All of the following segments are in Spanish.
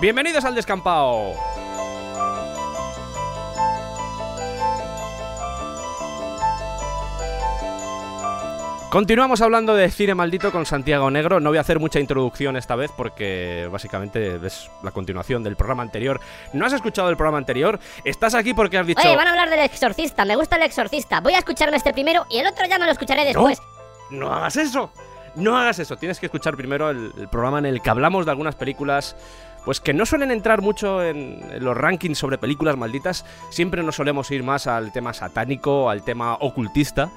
Bienvenidos al descampado. Continuamos hablando de cine maldito con Santiago Negro. No voy a hacer mucha introducción esta vez porque básicamente es la continuación del programa anterior. ¿No has escuchado el programa anterior? Estás aquí porque has dicho... Oye, van a hablar del exorcista. Me gusta el exorcista. Voy a escucharme este primero y el otro ya me lo escucharé después. No, no hagas eso. No hagas eso. Tienes que escuchar primero el, el programa en el que hablamos de algunas películas pues que no suelen entrar mucho en, los rankings sobre películas malditas, siempre nos solemos ir más al tema satánico, al tema ocultista.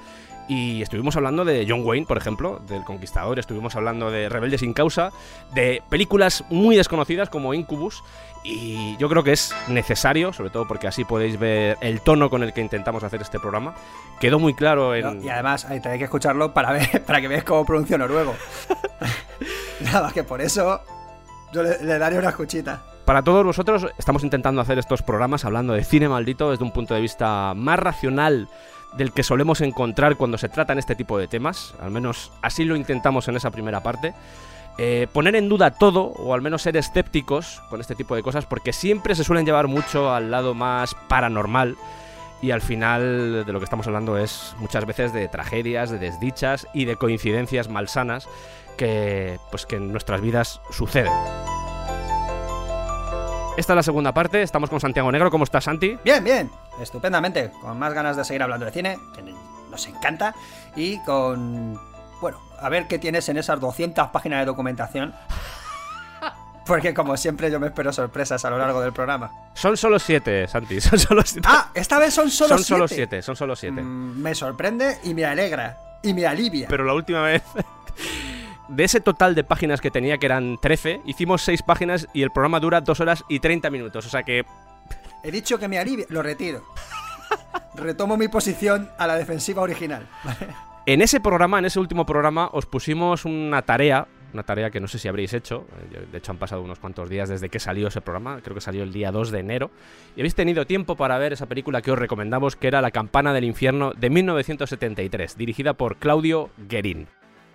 Y estuvimos hablando de John Wayne, por ejemplo, del Conquistador, estuvimos hablando de Rebelde sin causa, de películas muy desconocidas como Incubus, y yo creo que es necesario, sobre todo porque así podéis ver el tono con el que intentamos hacer este programa. Quedó muy claro en... No, y además hay que escucharlo para ver para que veas cómo pronuncio noruego. Nada, que por eso yo le, le una escuchita. Para todos vosotros estamos intentando hacer estos programas hablando de cine maldito desde un punto de vista más racional del que solemos encontrar cuando se tratan este tipo de temas, al menos así lo intentamos en esa primera parte. Eh, poner en duda todo, o al menos ser escépticos con este tipo de cosas, porque siempre se suelen llevar mucho al lado más paranormal. Y al final de lo que estamos hablando es muchas veces de tragedias, de desdichas y de coincidencias malsanas que, pues, que en nuestras vidas suceden. Esta es la segunda parte, estamos con Santiago Negro. ¿Cómo estás, Santi? Bien, bien, estupendamente. Con más ganas de seguir hablando de cine, que nos encanta. Y con. Bueno, a ver qué tienes en esas 200 páginas de documentación. Porque como siempre yo me espero sorpresas a lo largo del programa. Son solo siete, Santi. Son solo siete. Ah, esta vez son solo son siete. solo siete. Son solo siete. Mm, me sorprende y me alegra. Y me alivia. Pero la última vez de ese total de páginas que tenía, que eran 13, hicimos 6 páginas y el programa dura 2 horas y 30 minutos. O sea que. He dicho que me alivia, lo retiro. Retomo mi posición a la defensiva original. en ese programa, en ese último programa, os pusimos una tarea. Una tarea que no sé si habréis hecho. De hecho, han pasado unos cuantos días desde que salió ese programa. Creo que salió el día 2 de enero. Y habéis tenido tiempo para ver esa película que os recomendamos, que era La Campana del Infierno de 1973, dirigida por Claudio Guerin.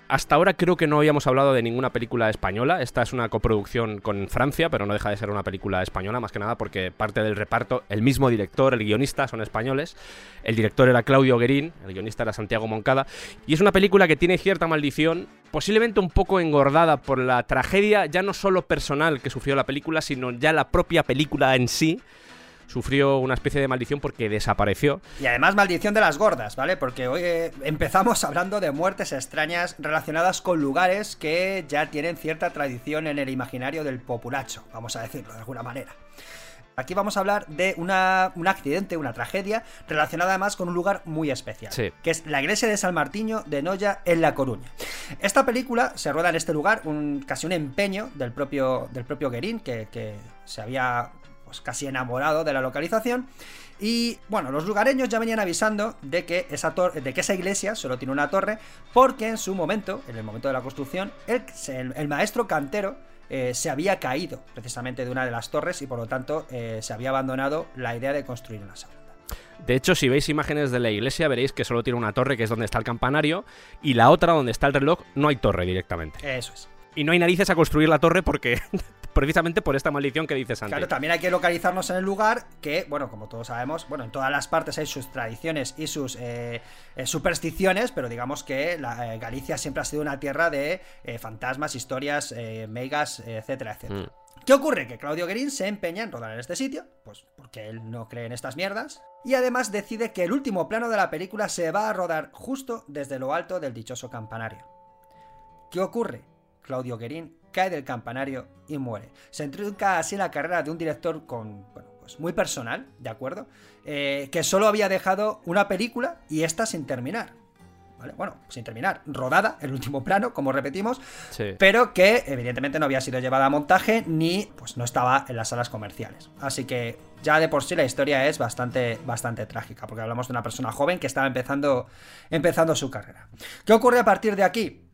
Hasta ahora creo que no habíamos hablado de ninguna película española. Esta es una coproducción con Francia, pero no deja de ser una película española, más que nada porque parte del reparto, el mismo director, el guionista son españoles. El director era Claudio Guerín, el guionista era Santiago Moncada. Y es una película que tiene cierta maldición, posiblemente un poco engordada por la tragedia, ya no solo personal que sufrió la película, sino ya la propia película en sí sufrió una especie de maldición porque desapareció. Y además maldición de las gordas, ¿vale? Porque hoy eh, empezamos hablando de muertes extrañas relacionadas con lugares que ya tienen cierta tradición en el imaginario del populacho, vamos a decirlo de alguna manera. Aquí vamos a hablar de una, un accidente, una tragedia, relacionada además con un lugar muy especial, sí. que es la iglesia de San Martiño de Noya en La Coruña. Esta película se rueda en este lugar, un, casi un empeño del propio, del propio Guerín, que, que se había pues casi enamorado de la localización. Y bueno, los lugareños ya venían avisando de que esa, de que esa iglesia solo tiene una torre, porque en su momento, en el momento de la construcción, el, el, el maestro cantero eh, se había caído precisamente de una de las torres y por lo tanto eh, se había abandonado la idea de construir una segunda. De hecho, si veis imágenes de la iglesia, veréis que solo tiene una torre, que es donde está el campanario, y la otra, donde está el reloj, no hay torre directamente. Eso es. Y no hay narices a construir la torre porque precisamente por esta maldición que dices antes. Claro, también hay que localizarnos en el lugar que, bueno, como todos sabemos, bueno, en todas las partes hay sus tradiciones y sus eh, eh, supersticiones, pero digamos que la, eh, Galicia siempre ha sido una tierra de fantasmas, historias, megas, etcétera, etcétera. Mm. ¿Qué ocurre? Que Claudio Guerin se empeña en rodar en este sitio, pues porque él no cree en estas mierdas, y además decide que el último plano de la película se va a rodar justo desde lo alto del dichoso campanario. ¿Qué ocurre? Claudio Guerin, cae del campanario y muere. Se introduca así la carrera de un director con, bueno, pues muy personal, ¿de acuerdo? Eh, que solo había dejado una película y esta sin terminar. Bueno, sin terminar, rodada, el último plano, como repetimos, pero que evidentemente no había sido llevada a montaje ni pues no estaba en las salas comerciales. Así que ya de por sí la historia es bastante, bastante trágica, porque hablamos de una persona joven que estaba empezando, empezando su carrera. ¿Qué ocurre a partir de aquí?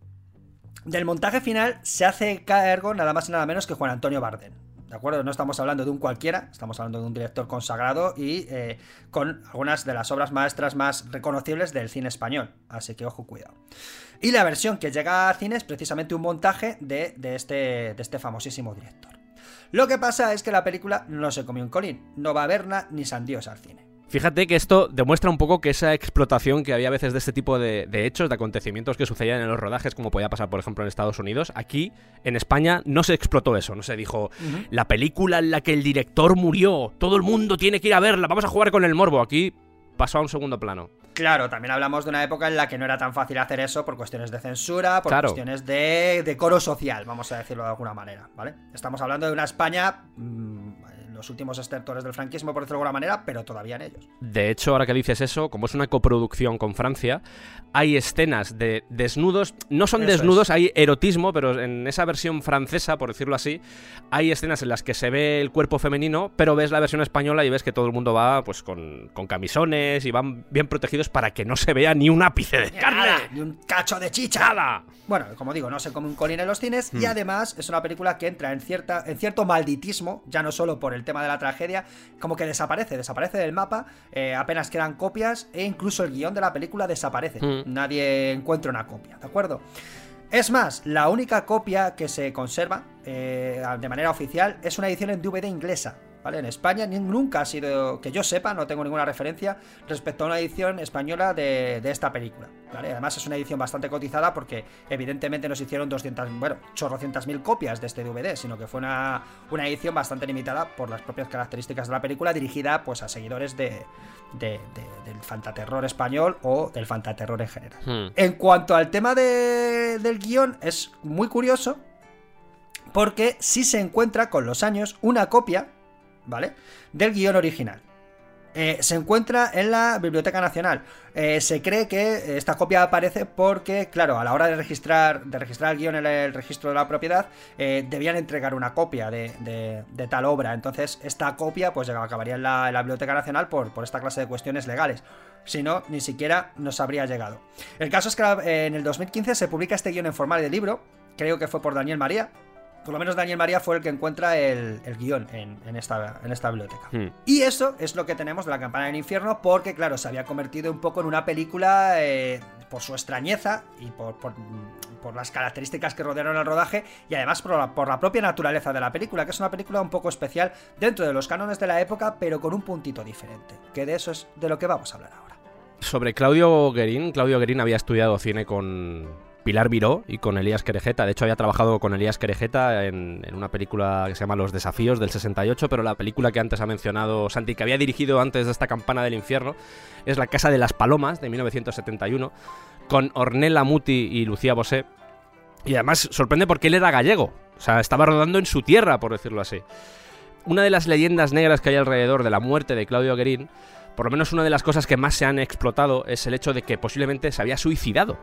Del montaje final se hace cargo nada más y nada menos que Juan Antonio Bardem. ¿De acuerdo? No estamos hablando de un cualquiera, estamos hablando de un director consagrado y eh, con algunas de las obras maestras más reconocibles del cine español. Así que ojo, cuidado. Y la versión que llega a cine es precisamente un montaje de, este, de este famosísimo director. Lo que pasa es que la película no se comió un colín, no va a ver ni sandíos al cine. Fíjate que esto demuestra un poco que esa explotación que había a veces de este tipo de, hechos, de acontecimientos que sucedían en los rodajes, como podía pasar, por ejemplo, en Estados Unidos, aquí en España no se explotó eso, no se dijo la película en la que el director murió, todo el mundo tiene que ir a verla, vamos a jugar con el morbo. Aquí pasó a un segundo plano. Claro, también hablamos de una época en la que no era tan fácil hacer eso por cuestiones de censura, por cuestiones de decoro social, vamos a decirlo de alguna manera, ¿vale? Estamos hablando de una España mm, los últimos estertores del franquismo, por decirlo de alguna manera, pero todavía en ellos. De hecho, ahora que dices eso, como es una coproducción con Francia, hay escenas de desnudos, no son desnudos, hay erotismo, pero en esa versión francesa, por decirlo así, hay escenas en las que se ve el cuerpo femenino, pero ves la versión española y ves que todo el mundo va pues con, camisones y van bien protegidos para que no se vea ni un ápice de carne. ni un cacho de chicha. Bueno, como digo, no se come un colín en los cines y hmm. además es una película que entra en, cierta, en cierto malditismo, ya no solo por el tema de la tragedia, como que desaparece, desaparece del mapa, eh, apenas quedan copias e incluso el guion de la película desaparece. Mm. Nadie encuentra una copia, ¿de acuerdo? Es más, la única copia que se conserva eh, de manera oficial es una edición en DVD inglesa, en España nunca ha sido, que yo sepa, no tengo ninguna referencia respecto a una edición española de, esta película, Además es una edición bastante cotizada porque evidentemente nos hicieron 200, bueno, chorrocientas mil copias de este DVD, sino que fue una, una edición bastante limitada por las propias características de la película, dirigida pues a seguidores de, del fantaterror español o del fantaterror en general. Hmm. En cuanto al tema del guion, es muy curioso porque sí se encuentra con los años una copia ¿vale? Del guion original. Eh, se encuentra en la Biblioteca Nacional. Eh, se cree que esta copia aparece porque, claro, a la hora de registrar, de registrar el guion en el registro de la propiedad, eh, debían entregar una copia de, tal obra. Entonces, esta copia pues acabaría en la, Biblioteca Nacional por, por, esta clase de cuestiones legales. Si no, ni siquiera nos habría llegado. El caso es que en el 2015 se publica este guion en forma de libro. Creo que fue por Daniel María, por lo menos Daniel María fue el que encuentra el, guion en, esta, en esta biblioteca. Hmm. Y eso es lo que tenemos de la campana del infierno, porque claro, se había convertido un poco en una película eh, por su extrañeza y por, las características que rodearon el rodaje y además por la, por la, propia naturaleza de la película, que es una película un poco especial dentro de los cánones de la época, pero con un puntito diferente, que de eso es de lo que vamos a hablar ahora. Sobre Claudio Guerín, Claudio Guerín había estudiado cine con, Pilar Miró y con Elías Querejeta. De hecho, había trabajado con Elías Querejeta en, una película que se llama Los Desafíos del 68, pero la película que antes ha mencionado Santi, que había dirigido antes de esta campana del infierno, es La Casa de las Palomas de 1971, con Ornella Muti y Lucía Bosé. Y además sorprende porque él era gallego, o sea, estaba rodando en su tierra, por decirlo así. Una de las leyendas negras que hay alrededor de la muerte de Claudio Guerín, por lo menos una de las cosas que más se han explotado, es el hecho de que posiblemente se había suicidado.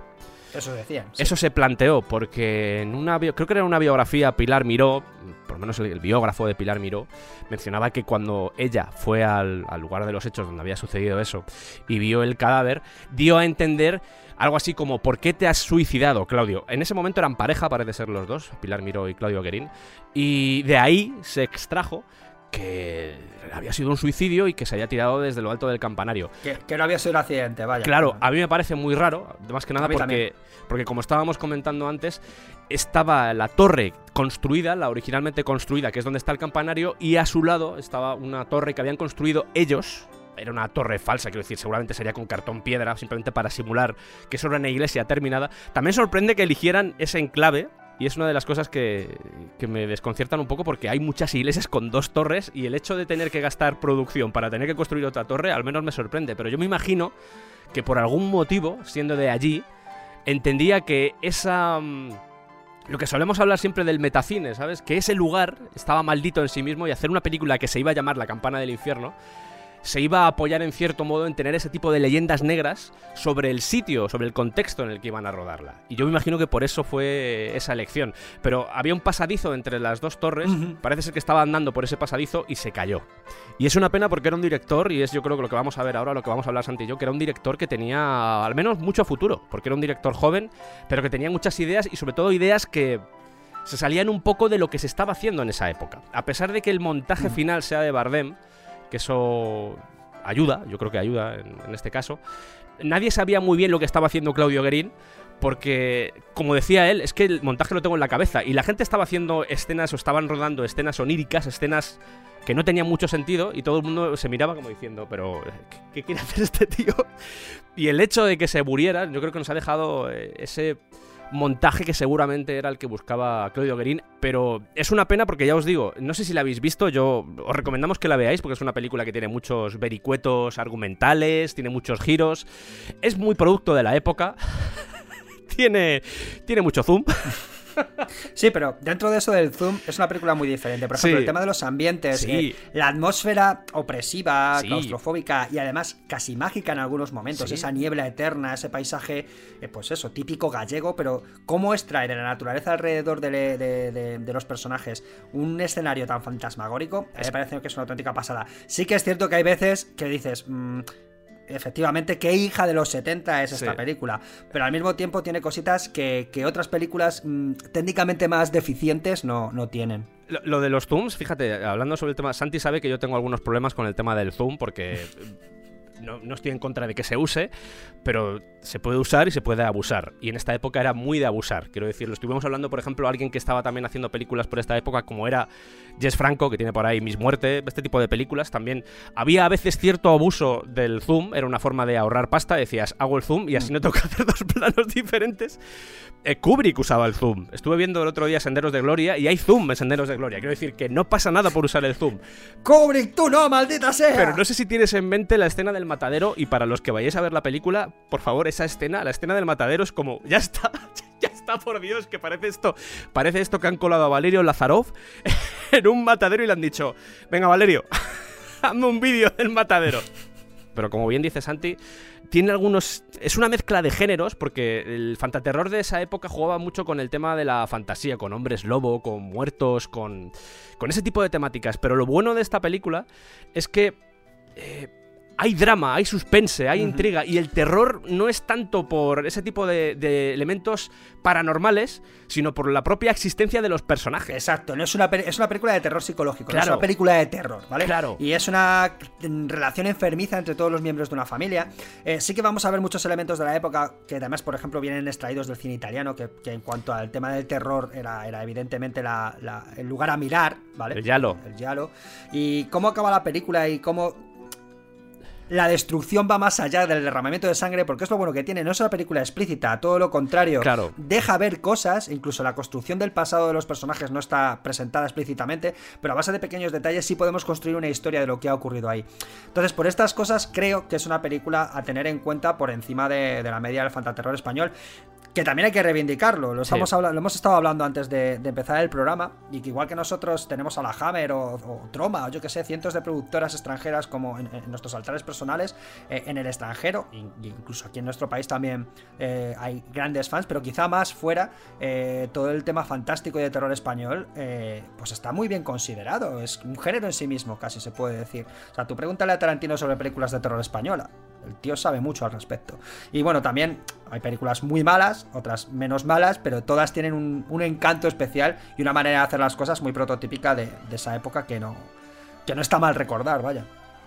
Eso decían. Eso se planteó porque en una creo que era una biografía Pilar Miró, por lo menos el, biógrafo de Pilar Miró, mencionaba que cuando ella fue al, lugar de los hechos donde había sucedido eso y vio el cadáver, dio a entender algo así como ¿por qué te has suicidado, Claudio? En ese momento eran pareja, parece ser los dos, Pilar Miró y Claudio Guerín, y de ahí se extrajo que había sido un suicidio y que se había tirado desde lo alto del campanario. Que, no había sido un accidente, vaya. Claro, a mí me parece muy raro, más que nada porque, porque, como estábamos comentando antes, estaba la torre construida, la originalmente construida, que es donde está el campanario, y a su lado estaba una torre que habían construido ellos, era una torre falsa, quiero decir, seguramente sería con cartón piedra, simplemente para simular que eso era una iglesia terminada. También sorprende que eligieran ese enclave y es una de las cosas que, me desconciertan un poco porque hay muchas iglesias con dos torres y el hecho de tener que gastar producción para tener que construir otra torre al menos me sorprende. Pero yo me imagino que por algún motivo, siendo de allí, entendía que esa, mm, lo que solemos hablar siempre del metacine, ¿sabes? Que ese lugar estaba maldito en sí mismo y hacer una película que se iba a llamar La Campana del Infierno se iba a apoyar en cierto modo en tener ese tipo de leyendas negras sobre el sitio, sobre el contexto en el que iban a rodarla. Y yo me imagino que por eso fue esa elección. Pero había un pasadizo entre las dos torres, parece ser que estaba andando por ese pasadizo y se cayó. Y es una pena porque era un director, y es yo creo que lo que vamos a ver ahora, lo que vamos a hablar Santi y yo, que era un director que tenía al menos mucho futuro, porque era un director joven, pero que tenía muchas ideas y sobre todo ideas que se salían un poco de lo que se estaba haciendo en esa época. A pesar de que el montaje final sea de Bardem, que eso ayuda, yo creo que ayuda en, este caso. Nadie sabía muy bien lo que estaba haciendo Claudio Guerín, porque, como decía él, es que el montaje lo tengo en la cabeza, y la gente estaba haciendo escenas o estaban rodando escenas oníricas, escenas que no tenían mucho sentido, y todo el mundo se miraba como diciendo, pero, ¿qué, quiere hacer este tío? Y el hecho de que se muriera, yo creo que nos ha dejado eh, ese montaje que seguramente era el que buscaba Claudio Guerín, pero es una pena porque ya os digo, no sé si la habéis visto, yo os recomendamos que la veáis porque es una película que tiene muchos vericuetos argumentales, tiene muchos giros, es muy producto de la época, tiene, tiene mucho zoom. Sí, pero dentro de eso del zoom es una película muy diferente. Por ejemplo, el tema de los ambientes, eh, la atmósfera opresiva, claustrofóbica y además casi mágica en algunos momentos. Esa niebla eterna, ese paisaje, eh, pues eso, típico gallego, pero cómo extraer en la naturaleza alrededor de, los personajes un escenario tan fantasmagórico, me parece que es una auténtica pasada. Sí que es cierto que hay veces que dices... Mm, efectivamente, qué hija de los 70 es esta película. Pero al mismo tiempo tiene cositas que, otras películas mm, técnicamente más deficientes no, no tienen. Lo, de los zooms, fíjate, hablando sobre el tema, Santi sabe que yo tengo algunos problemas con el tema del zoom porque no, no, estoy en contra de que se use, pero se puede usar y se puede abusar. Y en esta época era muy de abusar. Quiero decir, lo estuvimos hablando, por ejemplo, alguien que estaba también haciendo películas por esta época, como era Jess Franco, que tiene por ahí Mis Muerte, este tipo de películas. También había a veces cierto abuso del zoom, era una forma de ahorrar pasta. Decías, hago el zoom y así no tengo que hacer dos planos diferentes. Eh, Kubrick usaba el zoom. Estuve viendo el otro día Senderos de Gloria y hay zoom en Senderos de Gloria. Quiero decir que no pasa nada por usar el zoom. Kubrick, tú no, maldita sea. Pero no sé si tienes en mente la escena del matadero y para los que vayáis a ver la película, por favor, esa escena, la escena del matadero es como, ya está, ya está, por Dios, que parece esto, parece esto que han colado a Valerio Lazarov en un matadero y le han dicho, venga Valerio, hazme un vídeo del matadero. Pero como bien dice Santi, tiene algunos. Es una mezcla de géneros, porque el fantaterror de esa época jugaba mucho con el tema de la fantasía, con hombres lobo, con muertos, con. con ese tipo de temáticas. Pero lo bueno de esta película es que. Eh, hay drama, hay suspense, hay intriga y el terror no es tanto por ese tipo de, elementos paranormales, sino por la propia existencia de los personajes. Exacto, no es una, es una película de terror psicológico, es una película de terror, ¿vale? Claro. Y es una relación enfermiza entre todos los miembros de una familia. Eh, sí que vamos a ver muchos elementos de la época que además, por ejemplo, vienen extraídos del cine italiano, que, en cuanto al tema del terror era, era evidentemente el lugar a mirar, ¿vale? El yalo. El yalo. Y cómo acaba la película y cómo la destrucción va más allá del derramamiento de sangre, porque es lo bueno que tiene. No es una película explícita, todo lo contrario. Claro. Deja ver cosas, incluso la construcción del pasado de los personajes no está presentada explícitamente, pero a base de pequeños detalles sí podemos construir una historia de lo que ha ocurrido ahí. Entonces, por estas cosas, creo que es una película a tener en cuenta por encima de, de la media del fantaterror español que también hay que reivindicarlo. Lo, estamos lo hemos estado hablando antes de, empezar el programa, y que igual que nosotros tenemos a la Hammer o, Troma, o yo que sé, cientos de productoras extranjeras como en, nuestros altares personales, eh, en el extranjero, incluso aquí en nuestro país también eh, hay grandes fans, pero quizá más fuera, eh, todo el tema fantástico y de terror español, pues está muy bien considerado. Es un género en sí mismo, casi se puede decir. O sea, tú pregúntale a Tarantino sobre películas de terror española. El tío sabe mucho al respecto. Y bueno, también hay películas muy malas, otras menos malas, pero todas tienen un, encanto especial y una manera de hacer las cosas muy prototípica de, de esa época que no, que no está mal recordar, vaya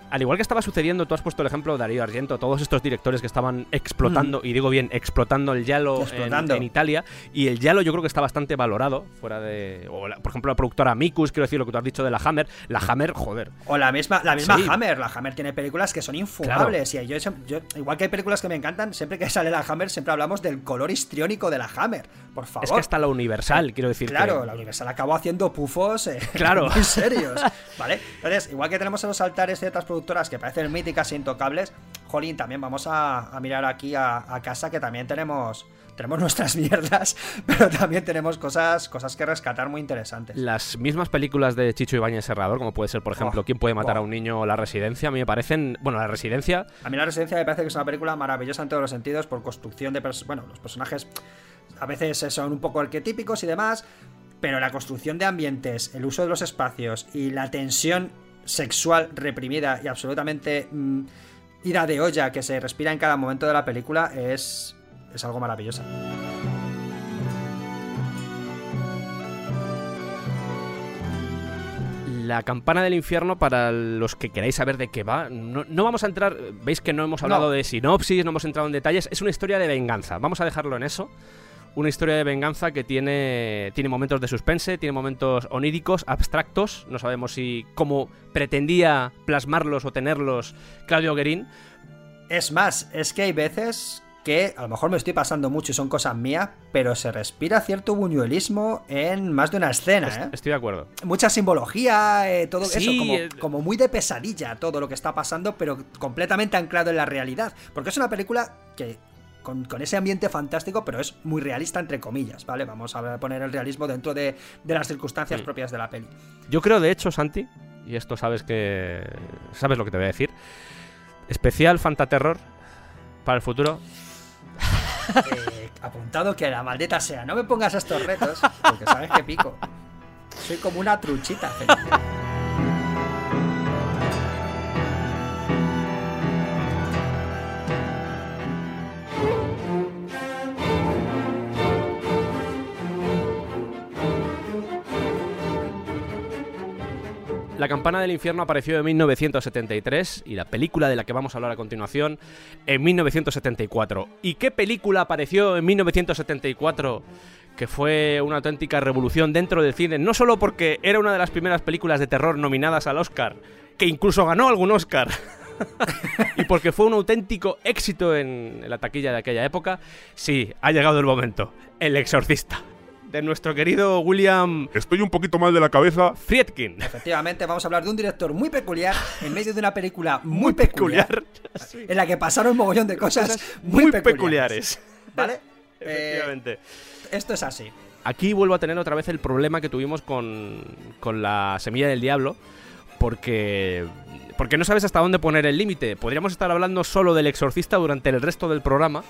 al igual que estaba sucediendo, tú has puesto el ejemplo de Darío Argento, todos estos directores que estaban explotando, y digo bien, explotando el Yalo en, Italia, y el Yalo yo creo que está bastante valorado, fuera de... O por ejemplo, la productora Mikus, quiero decir lo que tú has dicho de la Hammer, la Hammer, joder. O la misma, la misma Hammer, la Hammer tiene películas que son infugables, y yo, igual que hay películas que me encantan, siempre que sale la Hammer siempre hablamos del color histriónico de la Hammer, por favor. Es que hasta la Universal, quiero decir. Claro, la Universal acabó haciendo pufos eh, claro. muy serios, ¿vale? Entonces, igual que tenemos en los altares ciertas productoras que parecen míticas e intocables, jolín, también vamos a, mirar aquí a, casa que también tenemos tenemos nuestras mierdas, pero también tenemos cosas, cosas que rescatar muy interesantes. Las mismas películas de Chicho Ibáñez Serrador, como puede ser, por ejemplo, Oh, ¿Quién puede matar oh. a un niño o La Residencia? A mí me parecen. Bueno, La Residencia. A mí La Residencia me parece que es una película maravillosa en todos los sentidos, por construcción de... Bueno, los personajes a veces son un poco arquetípicos y demás, pero la construcción de ambientes, el uso de los espacios y la tensión sexual reprimida y absolutamente mm, ida de olla que se respira en cada momento de la película es, es algo maravilloso. La campana del infierno, para los que queráis saber de qué va, no, no vamos a entrar. Veis que no hemos hablado No. de sinopsis, no hemos entrado en detalles. Es una historia de venganza. Vamos a dejarlo en eso. Una historia de venganza que tiene, tiene momentos de suspense, tiene momentos oníricos, abstractos. No sabemos si cómo pretendía plasmarlos o tenerlos Claudio Guerín. Es más, es que hay veces que a lo mejor me estoy pasando mucho y son cosas mías, pero se respira cierto buñuelismo en más de una escena, ¿eh? Estoy de acuerdo. mucha simbología, eh, todo Sí, eso, como, eh, como muy de pesadilla todo lo que está pasando, pero completamente anclado en la realidad. Porque es una película que. Con, con ese ambiente fantástico, pero es muy realista, entre comillas, ¿vale? Vamos a poner el realismo dentro de, de las circunstancias Mm. propias de la peli. Yo creo, de hecho, Santi, y esto sabes que. Sabes lo que te voy a decir. Especial Fantaterror para el futuro. Eh, apuntado que la maldita sea, no me pongas estos retos, porque sabes que pico. Soy como una truchita. Felipe. La campana del infierno apareció en 1973 y la película de la que vamos a hablar a continuación en 1974. ¿Y qué película apareció en 1974 que fue una auténtica revolución dentro del cine? No solo porque era una de las primeras películas de terror nominadas al Oscar, que incluso ganó algún Oscar. y porque fue un auténtico éxito en la taquilla de aquella época, sí, ha llegado el momento. El exorcista. De nuestro querido William Estoy un poquito mal de la cabeza. Friedkin. Efectivamente, vamos a hablar de un director muy peculiar en medio de una película muy, peculiar, peculiar. en la que pasaron un mogollón de cosas muy, muy peculiares. peculiares. ¿Vale? Eh, Efectivamente. esto es así. Aquí vuelvo a tener otra vez el problema que tuvimos con, con la semilla del diablo. Porque, porque no sabes hasta dónde poner el límite. Podríamos estar hablando solo del exorcista durante el resto del programa.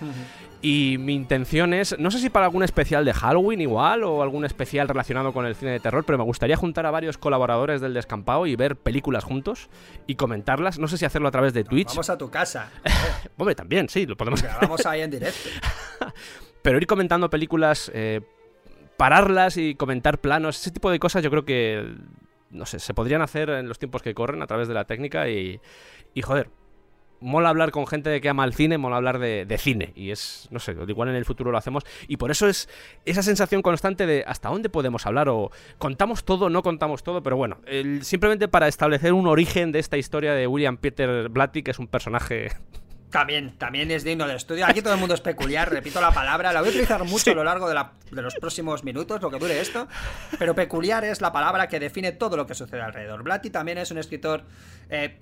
Y mi intención es, no sé si para algún especial de Halloween igual o algún especial relacionado con el cine de terror, pero me gustaría juntar a varios colaboradores del descampado y ver películas juntos y comentarlas. No sé si hacerlo a través de Twitch. Vamos a tu casa. Hombre, también, sí, lo podemos Grabamos ahí en directo. pero ir comentando películas, eh, pararlas y comentar planos, ese tipo de cosas yo creo que, no sé, se podrían hacer en los tiempos que corren a través de la técnica y, y joder, mola hablar con gente que ama el cine, mola hablar de, de cine. Y es, no sé, igual en el futuro lo hacemos. Y por eso es esa sensación constante de hasta dónde podemos hablar o contamos todo, no contamos todo, pero bueno, simplemente para establecer un origen de esta historia de William Peter Blatty, que es un personaje También, también es digno de estudio. Aquí todo el mundo es peculiar, repito la palabra. La voy a utilizar mucho a lo largo de, la- de los próximos minutos, lo que dure esto. Pero peculiar es la palabra que define todo lo que sucede alrededor. Blatty también es un escritor eh,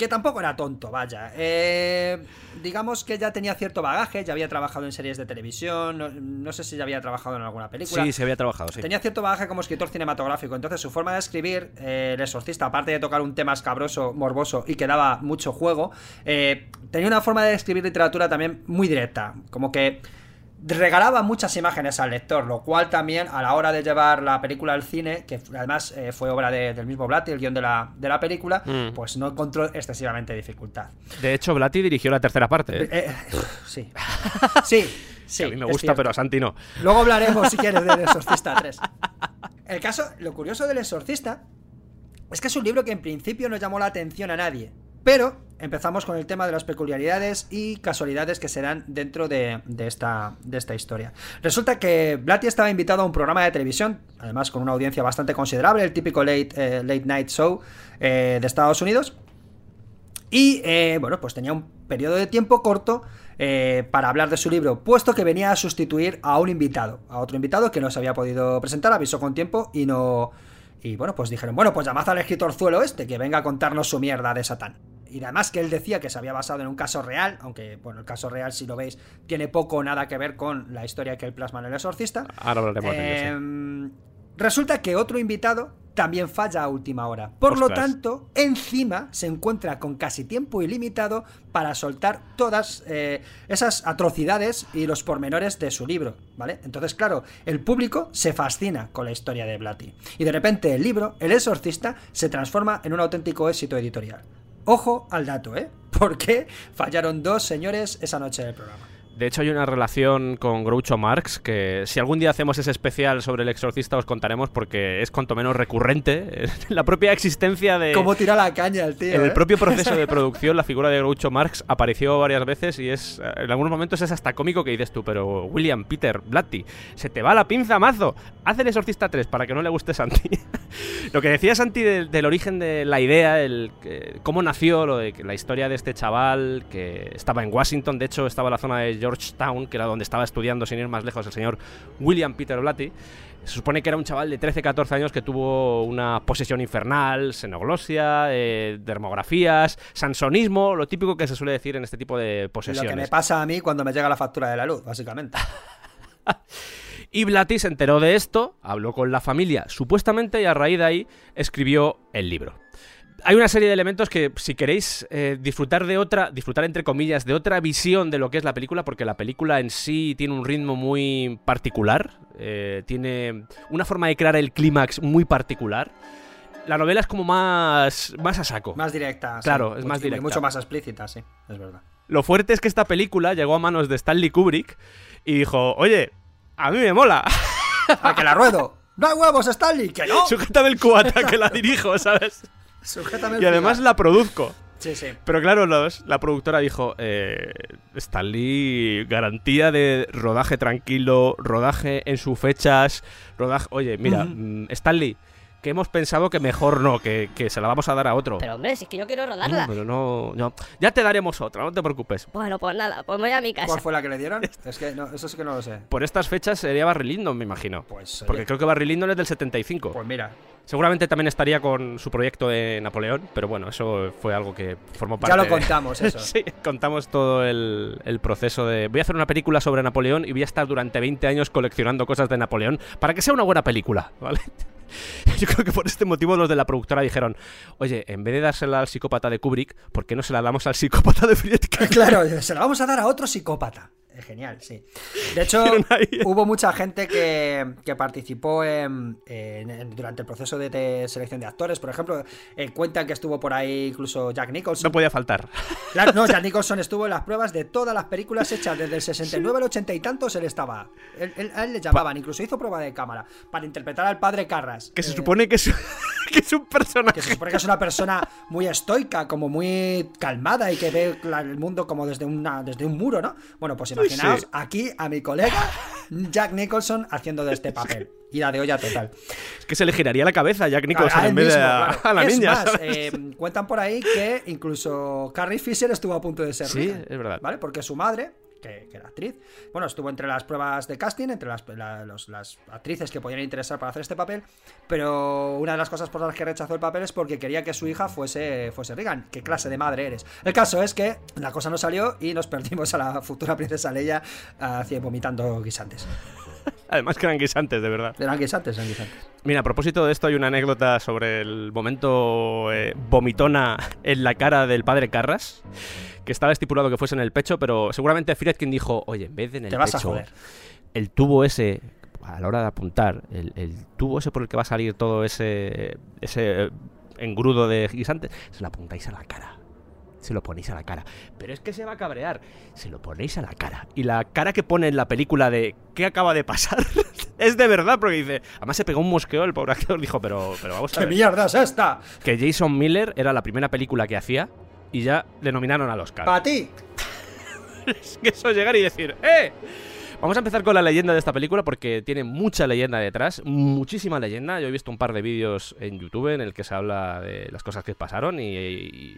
que tampoco era tonto, vaya. Eh, digamos que ya tenía cierto bagaje, ya había trabajado en series de televisión, no, no sé si ya había trabajado en alguna película. Sí, se había trabajado, sí. Tenía cierto bagaje como escritor cinematográfico, entonces su forma de escribir, eh, El Exorcista, aparte de tocar un tema escabroso, morboso y que daba mucho juego, eh, tenía una forma de escribir literatura también muy directa, como que regalaba muchas imágenes al lector, lo cual también a la hora de llevar la película al cine, que además eh, fue obra de- del mismo Blatty, el guion de la, de la película, Mm. pues no encontró excesivamente dificultad. De hecho, Blatty dirigió la tercera parte. ¿eh? Eh, sí. Sí, sí. Que a mí me gusta, pero a Santi no. Luego hablaremos, si quieres, del Exorcista 3. El caso, lo curioso del Exorcista es que es un libro que en principio no llamó la atención a nadie. Pero empezamos con el tema de las peculiaridades y casualidades que se dan dentro de, esta, historia. Resulta que Blatty estaba invitado a un programa de televisión, además con una audiencia bastante considerable, el típico late, eh, late night show eh, de Estados Unidos. Y eh, bueno, pues tenía un periodo de tiempo corto para hablar de su libro, puesto que venía a sustituir a un invitado, a otro invitado que no se había podido presentar, avisó con tiempo y no. Y bueno, pues dijeron, bueno, pues llamad al escritor Zuelo este, que venga a contarnos su mierda de Satán. y además que él decía que se había basado en un caso real, aunque, bueno, el caso real, si lo veis, tiene poco o nada que ver con la historia que él plasma en El Exorcista. Ahora hablaremos de ello, sí. Resulta que otro invitado también falla a última hora. Por lo tanto, encima se encuentra con casi tiempo ilimitado para soltar todas eh, esas atrocidades y los pormenores de su libro, ¿vale? Entonces, claro, el público se fascina con la historia de Blatty. Y de repente el libro, El Exorcista, se transforma en un auténtico éxito editorial. Ojo al dato, ¿eh? Porque fallaron dos señores esa noche del programa. De hecho, hay una relación con Groucho Marx que si algún día hacemos ese especial sobre el exorcista os contaremos porque es cuanto menos recurrente en la propia existencia de... ¿Cómo tira la caña el tío? En el eh? propio proceso de producción, la figura de Groucho Marx apareció varias veces y es en algunos momentos es hasta cómico que dices tú, pero William, Peter, Blatty, se te va la pinza, mazo. Haz el Exorcista 3 para que no le guste Santi. lo que decía Santi del, del origen de la idea, el que- cómo nació, lo de que la historia de este chaval que estaba en Washington, de hecho estaba en la zona de Georgetown, que era donde estaba estudiando sin ir más lejos el señor William Peter Blatty. Se supone que era un chaval de 13-14 años que tuvo una posesión infernal, xenoglosia, eh, dermografías, sansonismo, lo típico que se suele decir en este tipo de Lo posesiones. que me pasa a mí cuando me llega la factura de la luz, básicamente. Y Blatty se enteró de esto, habló con la familia supuestamente y a raíz de ahí escribió el libro. Hay una serie de elementos que si queréis eh, disfrutar de otra, disfrutar entre comillas, de otra visión de lo que es la película, porque la película en sí tiene un ritmo muy particular, eh, tiene una forma de crear el clímax muy particular. La novela es como más, más a saco. Más directa. sí. Claro, es Mucho- más y directa. mucho más explícita, sí, es verdad. Lo fuerte es que esta película llegó a manos de Stanley Kubrick y dijo, oye, a mí me mola. ¡A que la ruedo! ¡No hay huevos, Stanley! ¡Que no! Sujétame el cubata que la dirijo, ¿sabes? Sujétame Y además la produzco. Sí, sí. Pero claro, los- la productora dijo, eh, Stanley, garantía de rodaje tranquilo, rodaje en sus fechas, rodaje... Oye, mira, mm, Stanley, que hemos pensado que mejor no, que, que se la vamos a dar a otro. Pero hombre, si es que yo quiero No, rodarla. pero no, no. Ya te daremos otra, no te preocupes. Bueno, pues nada, pues me voy a mi casa. ¿Cuál fue la que le dieron? Es que no, eso sí que no lo sé. Por estas fechas sería Barry Lyndon, me imagino. Pues, oye, Porque creo que Barry Lyndon es del 75. pues mira, Seguramente también estaría con su proyecto de Napoleón, pero bueno, eso fue algo que formó parte ya lo de- contamos eso. sí, contamos todo el, el proceso de... Voy a hacer una película sobre Napoleón y voy a estar durante 20 años coleccionando cosas de Napoleón para que sea una buena película, ¿vale? Yo creo que por este motivo los de la productora dijeron, oye, en vez de dársela al psicópata de Kubrick, ¿por qué no se la damos al psicópata de Friedkin? Claro, se la vamos a dar a otro psicópata. Genial, sí. De hecho, hubo mucha gente que, que participó en- en- durante el proceso de, de selección de actores. Por ejemplo, eh, cuentan que estuvo por ahí incluso Jack Nicholson. No podía faltar. No, Jack Nicholson estuvo en las pruebas de todas las películas hechas desde el 69 al 80 y tantos. Él estaba. Él, él- a él le llamaban, incluso hizo prueba de cámara para interpretar al padre Carras. Que se Eh, supone que es, que es un personaje... que se supone que es una persona muy estoica, como muy calmada y que ve el mundo como desde, una, desde un muro, ¿no? Bueno, pues imaginaos sí. aquí a mi colega Jack Nicholson haciendo de este papel. Y la de olla total. Es que se le giraría la cabeza a Jack Nicholson A- a él en vez de a, claro. a la Es niña. eh, cuentan por ahí que incluso Carrie Fisher estuvo a punto de ser Sí, es verdad. ¿Vale? Porque su madre, que, que era actriz, bueno, estuvo entre las pruebas de casting, entre las, la- los- las actrices que podían interesar para hacer este papel, pero una de las cosas por las que rechazó el papel es porque quería que su hija fuese, fuese Regan. ¿Qué clase de madre eres? El caso es que la cosa no salió y nos perdimos a la futura princesa Leia hacia vomitando guisantes. Además que eran guisantes, de verdad. Eran guisantes, eran guisantes. Mira, a propósito de esto, hay una anécdota sobre el momento eh, vomitona en la cara del padre Carras, que estaba estipulado que fuese en el pecho, pero seguramente Friedkin dijo, oye, en vez de en el Te vas a pecho, joder. el tubo ese, a la hora de apuntar, el, el tubo ese por el que va a salir todo ese, ese engrudo de guisantes, se lo apuntáis a la cara. Se lo ponéis a la cara. Pero es que se va a cabrear. Se lo ponéis a la cara. Y la cara que pone en la película de ¿qué acaba de pasar? es de verdad, porque dice. Además se pegó un mosqueo el pobre actor. Dijo, pero, pero vamos a ¿Qué ver. mierda es esta? Que Jason Miller era la primera película que hacía y ya le nominaron al Oscar. Para ti. Es que eso llegar y decir, ¡eh! Vamos a empezar con la leyenda de esta película porque tiene mucha leyenda detrás, muchísima leyenda. Yo he visto un par de vídeos en YouTube en el que se habla de las cosas que pasaron y, y-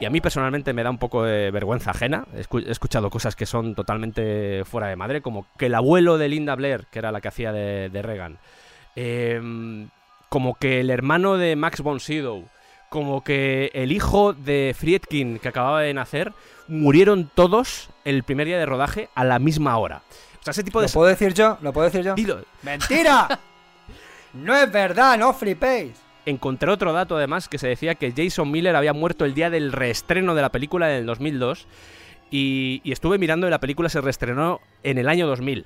y a mí personalmente me da un poco de vergüenza ajena. He escu- he escuchado cosas que son totalmente fuera de madre, como que el abuelo de Linda Blair, que era la que hacía de, de Reagan, em, como que el hermano de Max von Sydow, como que el hijo de Friedkin que acababa de nacer murieron todos el primer día de rodaje a la misma hora. O sea, ese tipo de... ¿Lo puedo decir yo? ¿Lo puedo decir yo? Dilo. ¡Mentira! no es verdad, no flipéis. Encontré otro dato además que se decía que Jason Miller había muerto el día del reestreno de la película en el 2002 y, y estuve mirando y la película se reestrenó en el año 2000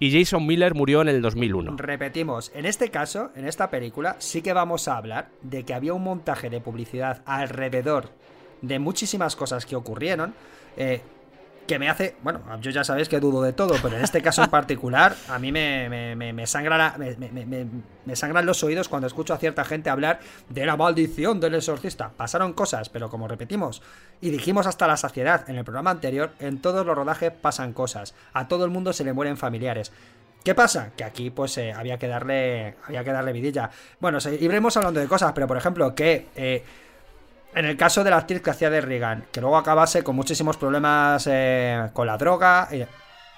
y Jason Miller murió en el 2001. Repetimos, en este caso, en esta película, sí que vamos a hablar de que había un montaje de publicidad alrededor de muchísimas cosas que ocurrieron. eh, que me hace, bueno, yo ya sabéis que dudo de todo, pero en este caso en particular, a mí me, me, me, me sangra la- me, me- me- me sangran los oídos cuando escucho a cierta gente hablar de la maldición del exorcista. Pasaron cosas, pero como repetimos y dijimos hasta la saciedad en el programa anterior, en todos los rodajes pasan cosas. A todo el mundo se le mueren familiares. ¿Qué pasa? Que aquí pues eh, había que darle había que darle vidilla. Bueno, se- iremos hablando de cosas, pero por ejemplo que eh, en el caso de la actriz que hacía de Regan, que luego acabase con muchísimos problemas eh, con la droga. y-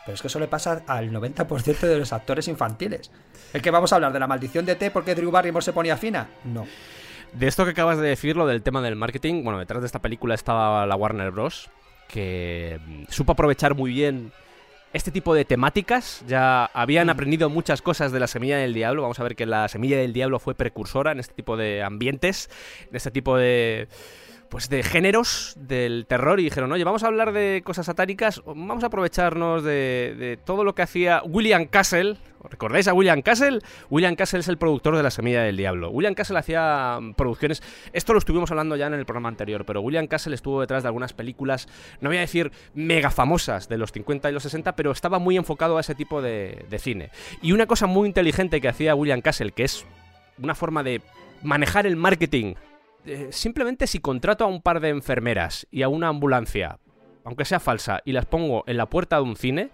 pero es que eso le pasa al 90% de los actores infantiles. ¿Es que vamos a hablar de la maldición de T porque Drew Barrymore se ponía fina? No. De esto que acabas de decir, lo del tema del marketing, bueno, detrás de esta película estaba la Warner Bros., que mm, supo aprovechar muy bien este tipo de temáticas. Ya habían aprendido muchas cosas de la Semilla del Diablo. Vamos a ver que la Semilla del Diablo fue precursora en este tipo de ambientes, en este tipo de... Pues de géneros del terror y dijeron, oye, vamos a hablar de cosas satánicas, vamos a aprovecharnos de, de todo lo que hacía William Castle. ¿Recordáis a William Castle? William Castle es el productor de La Semilla del Diablo. William Castle hacía mm, producciones. Esto lo estuvimos hablando ya en el programa anterior, pero William Castle estuvo detrás de algunas películas, no voy a decir mega famosas de los 50 y los 60, pero estaba muy enfocado a ese tipo de, de cine. Y una cosa muy inteligente que hacía William Castle, que es una forma de manejar el marketing. Eh, simplemente si contrato a un par de enfermeras y a una ambulancia, aunque sea falsa, y las pongo en la puerta de un cine,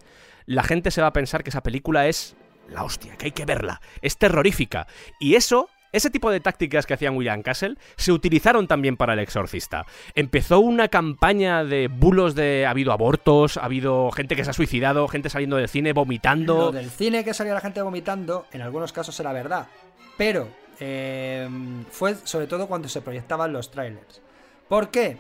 la gente se va a pensar que esa película es la hostia, que hay que verla. Es terrorífica. Y eso, ese tipo de tácticas que hacían William Castle, se utilizaron también para El Exorcista. Empezó una campaña de bulos de ha habido abortos, ha habido gente que se ha suicidado, gente saliendo del cine vomitando. Lo del cine que salía la gente vomitando, en algunos casos era verdad. Pero eh, fue sobre todo cuando se proyectaban los trailers. ¿Por qué?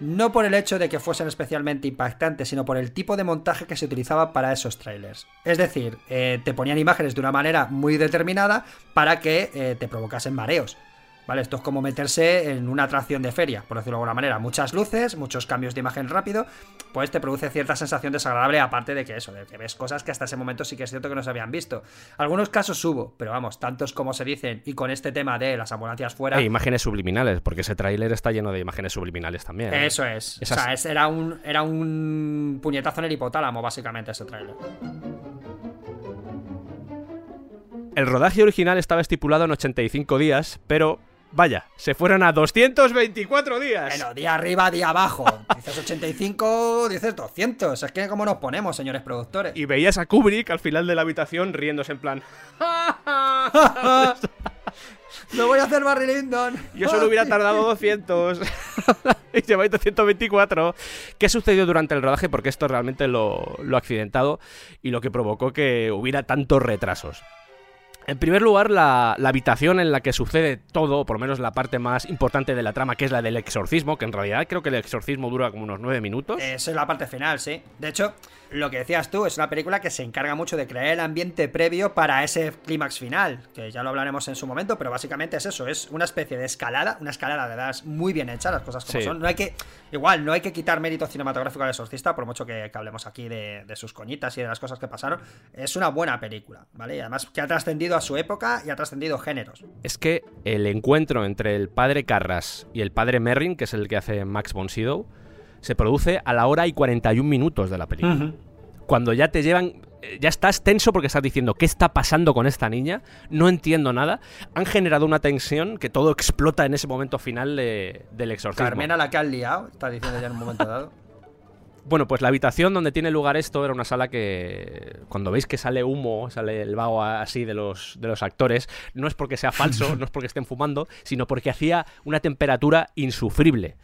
No por el hecho de que fuesen especialmente impactantes, sino por el tipo de montaje que se utilizaba para esos trailers. Es decir, eh, te ponían imágenes de una manera muy determinada para que eh, te provocasen mareos. ¿Vale? Esto es como meterse en una atracción de feria, por decirlo de alguna manera. Muchas luces, muchos cambios de imagen rápido, pues te produce cierta sensación desagradable, aparte de que eso, de que ves cosas que hasta ese momento sí que es cierto que no se habían visto. Algunos casos hubo, pero vamos, tantos como se dicen, y con este tema de las ambulancias fuera. E imágenes subliminales, porque ese tráiler está lleno de imágenes subliminales también. ¿eh? Eso es. Esas- O sea, es- era, un, era un puñetazo en el hipotálamo, básicamente, ese trailer. El rodaje original estaba estipulado en 85 días, pero vaya, se fueron a 224 días. Bueno, día arriba, día abajo. Dices 85, dices 200. Es que como nos ponemos, señores productores. Y veías a Kubrick al final de la habitación riéndose en plan. ¡Lo voy a hacer Barry Lyndon! Yo solo hubiera tardado 200. y lleváis 224. ¿Qué sucedió durante el rodaje? Porque esto es realmente lo, lo accidentado y lo que provocó que hubiera tantos retrasos. En primer lugar, la, habitación en la que sucede todo, o por lo menos la parte más importante de la trama, que es la del exorcismo, que en realidad creo que el exorcismo dura como unos 9 minutos. Esa es la parte final, sí. De hecho, lo que decías tú, es una película que se encarga mucho de crear el ambiente previo para ese clímax final, que ya lo hablaremos en su momento, pero básicamente es eso, es una especie de escalada, una escalada de verdad muy bien hecha, las cosas como Sí. son. No hay que, igual, no hay que quitar mérito cinematográfico al exorcista, por mucho que, que hablemos aquí de, de sus coñitas y de las cosas que pasaron. Es una buena película, ¿vale? Y además que ha trascendido a su época y ha trascendido géneros. Es que el encuentro entre el padre Carras y el padre Merrin, que es el que hace Max von Sydow, se produce a la hora y 41 minutos de la película. Cuando ya te llevan. eh, Ya estás tenso porque estás diciendo qué está pasando con esta niña, no entiendo nada. Han generado una tensión que todo explota en ese momento final de- del exorcismo. Carmena la que han liado, está diciendo ya en un momento dado. Bueno, pues la habitación donde tiene lugar esto era una sala que cuando veis que sale humo, sale el vaho así de los, de los actores, no es porque sea falso, no es porque estén fumando, sino porque hacía una temperatura insufrible.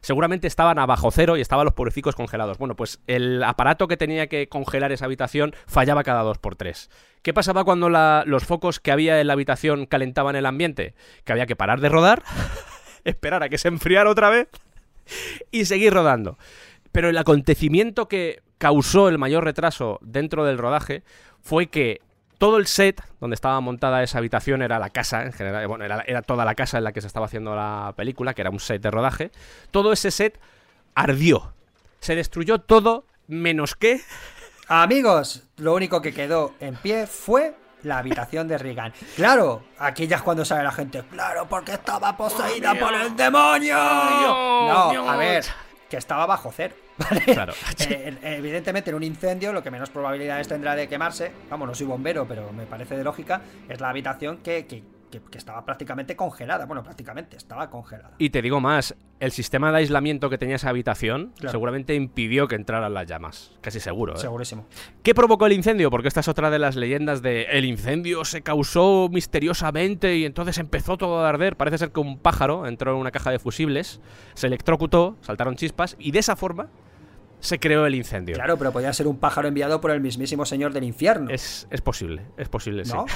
Seguramente estaban a bajo cero y estaban los pobrecicos congelados. Bueno, pues el aparato que tenía que congelar esa habitación fallaba cada dos por tres. ¿Qué pasaba cuando los focos que había en la habitación calentaban el ambiente? Que había que parar de rodar esperar a que se enfriara otra vez y seguir rodando. Pero el acontecimiento que causó el mayor retraso dentro del rodaje fue que todo el set donde estaba montada esa habitación era la casa en general, bueno, era, era toda la casa en la que se estaba haciendo la película, que era un set de rodaje. Todo ese set ardió. Se destruyó todo menos que Amigos, lo único que quedó en pie fue la habitación de Regan. Claro, aquí ya es cuando sale la gente. Claro, porque estaba poseída por el demonio. No, a ver, que estaba bajo cero. ¿Vale? Claro. Eh, evidentemente, en un incendio, lo que menos probabilidades tendrá de quemarse, vamos, no soy bombero, pero me parece de lógica, es la habitación que, que- que- que estaba prácticamente congelada. Bueno, prácticamente estaba congelada. Y te digo más, el sistema de aislamiento que tenía esa habitación Claro. seguramente impidió que entraran las llamas. Casi seguro, ¿eh? Segurísimo. ¿Qué provocó el incendio? Porque esta es otra de las leyendas de el incendio se causó misteriosamente y entonces empezó todo a arder. Parece ser que un pájaro entró en una caja de fusibles, se electrocutó, saltaron chispas y de esa forma se creó el incendio. Claro, pero podía ser un pájaro enviado por el mismísimo señor del infierno. Es, es posible, es posible, ¿No?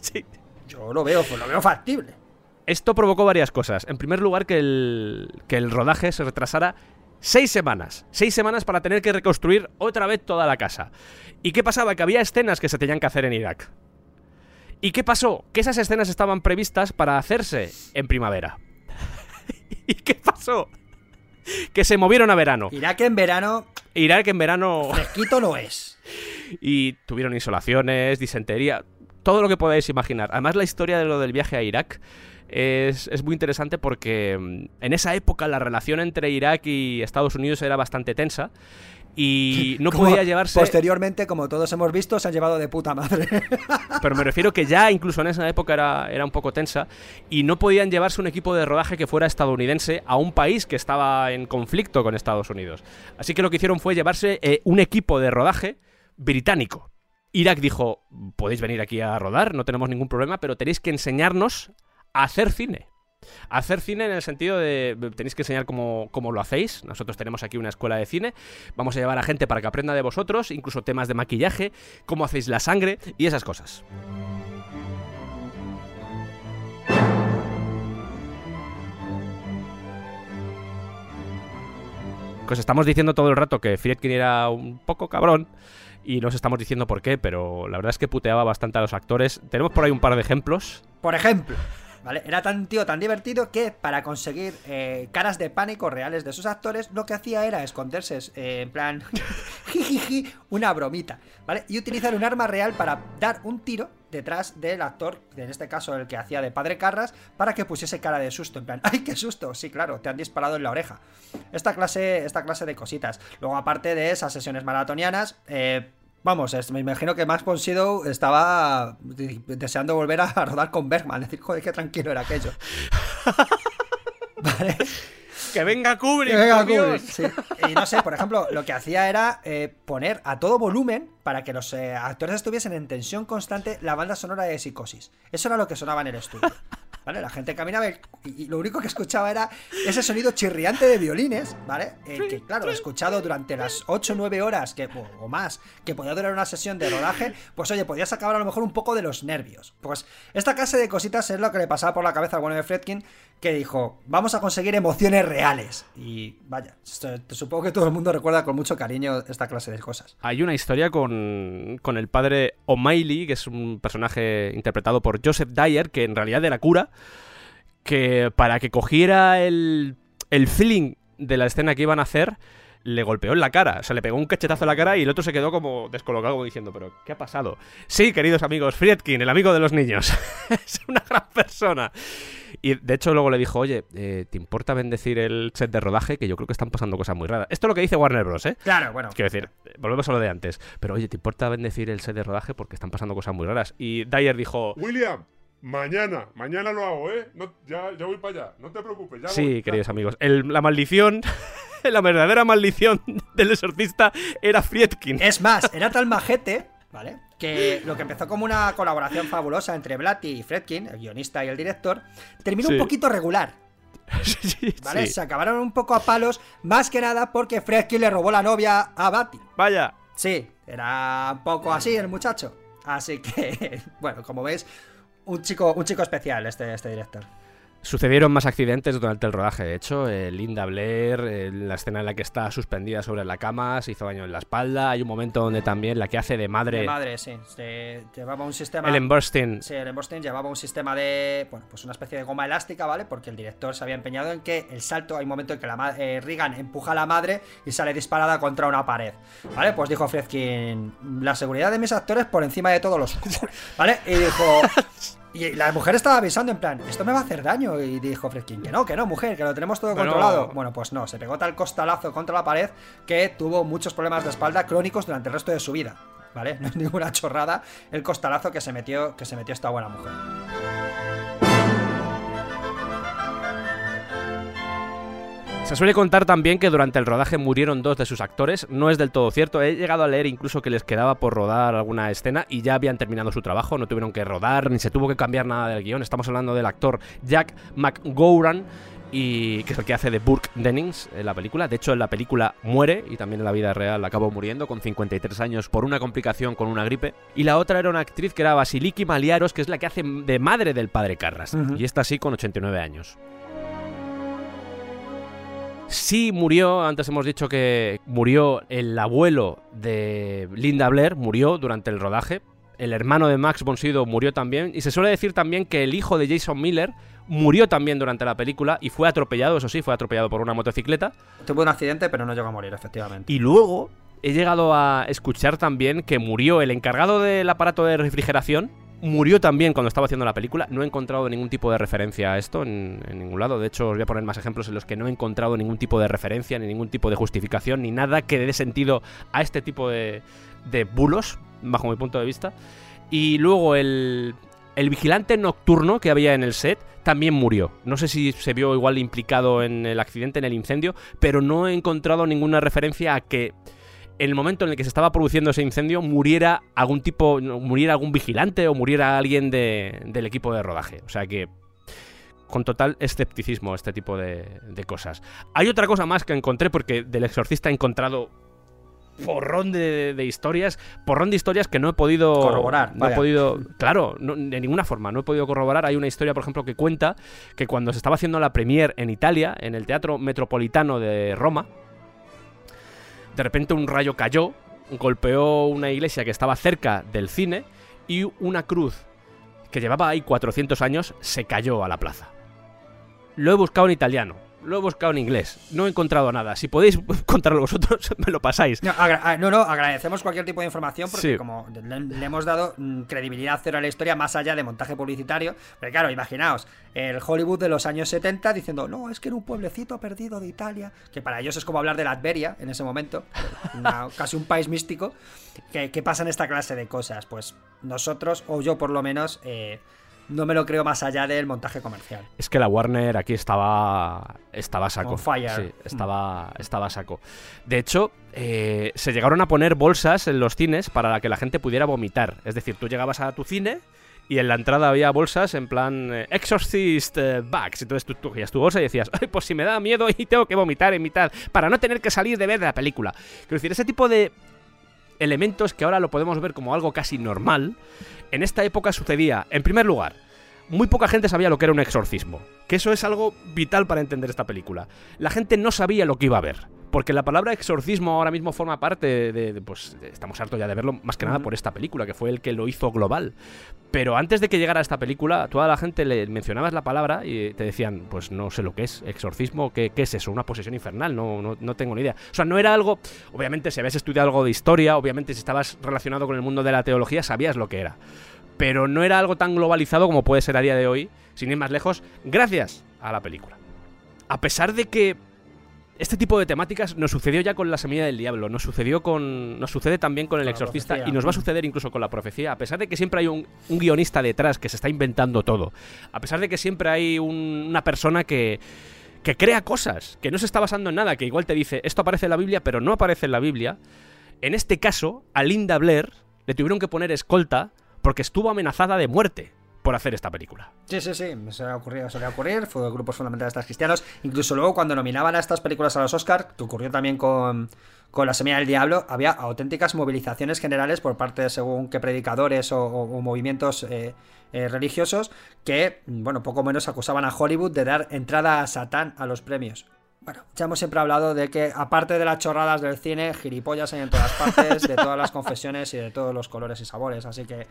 sí. sí. Yo lo veo, pues lo veo factible. Esto provocó varias cosas. En primer lugar, que el, que el rodaje se retrasara seis semanas. Seis semanas para tener que reconstruir otra vez toda la casa. ¿Y qué pasaba? Que había escenas que se tenían que hacer en Irak. ¿Y qué pasó? Que esas escenas estaban previstas para hacerse en primavera. ¿Y qué pasó? Que se movieron a verano. Irak en verano, Irak en verano fresquito no es. y tuvieron insolaciones, disentería, todo lo que podáis imaginar. Además, la historia de lo del viaje a Irak es, es muy interesante porque mm, en esa época la relación entre Irak y Estados Unidos era bastante tensa y no Como podía llevarse... Posteriormente, como todos hemos visto, se han llevado de puta madre. Pero me refiero que ya incluso en esa época era, era un poco tensa y no podían llevarse un equipo de rodaje que fuera estadounidense a un país que estaba en conflicto con Estados Unidos. Así que lo que hicieron fue llevarse eh, un equipo de rodaje británico. Irak dijo, podéis venir aquí a rodar, no tenemos ningún problema, pero tenéis que enseñarnos a hacer cine. Hacer cine en el sentido de tenéis que enseñar cómo, cómo lo hacéis. Nosotros tenemos aquí una escuela de cine. Vamos a llevar a gente para que aprenda de vosotros, incluso temas de maquillaje, cómo hacéis la sangre y esas cosas. Pues estamos diciendo todo el rato que Friedkin era un poco cabrón y nos estamos diciendo por qué, pero la verdad es que puteaba bastante a los actores. Tenemos por ahí un par de ejemplos. Por ejemplo, ¿vale? Era tan tío, tan divertido que para conseguir eh, caras de pánico reales de sus actores, lo que hacía era esconderse eh, en plan jijiji, una bromita, ¿vale? Y utilizar un arma real para dar un tiro detrás del actor, en este caso el que hacía de Padre Carras, para que pusiese cara de susto, en plan, ¡ay, qué susto! Sí, claro, te han disparado en la oreja. Esta clase, esta clase de cositas. Luego, aparte de esas sesiones maratonianas, eh, Vamos, es- me imagino que Max von Sydow estaba de- deseando volver a rodar con Bergman. Es decir, joder, qué tranquilo era aquello. vale. ¡Que venga Kubrick! Que venga! Kubrick, sí. Y no sé, por ejemplo, lo que hacía era eh, poner a todo volumen para que los eh, actores estuviesen en tensión constante la banda sonora de Psicosis. Eso era lo que sonaba en el estudio. ¿Vale? La gente caminaba y, y lo único que escuchaba era ese sonido chirriante de violines, ¿vale? Eh, que claro, escuchado durante las 8 o 9 horas que, o, o más que podía durar una sesión de rodaje, pues oye, podías acabar a lo mejor un poco de los nervios. Pues esta clase de cositas es lo que le pasaba por la cabeza al bueno de Fredkin, que dijo, vamos a conseguir emociones reales. Y vaya, supongo que todo el mundo recuerda con mucho cariño esta clase de cosas. Hay una historia con, con el padre O'Malley, que es un personaje interpretado por Joseph Dyer, que en realidad era cura, que para que cogiera el, el feeling de la escena que iban a hacer, le golpeó en la cara. O sea, le pegó un cachetazo en la cara y el otro se quedó como descolocado, como diciendo, ¿pero qué ha pasado? Sí, queridos amigos, Friedkin, el amigo de los niños. es una gran persona. Y de hecho luego le dijo, oye, eh, ¿te importa bendecir el set de rodaje? Que yo creo que están pasando cosas muy raras. Esto es lo que dice Warner Bros., ¿eh? Claro, bueno. Quiero decir, volvemos a lo de antes. Pero oye, ¿te importa bendecir el set de rodaje? Porque están pasando cosas muy raras. Y Dyer dijo, William, mañana, mañana lo hago, ¿eh? No, ya, ya voy para allá, no te preocupes. Ya voy, sí, ya. queridos amigos, el- la maldición, la verdadera maldición del exorcista era Friedkin. Es más, era tal majete, ¿vale? Que lo que empezó como una colaboración fabulosa entre Blatty y Fredkin, el guionista y el director, terminó Sí. un poquito regular, Sí, sí, ¿vale? sí. Se acabaron un poco a palos, más que nada porque Fredkin le robó la novia a Blatty. Vaya. Sí, era un poco así el muchacho. Así que, bueno, como veis, un chico, un chico especial este, este director. Sucedieron más accidentes durante el rodaje, de hecho. eh, Linda Blair, eh, la escena en la que está suspendida sobre la cama, se hizo daño en la espalda. Hay un momento donde también la que hace de madre, De madre, sí. Se llevaba un sistema. Ellen Burstyn, Sí, el Burstyn llevaba un sistema de. Bueno, pues una especie de goma elástica, ¿vale? Porque el director se había empeñado en que el salto, hay un momento en que la ma- eh, Regan empuja a la madre y sale disparada contra una pared. ¿Vale? Pues dijo Fredkin, la seguridad de mis actores por encima de todos los. ¿Vale? Y dijo. Y la mujer estaba avisando en plan, esto me va a hacer daño. Y dijo Fredkin, que no, que no, mujer, que lo tenemos todo Bueno. controlado. Bueno, pues no, se pegó tal costalazo contra la pared que tuvo muchos problemas de espalda crónicos durante el resto de su vida. ¿Vale? No es ninguna chorrada el costalazo que se metió, que se metió esta buena mujer. Se suele contar también que durante el rodaje murieron dos de sus actores. No es del todo cierto. He llegado a leer incluso que les quedaba por rodar alguna escena y ya habían terminado su trabajo. No tuvieron que rodar ni se tuvo que cambiar nada del guion. Estamos hablando del actor Jack McGowran. Y que es el que hace de Burke Dennings en la película. De hecho, en la película muere y también en la vida real acabó muriendo con 53 años por una complicación con una gripe. Y la otra era una actriz que era Basiliki Maliaros, que es la que hace de madre del padre Carras. Y esta sí con 89 años. Sí murió, antes hemos dicho que murió el abuelo de Linda Blair, murió durante el rodaje. El hermano de Max von Sydow murió también. Y se suele decir también que el hijo de Jason Miller murió también durante la película y fue atropellado, eso sí, fue atropellado por una motocicleta. Tuvo un accidente, pero no llegó a morir, efectivamente. Y luego he llegado a escuchar también que murió el encargado del aparato de refrigeración. Murió también cuando estaba haciendo la película. No he encontrado ningún tipo de referencia a esto en, ningún lado. De hecho, os voy a poner más ejemplos en los que no he encontrado ningún tipo de referencia, ni ningún tipo de justificación, ni nada que dé sentido a este tipo de, de bulos, bajo mi punto de vista. Y luego el, el vigilante nocturno que había en el set también murió. No sé si se vio igual implicado en el accidente, en el incendio, pero no he encontrado ninguna referencia a que en el momento en el que se estaba produciendo ese incendio muriera algún tipo, muriera algún vigilante o muriera alguien de- del equipo de rodaje. O sea que con total escepticismo este tipo de, de cosas. Hay otra cosa más que encontré porque del exorcista he encontrado porrón de, de historias, porrón de historias que no he podido Corroborar, no he podido, claro, no- de ninguna forma, no he podido corroborar. Hay una historia, por ejemplo, que cuenta que cuando se estaba haciendo la premier en Italia, en el Teatro Metropolitano de Roma, de repente un rayo cayó, golpeó una iglesia que estaba cerca del cine y una cruz que llevaba ahí 400 años se cayó a la plaza. Lo he buscado en italiano, lo he buscado en inglés, no he encontrado nada. Si podéis contarlo vosotros, me lo pasáis. No, agra- ah, no, no, agradecemos cualquier tipo de información porque Sí. como le, le hemos dado mm, credibilidad cero a la historia más allá de montaje publicitario. Pero claro, imaginaos, el Hollywood de los años 70 diciendo, no, es que era un pueblecito perdido de Italia, que para ellos es como hablar de Latveria en ese momento, una- casi un país místico, que, que pasan esta clase de cosas. Pues nosotros, o yo por lo menos, eh, no me lo creo más allá del montaje comercial. Es que la Warner aquí estaba estaba saco. Fire. Sí, estaba, estaba a saco. De hecho, eh, se llegaron a poner bolsas en los cines para que la gente pudiera vomitar. Es decir, tú llegabas a tu cine y en la entrada había bolsas en plan eh, Exorcist eh, Bags. Entonces tú, cogías tu bolsa y decías, Ay, pues si me da miedo y tengo que vomitar en mitad para no tener que salir de ver la película. Quiero decir, ese tipo de elementos que ahora lo podemos ver como algo casi normal, en esta época sucedía, en primer lugar, muy poca gente sabía lo que era un exorcismo. Que eso es algo vital para entender esta película. La gente no sabía lo que iba a ver. Porque la palabra exorcismo ahora mismo forma parte de. de- pues estamos hartos ya de verlo, más que nada por esta película, que fue el que lo hizo global. Pero antes de que llegara esta película, toda la gente le mencionabas la palabra y te decían, pues no sé lo que es, exorcismo, ¿qué, qué es eso? Una posesión infernal, no, no, no tengo ni idea. O sea, no era algo. Obviamente, si habías estudiado algo de historia, obviamente, si estabas relacionado con el mundo de la teología, sabías lo que era pero no era algo tan globalizado como puede ser a día de hoy, sin ir más lejos, gracias a la película. A pesar de que este tipo de temáticas nos sucedió ya con La Semilla del Diablo, nos sucedió con. nos sucede también con El Exorcista profecía. y nos va a suceder incluso con la profecía. A pesar de que siempre hay un, un guionista detrás que se está inventando todo. A pesar de que siempre hay un- una persona que. que crea cosas, que no se está basando en nada, que igual te dice esto aparece en la Biblia, pero no aparece en la Biblia. En este caso, a Linda Blair le tuvieron que poner escolta porque estuvo amenazada de muerte por hacer esta película. Sí, sí, sí, se le ha se le ocurrir, fue grupos fundamentalistas cristianos. Incluso luego cuando nominaban a estas películas a los Oscar, que ocurrió también con, con La Semilla del Diablo, había auténticas movilizaciones generales por parte de según qué predicadores o movimientos eh, eh, religiosos que, bueno, poco menos acusaban a Hollywood de dar entrada a Satán a los premios. Bueno, ya hemos siempre hablado de que, aparte de las chorradas del cine, gilipollas hay en todas partes, de todas las confesiones y de todos los colores y sabores. Así que,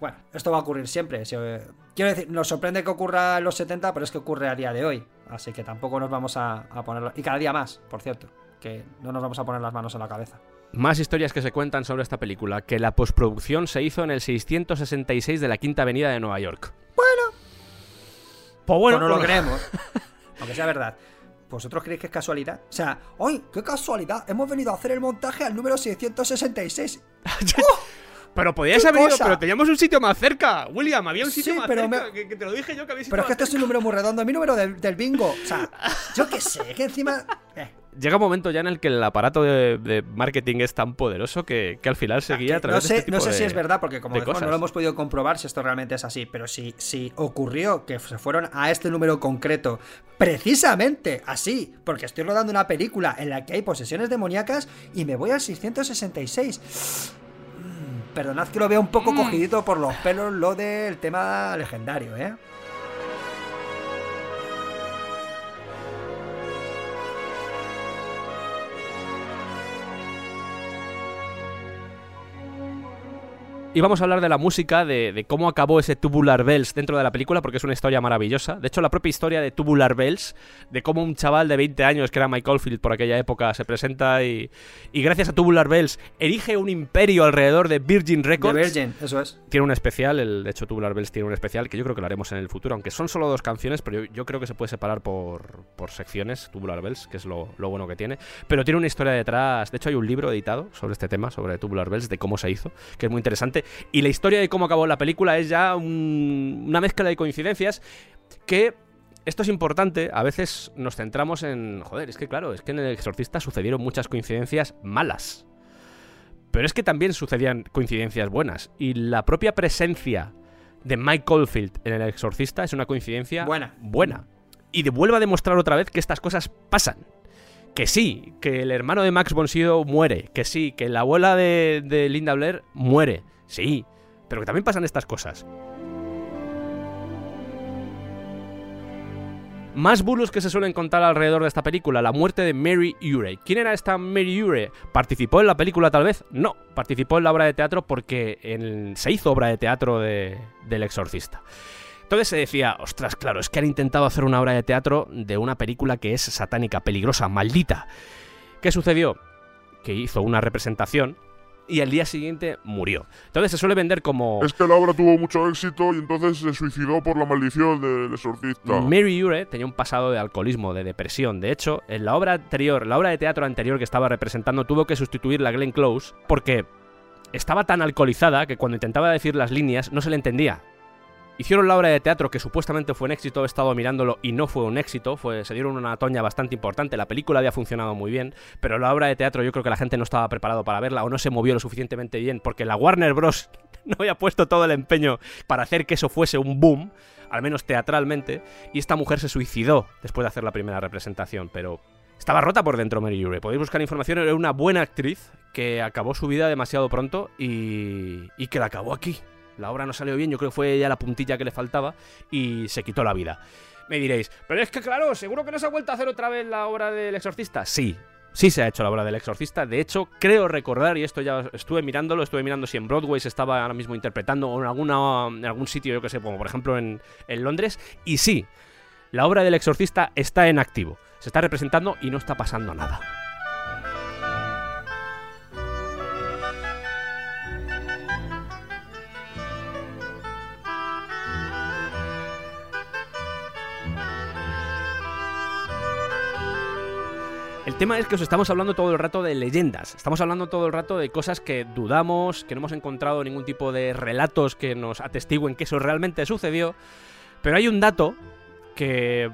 bueno, esto va a ocurrir siempre. Si, eh, quiero decir, nos sorprende que ocurra en los 70, pero es que ocurre a día de hoy. Así que tampoco nos vamos a, a poner. Y cada día más, por cierto. Que no nos vamos a poner las manos en la cabeza. Más historias que se cuentan sobre esta película, que la postproducción se hizo en el 666 de la Quinta Avenida de Nueva York. Bueno. Pues bueno, Pues no lo pues- creemos. Aunque sea verdad. ¿Vosotros creéis que es casualidad? O sea, ¡ay! ¡Qué casualidad! Hemos venido a hacer el montaje al número 666. Pero podías ¡Qué haber ido, pero teníamos un sitio más cerca. William, había un sitio Sí, más pero cerca. me- Que, que te lo dije yo que había sitio Pero es que este es un número muy redondo. Es mi número del, del bingo. O sea, yo qué sé, que encima. eh, Llega un momento ya en el que el aparato de, de marketing es tan poderoso que, que al final seguía a Ah, no través de sé, este tipo no sé de- si es verdad, porque como de decimos, no lo hemos podido comprobar si esto realmente es así, pero si, si ocurrió que se fueron a este número concreto, precisamente así, porque estoy rodando una película en la que hay posesiones demoníacas y me voy al 666. Perdonad que lo veo un poco Mm. cogidito por los pelos lo del tema legendario, ¿eh? Y vamos a hablar de la música, de, de cómo acabó ese Tubular Bells dentro de la película, porque es una historia maravillosa. De hecho, la propia historia de Tubular Bells, de cómo un chaval de 20 años, que era Mike Oldfield por aquella época, se presenta y, y gracias a Tubular Bells erige un imperio alrededor de Virgin De Records. Virgin, eso es. Tiene un especial, el, de hecho Tubular Bells tiene un especial que yo creo que lo haremos en el futuro, aunque son solo dos canciones, pero yo, yo creo que se puede separar por, por secciones, Tubular Bells, que es lo, lo bueno que tiene. Pero tiene una historia detrás, de hecho hay un libro editado sobre este tema, sobre Tubular Bells, de cómo se hizo, que es muy interesante. Y la historia de cómo acabó la película es ya un- una mezcla de coincidencias que... Esto es importante, a veces nos centramos en... Joder, es que claro, es que en El Exorcista sucedieron muchas coincidencias malas. Pero es que también sucedían coincidencias buenas. Y la propia presencia de Mike Oldfield en El Exorcista es una coincidencia Buena. buena. Y de- vuelve a demostrar otra vez que estas cosas pasan. Que sí, que el hermano de Max von Sydow muere. Que sí, que la abuela de, de Linda Blair muere. Sí, pero que también pasan estas cosas. Más bulos que se suelen contar alrededor de esta película, la muerte de Mary Urey. ¿Quién era esta Mary Urey? ¿Participó en la película tal vez? No, participó en la obra de teatro porque en- se hizo obra de teatro de- del exorcista. Entonces se decía, ostras, claro, es que han intentado hacer una obra de teatro de una película que es satánica, peligrosa, maldita. ¿Qué sucedió? Que hizo una representación y al día siguiente murió. Entonces se suele vender como... Es que la obra tuvo mucho éxito y entonces se suicidó por la maldición del exorcista. Mary Ure tenía un pasado de alcoholismo, de depresión. De hecho, en la obra anterior, la obra de teatro anterior que estaba representando, tuvo que sustituir la Glenn Close porque estaba tan alcoholizada que cuando intentaba decir las líneas no se le entendía. Hicieron la obra de teatro que supuestamente fue un éxito, he estado mirándolo y no fue un éxito, fue, se dieron una toña bastante importante, la película había funcionado muy bien, pero la obra de teatro yo creo que la gente no estaba preparado para verla o no se movió lo suficientemente bien porque la Warner Bros. no había puesto todo el empeño para hacer que eso fuese un boom, al menos teatralmente, y esta mujer se suicidó después de hacer la primera representación, pero estaba rota por dentro Mary Ure. Podéis buscar información, era una buena actriz que acabó su vida demasiado pronto y, y que la acabó aquí. La obra no salió bien, yo creo que fue ya la puntilla que le faltaba y se quitó la vida. Me diréis, pero es que claro, seguro que no se ha vuelto a hacer otra vez la obra del exorcista. Sí, sí se ha hecho la obra del exorcista. De hecho, creo recordar, y esto ya estuve mirándolo, estuve mirando si en Broadway se estaba ahora mismo interpretando o en, alguna, en algún sitio, yo que sé, como por ejemplo en, en Londres. Y sí, la obra del exorcista está en activo. Se está representando y no está pasando nada. El tema es que os estamos hablando todo el rato de leyendas, estamos hablando todo el rato de cosas que dudamos, que no hemos encontrado ningún tipo de relatos que nos atestiguen que eso realmente sucedió, pero hay un dato que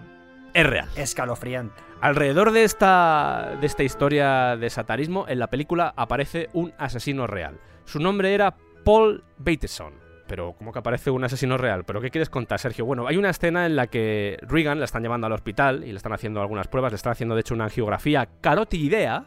es real. Escalofriante. Alrededor de esta, de esta historia de satanismo, en la película aparece un asesino real. Su nombre era Paul Bateson. Pero ¿cómo que aparece un asesino real? ¿Pero qué quieres contar, Sergio? Bueno, hay una escena en la que Regan la están llevando al hospital y le están haciendo algunas pruebas, le están haciendo de hecho una angiografía carotiidea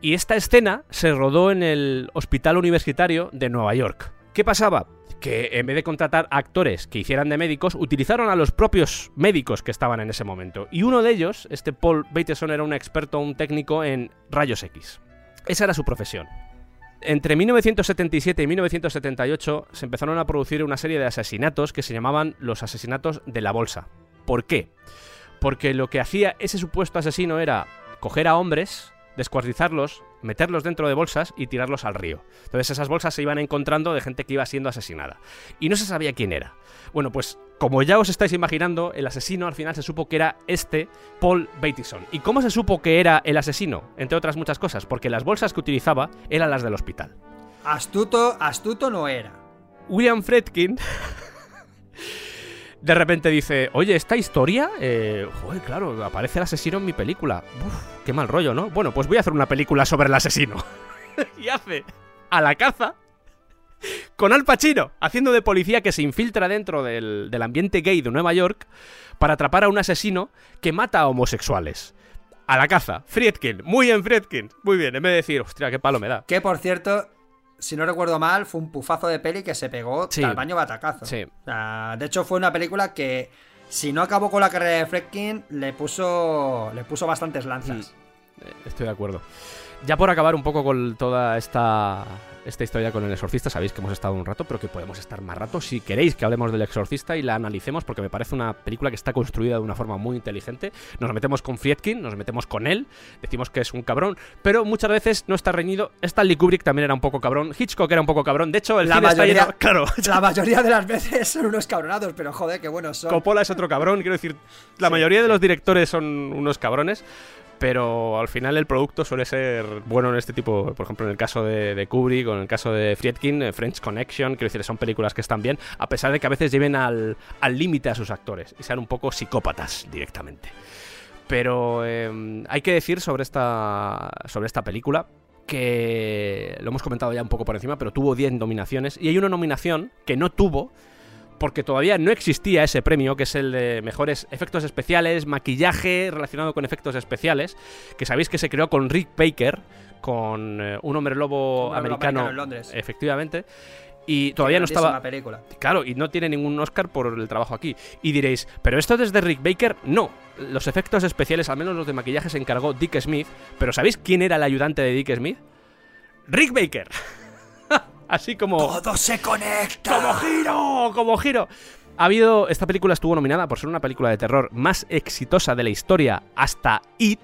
y esta escena se rodó en el Hospital Universitario de Nueva York. ¿Qué pasaba? Que en vez de contratar actores que hicieran de médicos, utilizaron a los propios médicos que estaban en ese momento. Y uno de ellos, este Paul Bateson, era un experto, un técnico en rayos X. Esa era su profesión. Entre 1977 y 1978 se empezaron a producir una serie de asesinatos que se llamaban los asesinatos de la bolsa. ¿Por qué? Porque lo que hacía ese supuesto asesino era coger a hombres, descuartizarlos, meterlos dentro de bolsas y tirarlos al río. Entonces esas bolsas se iban encontrando de gente que iba siendo asesinada. Y no se sabía quién era. Bueno, pues como ya os estáis imaginando, el asesino al final se supo que era este Paul Bateson. ¿Y cómo se supo que era el asesino? Entre otras muchas cosas, porque las bolsas que utilizaba eran las del hospital. Astuto, astuto no era. William Fredkin de repente dice, oye, esta historia, eh, joder, claro, aparece el asesino en mi película. Uf, qué mal rollo, ¿no? Bueno, pues voy a hacer una película sobre el asesino. y hace a la caza con Al Pacino, haciendo de policía que se infiltra dentro del, del ambiente gay de Nueva York para atrapar a un asesino que mata a homosexuales. A la caza. Friedkin. Muy bien, Friedkin. Muy bien. En vez de decir, hostia, qué palo me da. Que por cierto, si no recuerdo mal, fue un pufazo de peli que se pegó Sí. al baño batacazo. Sí. O sea, de hecho, fue una película que, si no acabó con la carrera de Fredkin, le puso, le puso bastantes lanzas. Eh, Estoy de acuerdo. Ya por acabar un poco con toda esta, esta historia con el exorcista, sabéis que hemos estado un rato, pero que podemos estar más rato si queréis que hablemos del exorcista y la analicemos, porque me parece una película que está construida de una forma muy inteligente. Nos metemos con Friedkin, nos metemos con él, decimos que es un cabrón, pero muchas veces no está reñido. Stanley Kubrick también era un poco cabrón, Hitchcock era un poco cabrón. De hecho, el La cine está mayoría- lleno- Claro, La mayoría de las veces son unos cabronados, pero joder, qué buenos son. Coppola es otro cabrón, quiero decir, la Sí, mayoría de sí. los directores son unos cabrones, pero al final el producto suele ser bueno en este tipo, por ejemplo, en el caso de, de Kubrick o en el caso de Friedkin, eh, French Connection, quiero decir, son películas que están bien, a pesar de que a veces lleven al al límite a sus actores y sean un poco psicópatas directamente. Pero eh, hay que decir sobre esta, sobre esta película que lo hemos comentado ya un poco por encima, pero tuvo 10 nominaciones y hay una nominación que no tuvo porque todavía no existía ese premio, que es el de mejores efectos especiales, maquillaje relacionado con efectos especiales, que sabéis que se creó con Rick Baker, con eh, un hombre lobo Un hombre lobo americano, americano en Londres. efectivamente, y todavía no estaba... película. Claro, y no tiene ningún Oscar por el trabajo aquí. Y diréis, ¿pero esto desde Rick Baker? No. Los efectos especiales, al menos los de maquillaje, se encargó Dick Smith. ¿Pero sabéis quién era el ayudante de Dick Smith? Rick Baker. Así como... Todo se conecta. ¡Como giro! ¡Como giro! Ha habido. Esta película estuvo nominada por ser una película de terror más exitosa de la historia hasta It.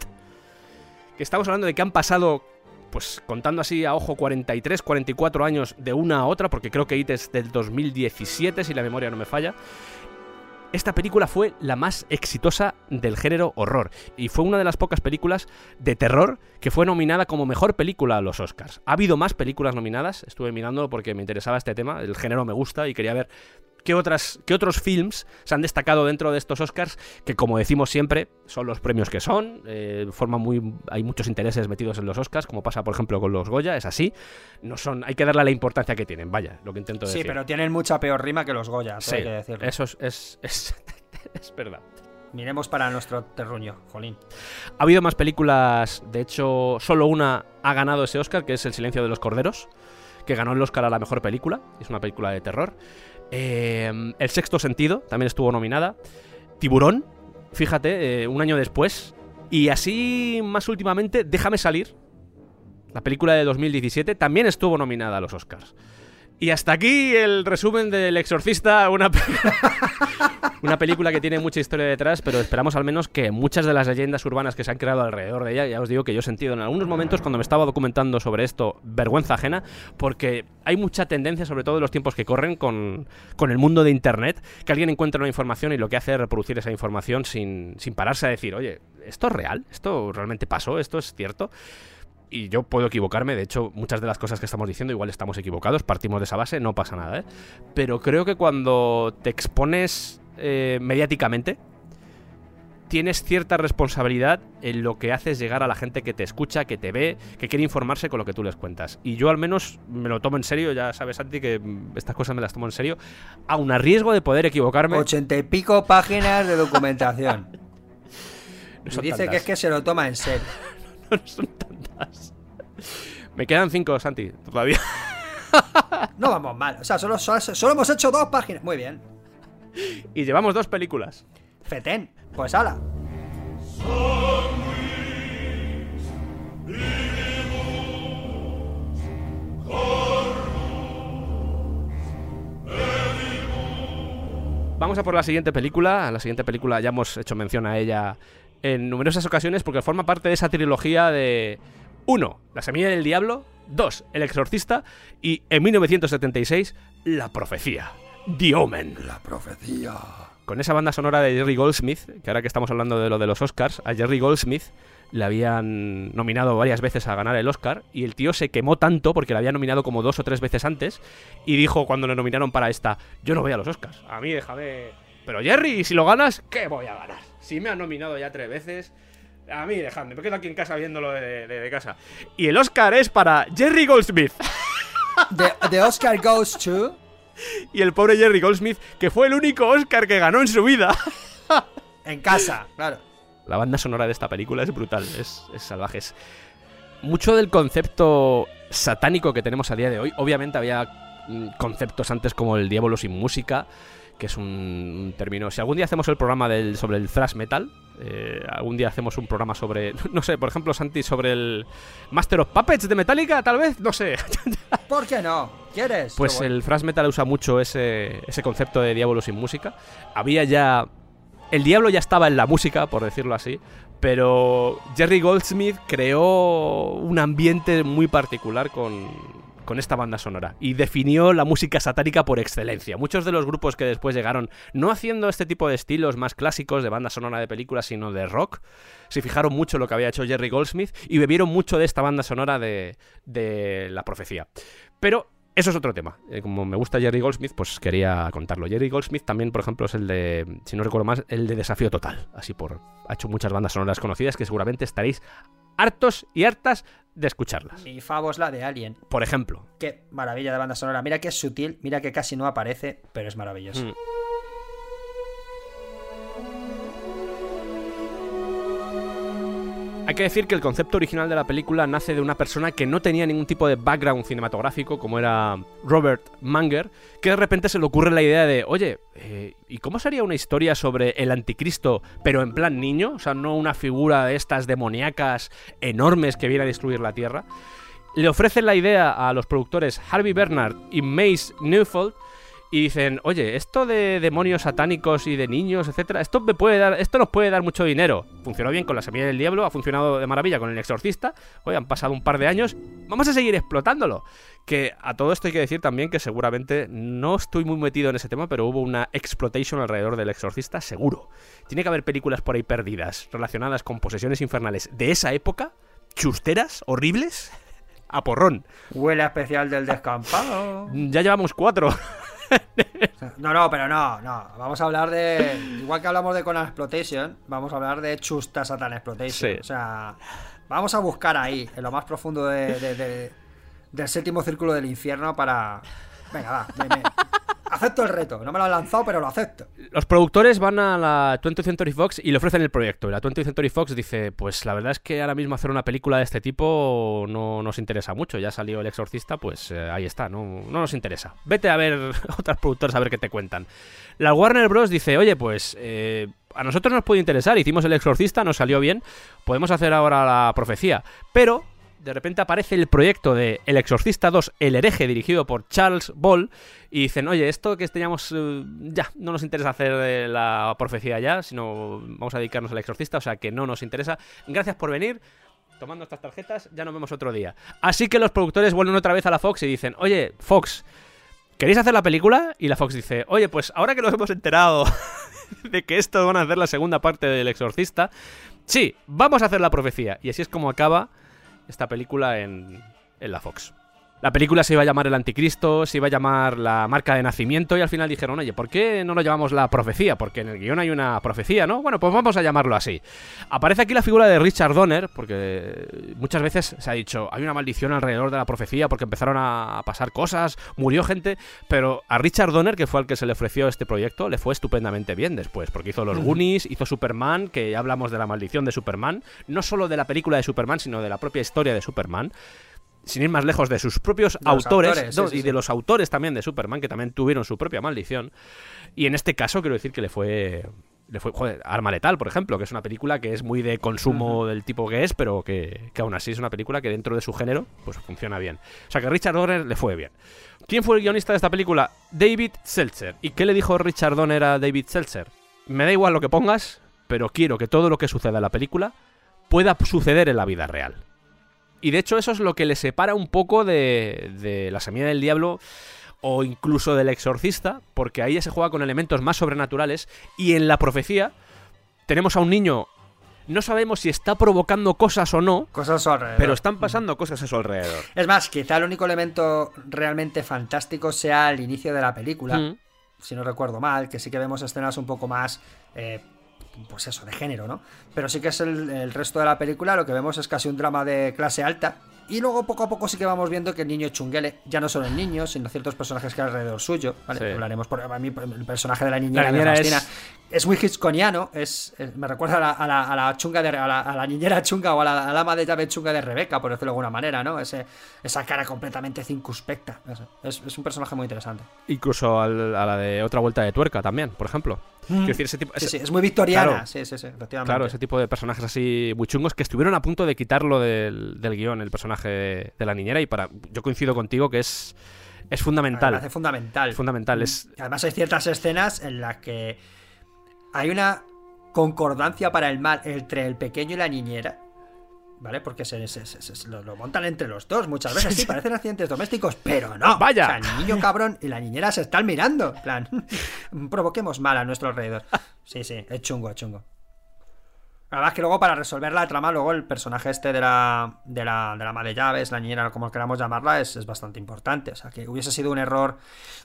Que estamos hablando de que han pasado. Pues contando así a ojo, 43, 44 años de una a otra, porque creo que It es del 2017, si la memoria no me falla. Esta película fue la más exitosa del género horror y fue una de las pocas películas de terror que fue nominada como mejor película a los Oscars. Ha habido más películas nominadas, estuve mirándolo porque me interesaba este tema, el género me gusta y quería ver qué, otras, qué otros films se han destacado dentro de estos Oscars, que como decimos siempre, son los premios que son, eh, forman muy, hay muchos intereses metidos en los Oscars, como pasa por ejemplo con los Goya, es así, no son, hay que darle la importancia que tienen, vaya, lo que intento Sí, decir. pero tienen mucha peor rima que los Goya, Sí, hay que decirlo. eso es, es, es, es verdad. Miremos para nuestro terruño, jolín. Ha habido más películas, de hecho, solo una ha ganado ese Oscar, que es El silencio de los corderos, que ganó el Oscar a la mejor película, es una película de terror. Eh, el sexto sentido también estuvo nominada. Tiburón, fíjate, eh, un año después. Y así, más últimamente, Déjame salir, la película de 2017, también estuvo nominada a los Oscars. Y hasta aquí el resumen del Exorcista, una, una película que tiene mucha historia detrás, pero esperamos al menos que muchas de las leyendas urbanas que se han creado alrededor de ella, ya os digo que yo he sentido en algunos momentos cuando me estaba documentando sobre esto vergüenza ajena, porque hay mucha tendencia, sobre todo en los tiempos que corren con, con el mundo de Internet, que alguien encuentra una información y lo que hace es reproducir esa información sin, sin pararse a decir, oye, ¿esto es real? ¿Esto realmente pasó? ¿Esto es cierto? y yo puedo equivocarme, de hecho, muchas de las cosas que estamos diciendo igual estamos equivocados, partimos de esa base, no pasa nada, ¿eh? Pero creo que cuando te expones eh, mediáticamente, tienes cierta responsabilidad en lo que haces llegar a la gente que te escucha, que te ve, que quiere informarse con lo que tú les cuentas. Y yo al menos me lo tomo en serio, ya sabes, Santi, que estas cosas me las tomo en serio, aun a riesgo de poder equivocarme. Ochenta y pico páginas de documentación. No Y dice que es que se lo toma en serio. No son tantas. Me quedan cinco, Santi, todavía. No vamos mal. O sea, solo, solo, solo hemos hecho dos páginas. Muy bien. Y llevamos dos películas. Fetén. Pues ala. Vamos a por la siguiente película. La siguiente película ya hemos hecho mención a ella en numerosas ocasiones porque forma parte de esa trilogía de 1. La semilla del diablo. 2. El exorcista. Y en 1976, La profecía. The Omen. La profecía. Con esa banda sonora de Jerry Goldsmith, que ahora que estamos hablando de lo de los Oscars, a Jerry Goldsmith le habían nominado varias veces a ganar el Oscar y el tío se quemó tanto porque le había nominado como dos o tres veces antes y dijo cuando le nominaron para esta, yo no voy a los Oscars, a mí déjame... Pero Jerry, si lo ganas, ¿qué voy a ganar? Si me han nominado ya tres veces, a mí dejadme, me quedo aquí en casa viéndolo de, de- de casa. Y el Oscar es para Jerry Goldsmith. The, the Oscar goes to. Y el pobre Jerry Goldsmith, que fue el único Oscar que ganó en su vida. En casa, claro. La banda sonora de esta película es brutal, es, es salvaje. es- Mucho del concepto satánico que tenemos a día de hoy, obviamente había mm, conceptos antes como el diablo sin música, que es un, un término... Si algún día hacemos el programa del, sobre el thrash metal, eh, algún día hacemos un programa sobre, no sé, por ejemplo, Santi, sobre el Master of Puppets de Metallica, tal vez, no sé. ¿Por qué no? ¿Quieres? Pues bueno. el thrash metal usa mucho ese, ese concepto de diablo sin música. Había ya. El diablo ya estaba en la música, por decirlo así. Pero Jerry Goldsmith creó un ambiente muy particular con, con esta banda sonora. Y definió la música satánica por excelencia. Muchos de los grupos que después llegaron, no haciendo este tipo de estilos más clásicos de banda sonora de películas, sino de rock, se fijaron mucho en lo que había hecho Jerry Goldsmith y bebieron mucho de esta banda sonora de, de La Profecía. Pero eso es otro tema. Eh, como me gusta Jerry Goldsmith, pues quería contarlo. Jerry Goldsmith también, por ejemplo, es el de, si no recuerdo más, el de Desafío Total. Así por. Ha hecho muchas bandas sonoras conocidas que seguramente estaréis hartos y hartas de escucharlas. Mi favos la de Alien. Por ejemplo. Qué maravilla de banda sonora. Mira que es sutil, mira que casi no aparece, pero es maravilloso. Mm. Hay que decir que el concepto original de la película nace de una persona que no tenía ningún tipo de background cinematográfico, como era Robert Manger, que de repente se le ocurre la idea de, oye, eh, ¿y cómo sería una historia sobre el anticristo, pero en plan niño? O sea, no una figura de estas demoníacas enormes que viene a destruir la Tierra. Le ofrecen la idea a los productores Harvey Bernard y Mace Neufeld y dicen, oye, esto de demonios satánicos y de niños, etcétera, esto me puede dar, esto nos puede dar mucho dinero. Funcionó bien con la semilla del diablo, ha funcionado de maravilla con el exorcista. Oye, han pasado un par de años, vamos a seguir explotándolo. Que a todo esto hay que decir también que seguramente no estoy muy metido en ese tema, pero hubo una exploitation alrededor del exorcista, seguro. Tiene que haber películas por ahí perdidas relacionadas con posesiones infernales de esa época, chusteras, horribles, a porrón. Huele a especial del descampado. Ya llevamos cuatro. No, no, pero no, no. Vamos a hablar de. Igual que hablamos de Conan Exploitation, vamos a hablar de Chusta Satan Exploitation. Sí. O sea, vamos a buscar ahí, en lo más profundo de- de- de- del séptimo círculo del infierno para. Venga, va. me- me- Acepto el reto. No me lo han lanzado, pero lo acepto. Los productores van a la 20th Century Fox y le ofrecen el proyecto. Y la 20th Century Fox dice, pues la verdad es que ahora mismo hacer una película de este tipo no nos interesa mucho. Ya salió El Exorcista, pues eh, ahí está, no, no nos interesa. Vete a ver otras productoras a ver qué te cuentan. La Warner Bros. dice, oye, pues eh, a nosotros nos puede interesar. Hicimos El Exorcista, nos salió bien. Podemos hacer ahora la profecía. Pero... De repente aparece el proyecto de El Exorcista 2, El hereje, dirigido por Charles Ball, y dicen, oye, esto que teníamos, eh, ya, no nos interesa hacer la profecía ya, sino vamos a dedicarnos al exorcista, o sea que no nos interesa. Gracias por venir, tomando estas tarjetas, ya nos vemos otro día. Así que los productores vuelven otra vez a la Fox y dicen, oye, Fox, ¿queréis hacer la película? Y la Fox dice, oye, pues ahora que nos hemos enterado de que esto van a hacer la segunda parte del exorcista, sí, vamos a hacer la profecía. Y así es como acaba esta película en, en la Fox. La película se iba a llamar El Anticristo, se iba a llamar La Marca de Nacimiento y al final dijeron, oye, ¿por qué no lo llamamos La Profecía? Porque en el guion hay una profecía, ¿no? Bueno, pues vamos a llamarlo así. Aparece aquí la figura de Richard Donner, porque muchas veces se ha dicho, hay una maldición alrededor de la profecía porque empezaron a pasar cosas, murió gente, pero a Richard Donner, que fue al que se le ofreció este proyecto, le fue estupendamente bien después, porque hizo Los Goonies, hizo Superman, que ya hablamos de la maldición de Superman, no solo de la película de Superman, sino de la propia historia de Superman sin ir más lejos, de sus propios De autores, autores, no, sí, sí, y de sí. los autores también de Superman, que también tuvieron su propia maldición. Y en este caso quiero decir que le fue... Le fue, joder, Arma Letal, por ejemplo, que es una película que es muy de consumo del tipo que es, pero que, que aún así es una película que dentro de su género pues funciona bien. O sea que Richard Donner le fue bien. ¿Quién fue el guionista de esta película? David Seltzer. ¿Y qué le dijo Richard Donner a David Seltzer? Me da igual lo que pongas, pero quiero que todo lo que suceda en la película pueda suceder en la vida real. Y de hecho eso es lo que le separa un poco de, de La Semilla del Diablo o incluso del Exorcista, porque ahí ya se juega con elementos más sobrenaturales y en la profecía tenemos a un niño, no sabemos si está provocando cosas o no, Cosas alrededor. pero están pasando cosas a su alrededor. Es más, quizá el único elemento realmente fantástico sea el inicio de la película. Mm. si no recuerdo mal, que sí que vemos escenas un poco más, eh, pues eso, de género, ¿no? Pero sí que es el, el resto de la película, lo que vemos es casi un drama de clase alta. Y luego poco a poco sí que vamos viendo que el niño chunguele, ya no solo el niño, sino ciertos personajes que hay alrededor suyo, ¿vale? Sí. Hablaremos por a mí el personaje de la niñera, La me niñera fascina. es- Es muy hitchconiano, es, es- me recuerda a la, a la- a la chunga de a la, a la niñera chunga o a la, ama de llave chunga de Rebeca, por decirlo de alguna manera, ¿no? Ese, esa cara completamente circunspecta. Es, es un personaje muy interesante. Incluso al- a la de otra vuelta de tuerca también, por ejemplo. Quiero decir, ese tipo, Sí, ese- sí, es muy victoriana. Claro. Sí, sí, sí, efectivamente. Claro, ese tipo de personajes así muy chungos que estuvieron a punto de quitarlo del, del guion, el personaje de, de la niñera, y para. Yo coincido contigo que es. Es Me fundamental. parece fundamental. Es fundamental. Es, Además, hay ciertas escenas en las que hay una concordancia para el mal entre el pequeño y la niñera. ¿Vale? Porque se, se- se- se- lo, lo montan entre los dos muchas veces. Sí, parecen accidentes domésticos, pero no. Vaya. O sea, el niño cabrón y la niñera se están mirando. En plan, provoquemos mal a nuestro alrededor. Sí, sí, es chungo, es chungo. La verdad es que luego para resolver la trama, luego el personaje este de la, de la, de la ama de llaves, la niñera, como queramos llamarla, es, es bastante importante. O sea, que hubiese sido un error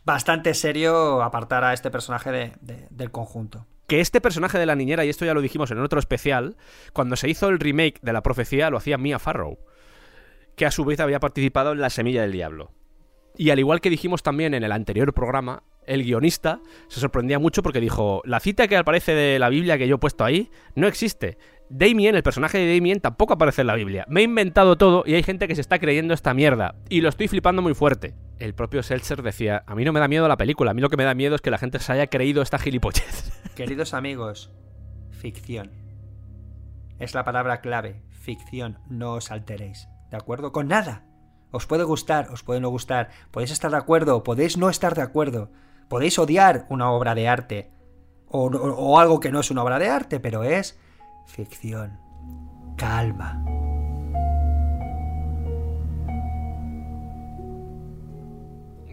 bastante serio apartar a este personaje de- de- del conjunto. Que este personaje de la niñera, y esto ya lo dijimos en otro especial, cuando se hizo el remake de La Profecía, lo hacía Mia Farrow, que a su vez había participado en La Semilla del Diablo. Y al igual que dijimos también en el anterior programa, el guionista se sorprendía mucho porque dijo, la cita que aparece de la Biblia que yo he puesto ahí no existe. Damien, el personaje de Damien, tampoco aparece en la Biblia. Me he inventado todo y hay gente que se está creyendo esta mierda. Y lo estoy flipando muy fuerte. El propio Seltzer decía, a mí no me da miedo la película, a mí lo que me da miedo es que la gente se haya creído esta gilipollez. Queridos amigos, ficción. Es la palabra clave, ficción, no os alteréis. ¿De acuerdo? Con nada. Os puede gustar, os puede no gustar, podéis estar de acuerdo, podéis no estar de acuerdo, podéis odiar una obra de arte o, algo que no es una obra de arte, pero es ficción. Calma.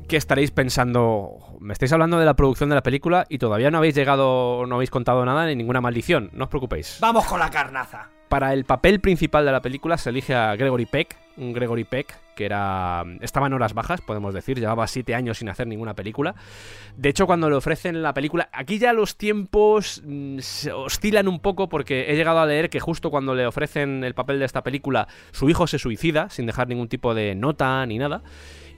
¿Qué estaréis pensando? Me estáis hablando de la producción de la película y todavía no habéis llegado, no habéis contado nada ni ninguna maldición, no os preocupéis. Vamos con la carnaza. Para el papel principal de la película se elige a Gregory Peck, un Gregory Peck que era estaba en horas bajas, podemos decir, llevaba siete años sin hacer ninguna película. De hecho, cuando le ofrecen la película, aquí ya los tiempos mm, se oscilan un poco porque he llegado a leer que justo cuando le ofrecen el papel de esta película, su hijo se suicida sin dejar ningún tipo de nota ni nada.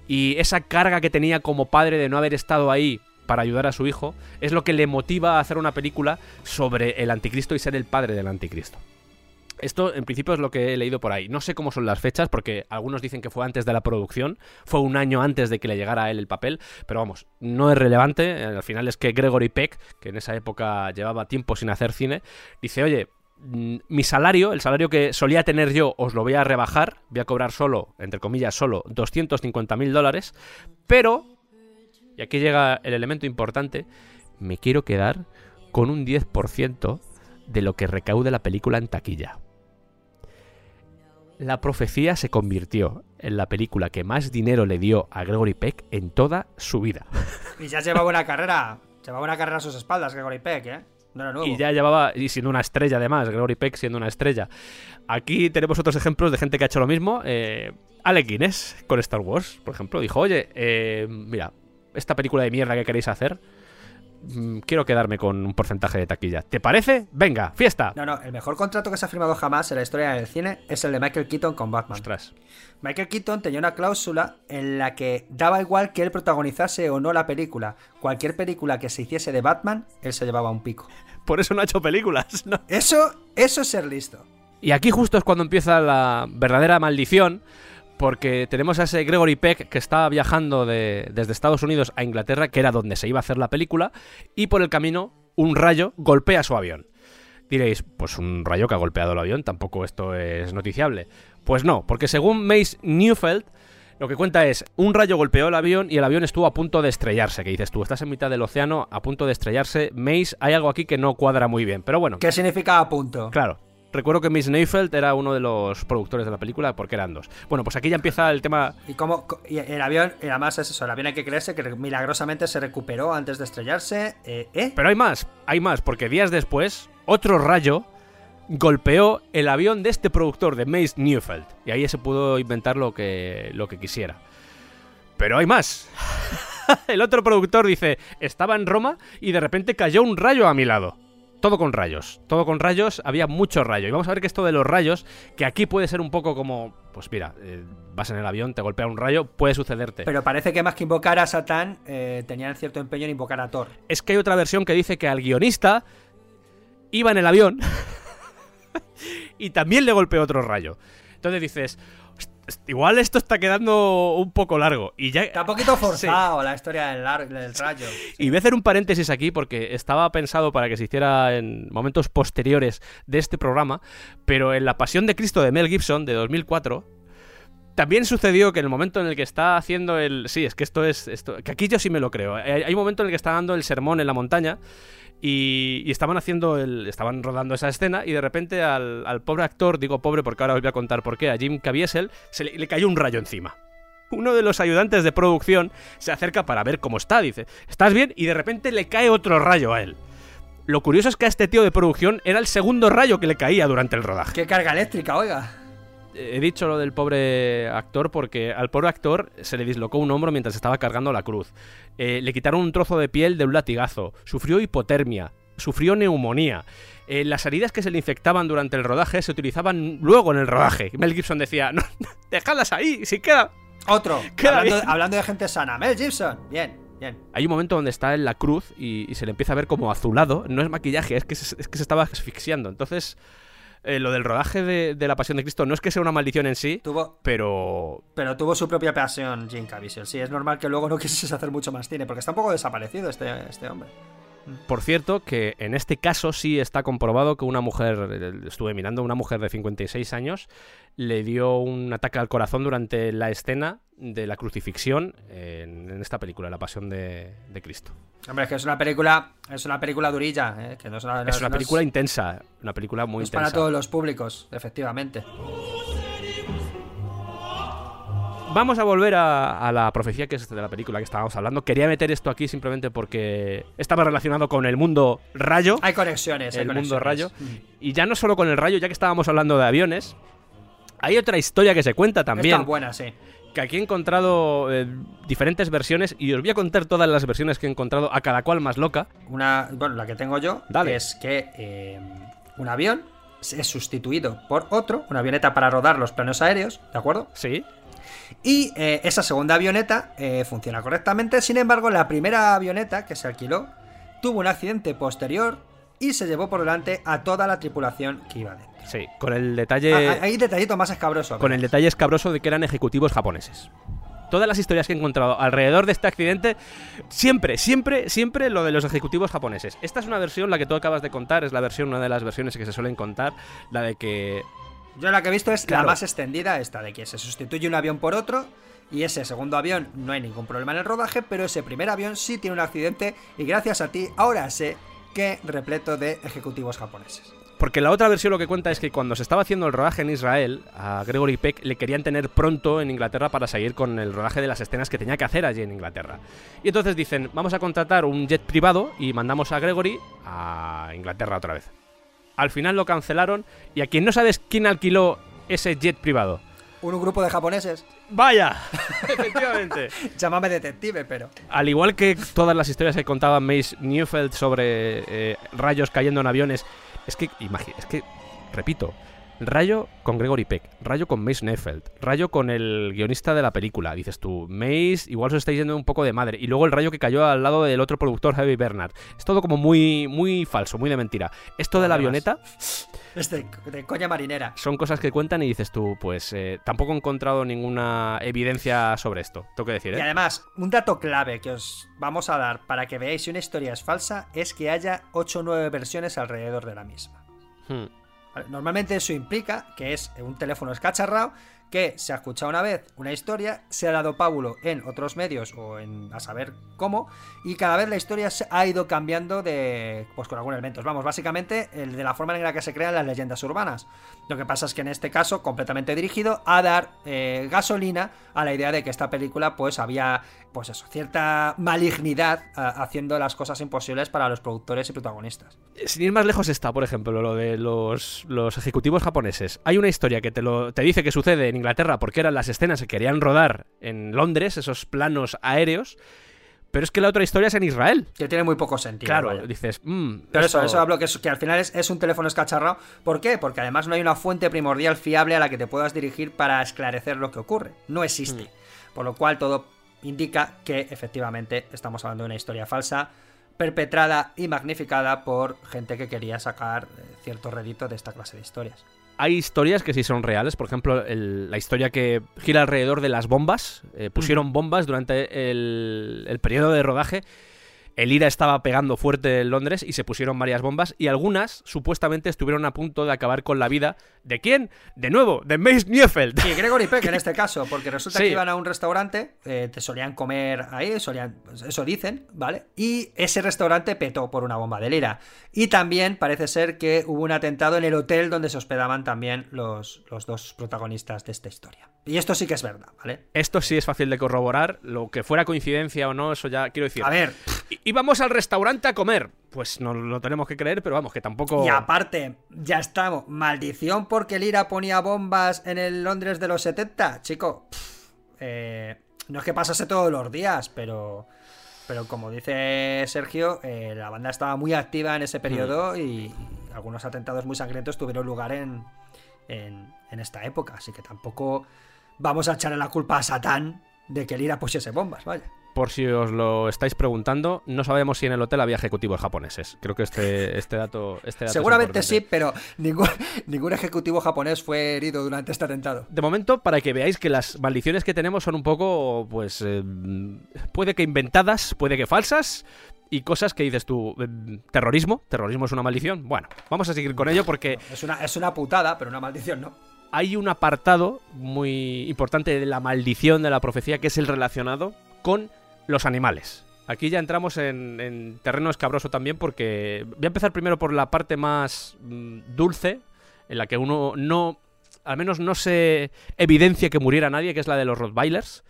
Y esa carga que tenía como padre de no haber estado ahí para ayudar a su hijo es lo que le motiva a hacer una película sobre el anticristo y ser el padre del anticristo. Esto en principio es lo que he leído por ahí. No sé cómo son las fechas porque algunos dicen que fue antes de la producción, fue un año antes de que le llegara a él el papel, pero vamos, no es relevante. Al final es que Gregory Peck, que en esa época llevaba tiempo sin hacer cine, dice, oye, mi salario, el salario que solía tener yo, os lo voy a rebajar, voy a cobrar solo, entre comillas, solo 250 mil dólares, pero, y aquí llega el elemento importante, me quiero quedar con un 10% de lo que recaude la película en taquilla. La profecía se convirtió en la película que más dinero le dio a Gregory Peck en toda su vida. Y ya lleva buena carrera. Lleva buena carrera a sus espaldas, Gregory Peck, ¿eh? No. Y ya llevaba, y siendo una estrella además, Gregory Peck siendo una estrella. Aquí tenemos otros ejemplos de gente que ha hecho lo mismo. Eh, Alec Guinness con Star Wars, por ejemplo, dijo, oye, eh, mira, esta película de mierda que queréis hacer, mm, quiero quedarme con un porcentaje de taquilla. ¿Te parece? Venga, fiesta. No, no, el mejor contrato que se ha firmado jamás en la historia del cine es el de Michael Keaton con Batman. Ostras. Michael Keaton tenía una cláusula en la que daba igual que él protagonizase o no la película. Cualquier película que se hiciese de Batman, él se llevaba un pico. Por eso no ha hecho películas, ¿no? Eso, eso es ser listo. Y aquí justo es cuando empieza la verdadera maldición, porque tenemos a ese Gregory Peck que estaba viajando de- desde Estados Unidos a Inglaterra, que era donde se iba a hacer la película, y por el camino un rayo golpea su avión. Diréis, pues un rayo que ha golpeado el avión, tampoco esto es noticiable. Pues no, porque según Mace Newfeld, lo que cuenta es, un rayo golpeó el avión y el avión estuvo a punto de estrellarse. Que dices tú, estás en mitad del océano, a punto de estrellarse. Mace, hay algo aquí que no cuadra muy bien. Pero bueno, ¿Qué significa a punto? Claro. Recuerdo que Miss Neufeld era uno de los productores de la película porque eran dos. Bueno, pues aquí ya empieza el tema. Y cómo co- y el avión, y además es eso, el avión hay que creerse que milagrosamente se recuperó antes de estrellarse. Eh, ¿eh? Pero hay más, hay más, porque días después, otro rayo golpeó el avión de este productor, de Mace Neufeld. Y ahí se pudo inventar lo que, lo que quisiera. Pero hay más. el otro productor dice, estaba en Roma y de repente cayó un rayo a mi lado. Todo con rayos, todo con rayos, había mucho rayo. Y vamos a ver que esto de los rayos, que aquí puede ser un poco como, pues mira, eh, vas en el avión, te golpea un rayo, puede sucederte. Pero parece que más que invocar a Satán, eh, tenían cierto empeño en invocar a Thor. es que hay otra versión que dice que al guionista iba en el avión y también le golpeó otro rayo. Entonces dices, "Host- igual esto está quedando un poco largo. Y ya. Está un poquito forzado la historia del, rayo. Y voy a hacer un paréntesis aquí porque estaba pensado para que se hiciera en momentos posteriores de este programa, pero en La Pasión de Cristo de Mel Gibson de 2004 también sucedió que en el momento en el que está haciendo el... Sí, es que esto es... Esto... Que aquí yo sí me lo creo. Hay hay un momento en el que está dando el sermón en la montaña y, y estaban haciendo el... Estaban rodando esa escena y de repente al, al pobre actor, digo pobre porque ahora os voy a contar por qué, a Jim Caviezel se le, le cayó un rayo encima. Uno de los ayudantes de producción se acerca para ver cómo está, dice, ¿estás bien? Y de repente le cae otro rayo a él. Lo curioso es que a este tío de producción era el segundo rayo que le caía durante el rodaje. Qué carga eléctrica, oiga. He dicho lo del pobre actor porque al pobre actor se le dislocó un hombro mientras estaba cargando la cruz. Eh, le quitaron un trozo de piel de un latigazo. Sufrió hipotermia. Sufrió neumonía. Eh, las heridas que se le infectaban durante el rodaje se utilizaban luego en el rodaje. Mel Gibson decía, no, déjalas ahí, si queda. Otro. Queda Hablando, de gente sana. Mel Gibson. Bien, bien. Hay un momento donde está en la cruz y, y se le empieza a ver como azulado. No es maquillaje, es que se, es que se estaba asfixiando. Entonces, eh, lo del rodaje de, de La Pasión de Cristo no es que sea una maldición en sí, Tuvo, pero pero tuvo su propia pasión, Jim Caviezel. Sí, es normal que luego no quisiese hacer mucho más cine, porque está un poco desaparecido este, este hombre. Por cierto, que en este caso sí está comprobado que una mujer, eh, estuve mirando, una mujer de 56 años le dio un ataque al corazón durante la escena de la crucifixión en, en esta película, La Pasión de, de Cristo. Hombre, es que es una película, es una película durilla, ¿eh? que no es una, no es una no película intensa, una película muy no es intensa. para todos los públicos, efectivamente. Vamos a volver a, a la profecía que es de la película que estábamos hablando. Quería meter esto aquí simplemente porque estaba relacionado con el mundo rayo. Hay conexiones, hay el mundo conexiones. rayo. Y ya no solo con el rayo, ya que estábamos hablando de aviones, hay otra historia que se cuenta también. Está buena, sí. Que aquí he encontrado eh, diferentes versiones y os voy a contar todas las versiones que he encontrado, a cada cual más loca. Una, bueno, la que tengo yo Dale. es que eh, un avión es sustituido por otro, una avioneta para rodar los planos aéreos, ¿de acuerdo? Sí. Y eh, esa segunda avioneta eh, funciona correctamente, sin embargo, la primera avioneta que se alquiló tuvo un accidente posterior y se llevó por delante a toda la tripulación que iba dentro. Sí, con el detalle. Ah, hay detallito más escabroso. con el detalle escabroso de que eran ejecutivos japoneses. Todas las historias que he encontrado alrededor de este accidente, siempre, siempre, siempre lo de los ejecutivos japoneses. Esta es una versión, la que tú acabas de contar, es la versión, una de las versiones que se suelen contar, la de que Yo la que he visto es Claro. la más extendida, esta de que se sustituye un avión por otro. Y ese segundo avión no hay ningún problema en el rodaje, pero ese primer avión sí tiene un accidente y gracias a ti ahora sé que repleto de ejecutivos japoneses. Porque la otra versión lo que cuenta es que cuando se estaba haciendo el rodaje en Israel, a Gregory Peck le querían tener pronto en Inglaterra para seguir con el rodaje de las escenas que tenía que hacer allí en Inglaterra. Y entonces dicen, vamos a contratar un jet privado y mandamos a Gregory a Inglaterra otra vez. Al final lo cancelaron y a quien no sabes quién alquiló ese jet privado. Un grupo de japoneses. Vaya, efectivamente. Llámame detective, pero. Al igual que todas las historias que contaba Mace Newfeld sobre eh, rayos cayendo en aviones, es que, imagina, es que, repito, Rayo con Gregory Peck, Rayo con Mace Neffeld, Rayo con el guionista de la película. Dices tú, Mace, igual os estáis yendo un poco de madre. Y luego el rayo que cayó al lado del otro productor, Heavy Bernard. Es todo como muy, muy falso, muy de mentira. Esto de la avioneta Es de, coña marinera. son cosas que cuentan y dices tú, pues eh, tampoco he encontrado ninguna evidencia sobre esto. Tengo que decir, Y ¿eh? además, un dato clave que os vamos a dar para que veáis si una historia es falsa es que haya 8 o 9 versiones alrededor de la misma. Hmm. Normalmente eso implica que es un teléfono escacharrado que se ha escuchado una vez una historia, se ha dado pábulo en otros medios o en a saber cómo, y cada vez la historia se ha ido cambiando de pues con algunos elementos. Vamos, básicamente el de la forma en la que se crean las leyendas urbanas. Lo que pasa es que en este caso, completamente dirigido a dar eh, gasolina a la idea de que esta película, pues había, pues eso, cierta malignidad haciendo las cosas imposibles para los productores y protagonistas. Sin ir más lejos está, por ejemplo, lo de los, los ejecutivos japoneses. Hay una historia que te, lo, te dice que sucede en Inglaterra porque eran las escenas que querían rodar en Londres, esos planos aéreos, pero es que la otra historia es en Israel. Que tiene muy poco sentido. Claro, vaya. dices, mm, Pero eso, esto- eso hablo que, es- que al final es, es un teléfono escacharrado. ¿Por qué? Porque además no hay una fuente primordial fiable a la que te puedas dirigir para esclarecer lo que ocurre. No existe. Hmm. Por lo cual todo indica que efectivamente estamos hablando de una historia falsa, perpetrada y magnificada por gente que quería sacar eh, cierto rédito de esta clase de historias. Hay historias que sí son reales, por ejemplo, el- la historia que gira alrededor de las bombas. Eh, pusieron bombas durante el, el periodo de rodaje. El IRA estaba pegando fuerte en Londres y se pusieron varias bombas y algunas supuestamente estuvieron a punto de acabar con la vida de quién? De nuevo, de Mace Neufeld. Y Gregory Peck en este caso, porque resulta Sí. que iban a un restaurante, eh, te solían comer ahí, solían, pues eso dicen, ¿vale? Y ese restaurante petó por una bomba de lira. Y también parece ser que hubo un atentado en el hotel donde se hospedaban también los, los dos protagonistas de esta historia. Y esto sí que es verdad, ¿vale? Esto sí es fácil de corroborar, lo que fuera coincidencia o no, eso ya quiero decir. A ver, íbamos al restaurante a comer. Pues no lo tenemos que creer, pero vamos, que tampoco... y aparte, ya estamos. Maldición porque Lira ponía bombas en el Londres de los 70, chico. pff, eh, no es que pasase todos los días, pero. Pero como dice Sergio, eh, la banda estaba muy activa en ese periodo y, y algunos atentados muy sangrientos tuvieron lugar en, en, en esta época. Así que tampoco vamos a echarle la culpa a Satán de que Lira pusiese bombas, vaya. Por si os lo estáis preguntando, no sabemos si en el hotel había ejecutivos japoneses. Creo que este, este dato... Este dato Seguramente sí, pero ningún, ningún ejecutivo japonés fue herido durante este atentado. De momento, para que veáis que las maldiciones que tenemos son un poco, pues, eh, puede que inventadas, puede que falsas, y cosas que dices tú, eh, terrorismo, terrorismo es una maldición. Bueno, vamos a seguir con ello porque Es una, es una putada, pero una maldición no. Hay un apartado muy importante de la maldición de la profecía que es el relacionado con los animales. Aquí ya entramos en, en terreno escabroso también porque voy a empezar primero por la parte más mm, dulce, en la que uno no, al menos no se evidencia que muriera nadie, que es la de los Rottweilers.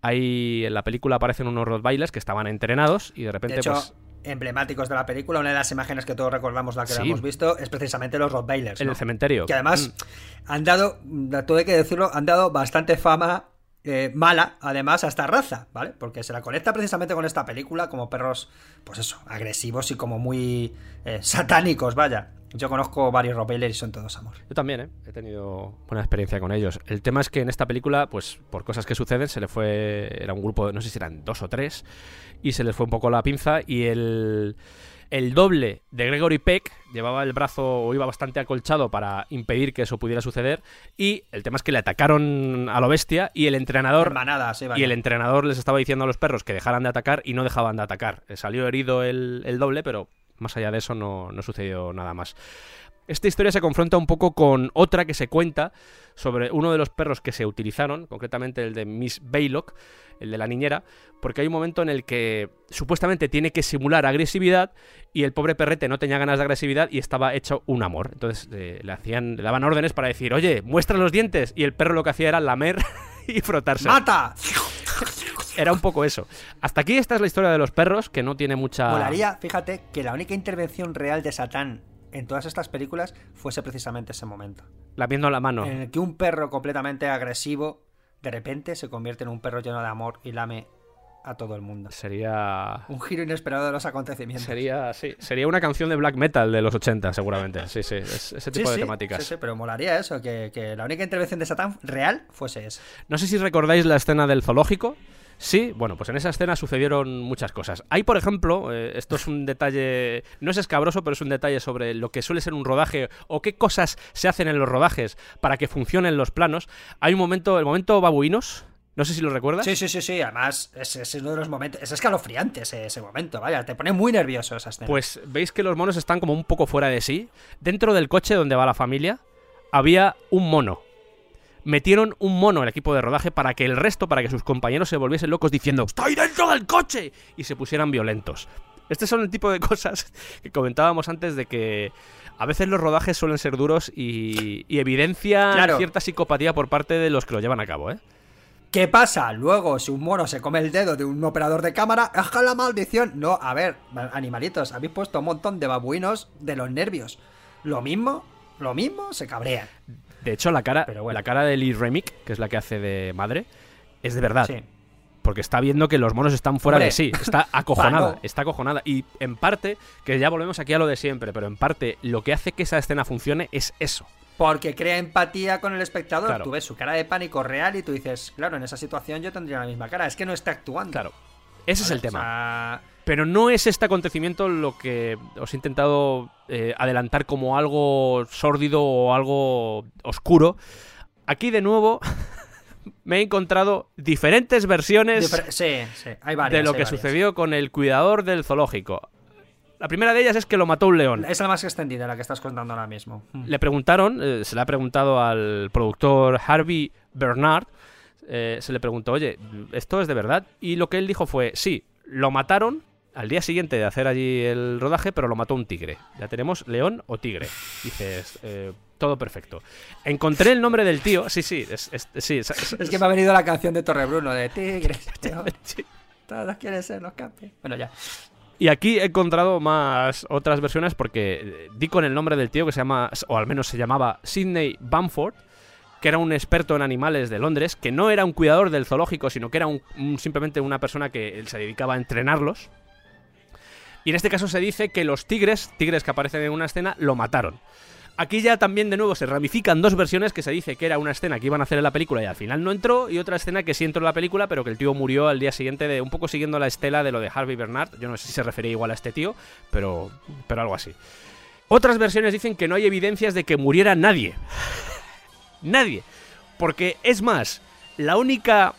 Ahí en la película aparecen unos Rottweilers que estaban entrenados y de repente De hecho, pues emblemáticos de la película, una de las imágenes que todos recordamos la que Sí. hemos visto es precisamente los Rottweilers. en ¿no? el cementerio. Que además Mm. han dado, todo hay que decirlo, han dado bastante fama eh, mala, además, a esta raza, ¿vale? Porque se la conecta precisamente con esta película como perros, pues eso, agresivos y como muy eh, satánicos, vaya. Yo conozco varios Rottweilers y son todos amor. Yo también, ¿eh? He tenido buena experiencia con ellos. El tema es que en esta película, pues por cosas que suceden, se le fue. Era un grupo, de- no sé si eran dos o tres, y se les fue un poco la pinza. Y el. El doble de Gregory Peck llevaba el brazo o iba bastante acolchado para impedir que eso pudiera suceder. Y el tema es que le atacaron a lo bestia y el entrenador y el entrenador les estaba diciendo a los perros que dejaran de atacar y no dejaban de atacar. Eh, Salió herido el, el doble, pero Más allá de eso no, no sucedió nada más. Esta historia se confronta un poco con otra que se cuenta sobre uno de los perros que se utilizaron, concretamente el de Miss Baylock, el de la niñera, porque hay un momento en el que supuestamente tiene que simular agresividad y el pobre perrete no tenía ganas de agresividad y estaba hecho un amor. Entonces eh, le hacían, le daban órdenes para decir, oye, muestra los dientes y el perro lo que hacía era lamer y frotarse. ¡Mata! Era un poco eso. Hasta aquí esta es la historia de los perros, que no tiene mucha... Molaría, fíjate, que la única intervención real de Satán en todas estas películas fuese precisamente ese momento. Lamiendo la mano. En el que un perro completamente agresivo de repente se convierte en un perro lleno de amor y lame a todo el mundo. Sería... Un giro inesperado de los acontecimientos. Sería, sí, sería una canción de black metal de los 80, seguramente. Sí, sí, es- ese tipo Sí, de sí, temáticas. Sí, sí, pero molaría eso, que, que la única intervención de Satán real fuese esa. No sé si recordáis la escena del zoológico. Sí, bueno, pues en esa escena sucedieron muchas cosas. Hay, por ejemplo, eh, esto es un detalle, no es escabroso, pero es un detalle sobre lo que suele ser un rodaje o qué cosas se hacen en los rodajes para que funcionen los planos. Hay un momento, el momento babuinos, no sé si lo recuerdas. Sí, sí, sí, sí. Además, ese es uno de los momentos. Es escalofriante ese, ese momento, vaya. Te pone muy nervioso esa escena. Pues veis que los monos están como un poco fuera de sí. Dentro del coche donde va la familia había un mono. Metieron un mono el equipo de rodaje para que el resto, para que sus compañeros se volviesen locos diciendo ¡Estoy dentro del coche! y se pusieran violentos. Este son el tipo de cosas que comentábamos antes de que a veces los rodajes suelen ser duros y, y evidencia Claro. cierta psicopatía por parte de los que lo llevan a cabo, ¿eh? ¿Qué pasa? Luego, si un mono se come el dedo de un operador de cámara, ¡ajá la maldición! No, a ver, animalitos, habéis puesto un montón de babuinos de los nervios. Lo mismo, lo mismo, se cabrean. De hecho, la cara, Pero bueno. la cara de Lee Remick, que es la que hace de madre, es de verdad. Sí. Porque está viendo que los monos están fuera Hombre. de sí. Está acojonada. Está acojonada. Y en parte, que ya volvemos aquí a lo de siempre, pero en parte lo que hace que esa escena funcione es eso. Porque crea empatía con el espectador. Claro. Tú ves su cara de pánico real y tú dices, claro, en esa situación yo tendría la misma cara. Es que no está actuando. Claro. Ese es el O tema. sea, Pero no es este acontecimiento lo que os he intentado eh, adelantar como algo sórdido o algo oscuro. Aquí de nuevo me he encontrado diferentes versiones difer- sí, sí, hay varias. de lo hay que varias. sucedió con el cuidador del zoológico. La primera de ellas es que lo mató un león. Es la más extendida, la que estás contando ahora mismo. Mm. Le preguntaron, eh, se le ha preguntado al productor Harvey Bernard, eh, se le preguntó, oye, ¿esto es de verdad? Y lo que él dijo fue, sí, lo mataron al día siguiente de hacer allí el rodaje, pero lo mató un tigre. Ya tenemos león o tigre. Dices, eh, todo perfecto. Encontré el nombre del tío, sí, sí, es, es- sí, es- es- Es que me ha venido la canción de Torrebruno de Tigres. sí. Todos quieren ser los campeones. Bueno, ya. Y aquí he encontrado más otras versiones porque eh, di con el nombre del tío que se llama, o al menos se llamaba Sidney Bamford, que era un experto en animales de Londres, que no era un cuidador del zoológico, sino que era un- un- simplemente una persona que se dedicaba a entrenarlos. Y en este caso se dice que los tigres, tigres que aparecen en una escena, lo mataron. Aquí ya también de nuevo se ramifican dos versiones que se dice que era una escena que iban a hacer en la película y al final no entró y otra escena que sí entró en la película pero que el tío murió al día siguiente de un poco siguiendo la estela de lo de Harvey Bernard. Yo no sé si se refería igual a este tío, pero, pero algo así. Otras versiones dicen que no hay evidencias de que muriera nadie. nadie. Porque es más, la única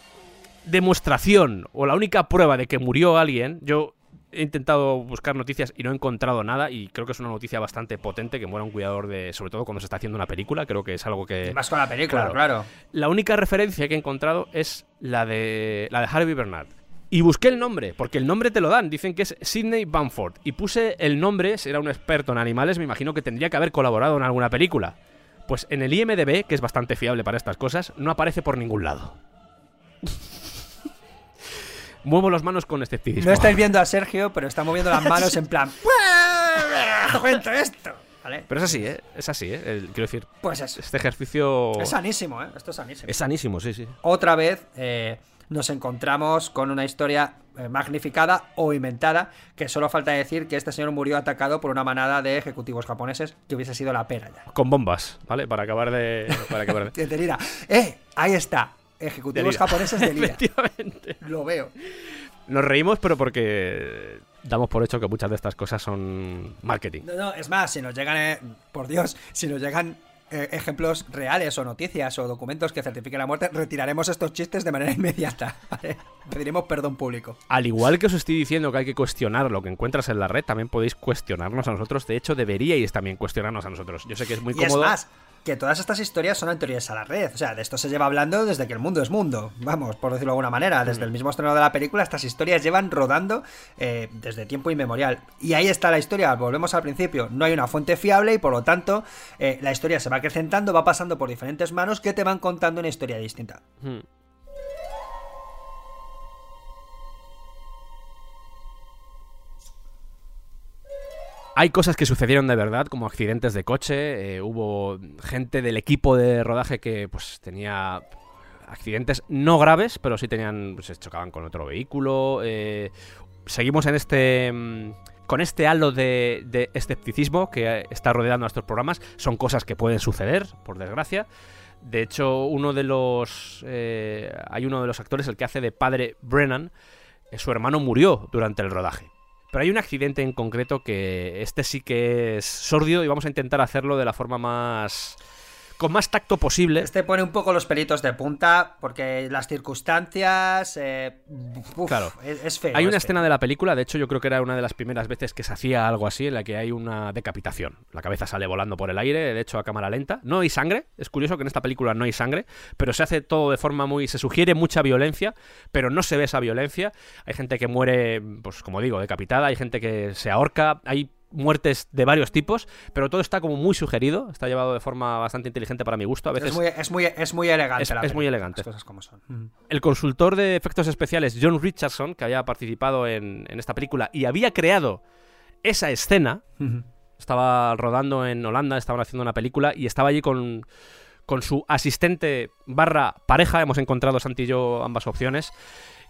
demostración o la única prueba de que murió alguien, yo he intentado buscar noticias y no he encontrado nada y creo que es una noticia bastante potente que muera un cuidador de, sobre todo cuando se está haciendo una película, creo que es algo que... Más con la película, claro. claro. La única referencia que he encontrado es la de, la de Harvey Bernard. Y busqué el nombre, porque el nombre te lo dan, dicen que es Sidney Bamford. Y puse el nombre, si era un experto en animales, me imagino que tendría que haber colaborado en alguna película. Pues en el IMDB, que es bastante fiable para estas cosas, no aparece por ningún lado. Muevo las manos con escepticismo. No estáis viendo a Sergio, pero está moviendo las manos en plan. ¡Cuento esto! ¿Vale? Pero es así, ¿eh? Es así, ¿eh? El- quiero decir, Pues eso. este ejercicio... Es sanísimo, ¿eh? Esto es sanísimo. Es sanísimo, sí, sí. Otra vez eh, nos encontramos con una historia eh, magnificada o inventada, que solo falta decir que este señor murió atacado por una manada de ejecutivos japoneses que hubiese sido la pera ya. Con bombas, ¿vale? Para acabar de... Para acabar de... ¡Eh! Ahí está. Ejecutivos japoneses de Lira. Efectivamente. Lo veo. Nos reímos, pero porque damos por hecho que muchas de estas cosas son marketing. No, no, es más, si nos llegan, eh, por Dios, si nos llegan eh, ejemplos reales o noticias o documentos que certifiquen la muerte, retiraremos estos chistes de manera inmediata. ¿vale? Pediremos perdón público. Al igual que os estoy diciendo que hay que cuestionar lo que encuentras en la red, también podéis cuestionarnos a nosotros. De hecho, deberíais también cuestionarnos a nosotros. Yo sé que es muy Y es cómodo. más, que todas estas historias son anteriores a la red. O sea, de esto se lleva hablando desde que el mundo es mundo. Vamos, por decirlo de alguna manera. Desde el mismo estreno de la película, estas historias llevan rodando eh, desde tiempo inmemorial. Y ahí está la historia. Volvemos al principio. No hay una fuente fiable y por lo tanto eh, la historia se va acrecentando, va pasando por diferentes manos que te van contando una historia distinta. Hmm. Hay cosas que sucedieron de verdad, como accidentes de coche. eh, hubo gente del equipo de rodaje que pues tenía accidentes no graves, pero sí tenían. pues, se chocaban con otro vehículo. eh, seguimos en este. mm, Con este halo de, escepticismo que está rodeando a estos programas. Son cosas que pueden suceder, por desgracia. De hecho, uno de los. eh, hay uno de los actores, el que hace de padre Brennan. su hermano murió durante el rodaje. Pero hay un accidente en concreto que este sí que es sordio y vamos a intentar hacerlo de la forma más. Con más tacto posible. Este pone un poco los pelitos de punta porque las circunstancias... eh, uf, Claro. es, es feo. Hay una es escena feo. de la película, de hecho yo creo que era una de las primeras veces que se hacía algo así, en la que hay una decapitación. La cabeza sale volando por el aire, de hecho a cámara lenta. No hay sangre, es curioso que en esta película no hay sangre, pero se hace todo de forma muy... se sugiere mucha violencia, pero no se ve esa violencia. Hay gente que muere, pues como digo, decapitada, hay gente que se ahorca, hay muertes de varios tipos, pero todo está como muy sugerido, está llevado de forma bastante inteligente para mi gusto. A veces Es muy, es, muy, es muy elegante. Es- la es muy elegante. Las cosas como son. el consultor de efectos especiales John Richardson, que había participado en, en esta película y había creado esa escena, estaba rodando en Holanda, estaban haciendo una película y estaba allí con, con su asistente barra pareja, hemos encontrado Santi y yo ambas opciones,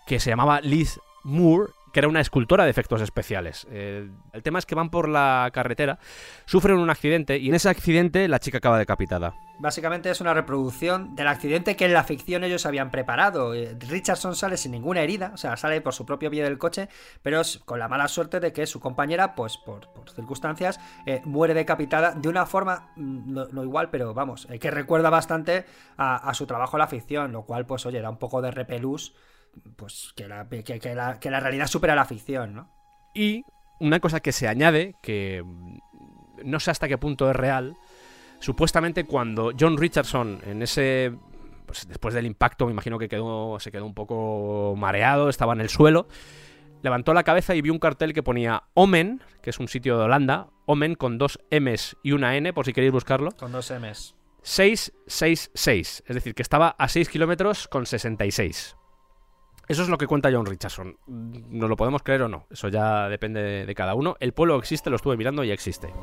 que se llamaba Liz Moore, que era una escultora de efectos especiales. Eh, el tema es que van por la carretera, sufren un accidente y en ese accidente la chica acaba decapitada. Básicamente es una reproducción del accidente que en la ficción ellos habían preparado. Eh, Richardson sale sin ninguna herida, o sea, sale por su propio pie del coche, pero con la mala suerte de que su compañera, pues por, circunstancias, eh, muere decapitada de una forma mm, no, igual, pero vamos, que recuerda bastante a, a su trabajo en la ficción, lo cual, pues oye, da un poco de repelús, pues que la, que, que la, que la realidad supera la ficción, ¿no? Y una cosa que se añade, que no sé hasta qué punto es real, supuestamente cuando John Richardson en ese... Pues después del impacto me imagino que quedó, se quedó un poco mareado, estaba en el suelo, levantó la cabeza y vio un cartel que ponía Omen, que es un sitio de Holanda, Omen con dos M's y una N, por si queréis buscarlo, Con dos M's. 666, es decir, que estaba a 6 kilómetros con 66. Eso es lo que cuenta John Richardson. ¿Nos lo podemos creer o no? Eso ya depende de, cada uno. El pueblo existe, lo estuve mirando y existe.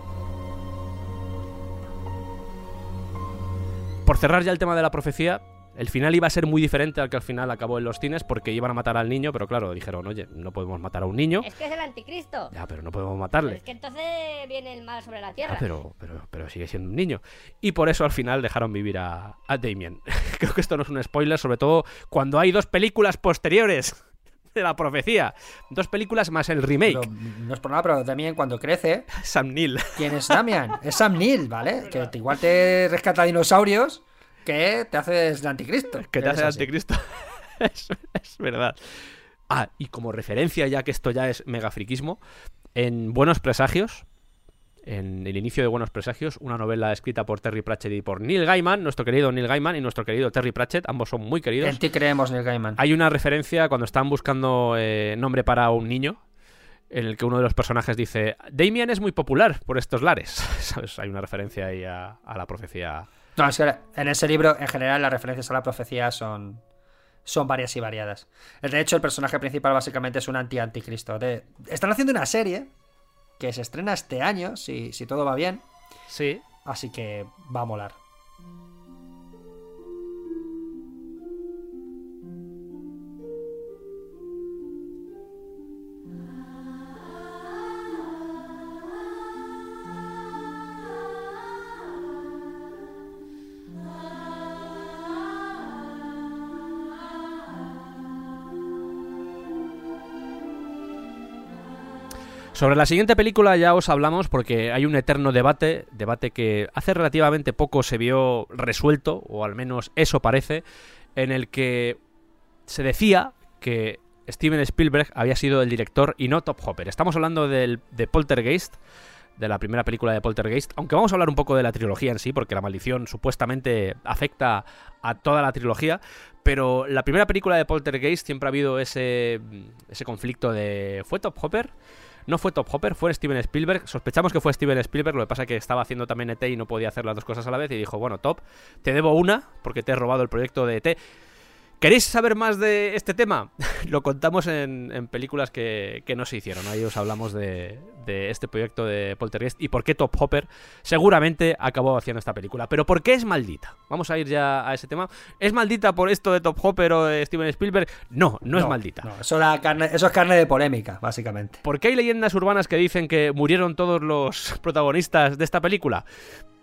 Por cerrar ya el tema de la profecía, el final iba a ser muy diferente al que al final acabó en los cines porque iban a matar al niño, pero claro, dijeron, oye, no podemos matar a un niño. Es que es el anticristo. Ya, pero no podemos matarle. Es que entonces viene el mal sobre la Ah, tierra. pero, pero, pero sigue siendo un niño. Y por eso al final dejaron vivir a, a Damien. Creo que esto no es un spoiler, sobre todo cuando hay dos películas posteriores de la profecía. Dos películas más el remake. Pero, no es por nada, pero también cuando crece, Sam Neill. ¿Quién es Damian? Es Sam Neill, ¿vale? Que igual te rescata dinosaurios que te haces el anticristo. que te Es hace el anticristo. es, es verdad. Ah, y como referencia, ya que esto ya es mega friquismo, en Buenos Presagios, en el inicio de Buenos Presagios, una novela escrita por Terry Pratchett y por Neil Gaiman, nuestro querido Neil Gaiman y nuestro querido Terry Pratchett, ambos son muy queridos. En ti creemos, Neil Gaiman. Hay una referencia cuando están buscando eh, nombre para un niño, en el que uno de los personajes dice, Damien es muy popular por estos lares. ¿Sabes? Hay una referencia ahí a, a la profecía. No, es que en ese libro, en general, las referencias a la profecía son, son varias y variadas. De hecho, el personaje principal básicamente es un anti-anticristo. De- Están haciendo una serie que se estrena este año, si, si todo va bien, Sí. así que va a molar. Sobre la siguiente película ya os hablamos porque hay un eterno debate, debate que hace relativamente poco se vio resuelto, o al menos eso parece, en el que se decía que Steven Spielberg había sido el director y no Top Hopper. Estamos hablando del, de Poltergeist, de la primera película de Poltergeist, aunque vamos a hablar un poco de la trilogía en sí, porque la maldición supuestamente afecta a toda la trilogía, pero la primera película de Poltergeist siempre ha habido ese, ese conflicto de ¿fue Top Hopper? No fue Top Hopper, fue Steven Spielberg. Sospechamos que fue Steven Spielberg, lo que pasa es que estaba haciendo también ET y no podía hacer las dos cosas a la vez y dijo, bueno, Top, te debo una porque te he robado el proyecto de ET. ¿Queréis saber más de este tema? Lo contamos en, en películas que, que, no se hicieron. Ahí os hablamos de, de, este proyecto de Poltergeist y por qué Top Hopper seguramente acabó haciendo esta película. Pero ¿por qué es maldita? Vamos a ir ya a ese tema. ¿Es maldita por esto de Top Hopper o de Steven Spielberg? No, no, no es maldita. No, eso, carne, eso es carne de polémica, básicamente. ¿Por qué hay leyendas urbanas que dicen que murieron todos los protagonistas de esta película?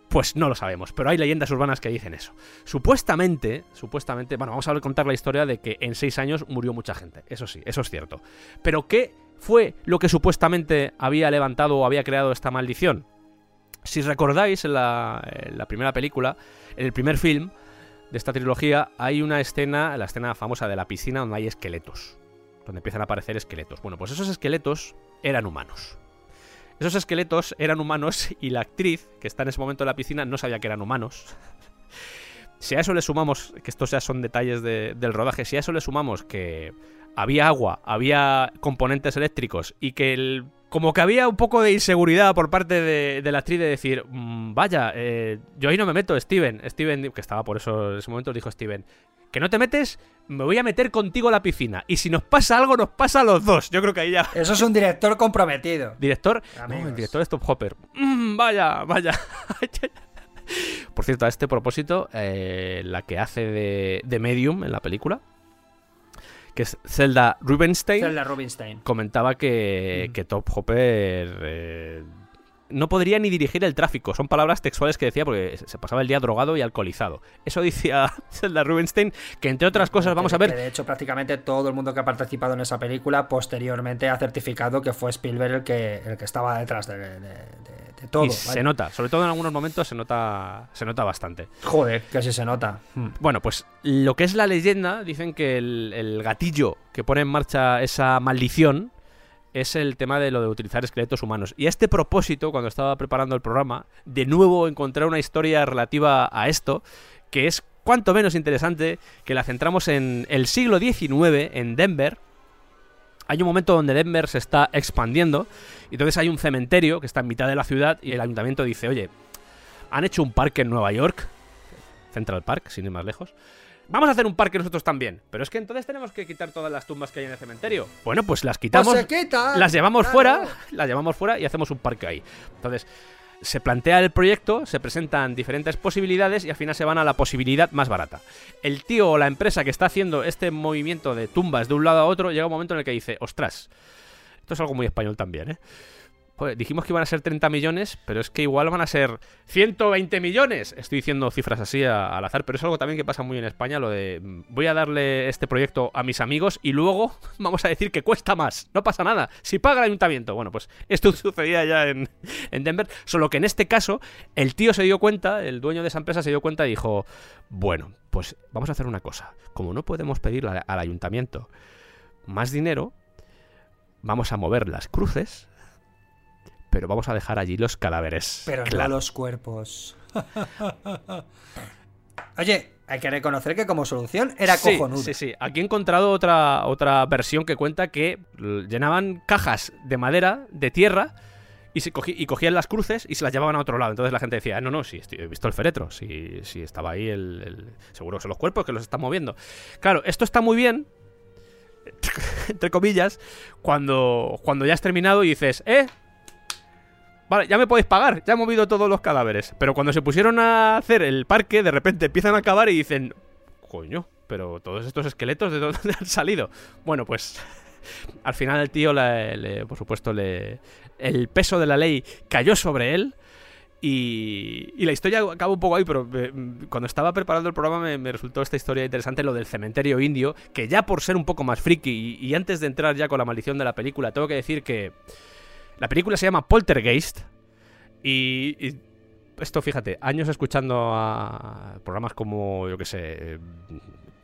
Pues no lo sabemos, pero hay leyendas urbanas que dicen eso. Supuestamente, supuestamente, bueno, vamos a contar la historia de que en seis años murió mucha gente, eso sí, eso es cierto. Pero ¿qué fue lo que supuestamente había levantado o había creado esta maldición? Si recordáis la, en la primera película, en el primer film de esta trilogía, hay una escena, la escena famosa de la piscina donde hay esqueletos, donde empiezan a aparecer esqueletos. Bueno, pues esos esqueletos eran humanos. Esos esqueletos eran humanos y la actriz, que está en ese momento en la piscina, no sabía que eran humanos. si a eso le sumamos, que estos ya son detalles de, del rodaje, si a eso le sumamos que había agua, había componentes eléctricos y que el, como que había un poco de inseguridad por parte de, de la actriz de decir, mmm, vaya, eh, yo ahí no me meto, Steven. Steven, que estaba por eso en ese momento, dijo Steven, que no te metes, me voy a meter contigo a la piscina. Y si nos pasa algo, nos pasa a los dos. Yo creo que ahí ya. Eso es un director comprometido. ¿Director? No, el director es Top Hopper. Mm, vaya, vaya. Por cierto, a este propósito, eh, la que hace de, de, Medium en la película, que es Zelda Rubinstein, Zelda Rubinstein. comentaba que, mm. que Top Hopper. Eh, no podría ni dirigir el tráfico. Son palabras textuales que decía porque se pasaba el día drogado y alcoholizado. Eso decía Zelda Rubinstein, que entre otras cosas, vamos a ver. De hecho, prácticamente todo el mundo que ha participado en esa película posteriormente ha certificado que fue Spielberg el que, el que estaba detrás de, de, de, de todo. Y ¿vale? se nota, sobre todo en algunos momentos se nota, se nota bastante. Joder, sí se nota. Hmm. Bueno, pues lo que es la leyenda, dicen que el, el gatillo que pone en marcha esa maldición es el tema de lo de utilizar esqueletos humanos. Y a este propósito, cuando estaba preparando el programa, de nuevo encontré una historia relativa a esto, que es cuanto menos interesante, que la centramos en el siglo XIX, en Denver. Hay un momento donde Denver se está expandiendo, y entonces hay un cementerio que está en mitad de la ciudad, y el ayuntamiento dice, oye, han hecho un parque en Nueva York, Central Park, sin ir más lejos, Vamos a hacer un parque nosotros también. Pero es que entonces tenemos que quitar todas las tumbas que hay en el cementerio. Bueno, pues las quitamos. Pues quita, las llevamos claro. fuera. Las llevamos fuera y hacemos un parque ahí. Entonces, se plantea el proyecto, se presentan diferentes posibilidades y al final se van a la posibilidad más barata. El tío o la empresa que está haciendo este movimiento de tumbas de un lado a otro llega un momento en el que dice, ostras, esto es algo muy español también, ¿eh? Dijimos que iban a ser 30 millones, pero es que igual van a ser 120 millones. Estoy diciendo cifras así al azar, pero es algo también que pasa muy en España, lo de voy a darle este proyecto a mis amigos y luego vamos a decir que cuesta más. No pasa nada. Si paga el ayuntamiento. Bueno, pues esto sucedía ya en Denver, solo que en este caso el tío se dio cuenta, el dueño de esa empresa se dio cuenta y dijo, bueno, pues vamos a hacer una cosa. Como no podemos pedirle al ayuntamiento más dinero, vamos a mover las cruces pero vamos a dejar allí los cadáveres. Pero claro. no los cuerpos. Oye, hay que reconocer que como solución era sí, cojonudo. Sí, sí. Aquí he encontrado otra, otra versión que cuenta que llenaban cajas de madera, de tierra, y, se cogí, y cogían las cruces y se las llevaban a otro lado. Entonces la gente decía, no, no, sí, estoy, he visto el féretro, sí, sí estaba ahí el, el, Seguro que son los cuerpos que los están moviendo. Claro, esto está muy bien, entre comillas, cuando, cuando ya has terminado y dices, eh, Vale, ya me podéis pagar, ya he movido todos los cadáveres. Pero cuando se pusieron a hacer el parque, de repente empiezan a acabar y dicen, coño, pero todos estos esqueletos, ¿de dónde han salido? Bueno, pues al final el tío, por supuesto, le, el peso de la ley cayó sobre él. Y, y, la historia acaba un poco ahí, pero eh, cuando estaba preparando el programa me, resultó esta historia interesante, lo del cementerio indio, que ya por ser un poco más friki y antes de entrar ya con la maldición de la película, tengo que decir que La película se llama Poltergeist y, esto, fíjate, años escuchando a programas como, yo qué sé,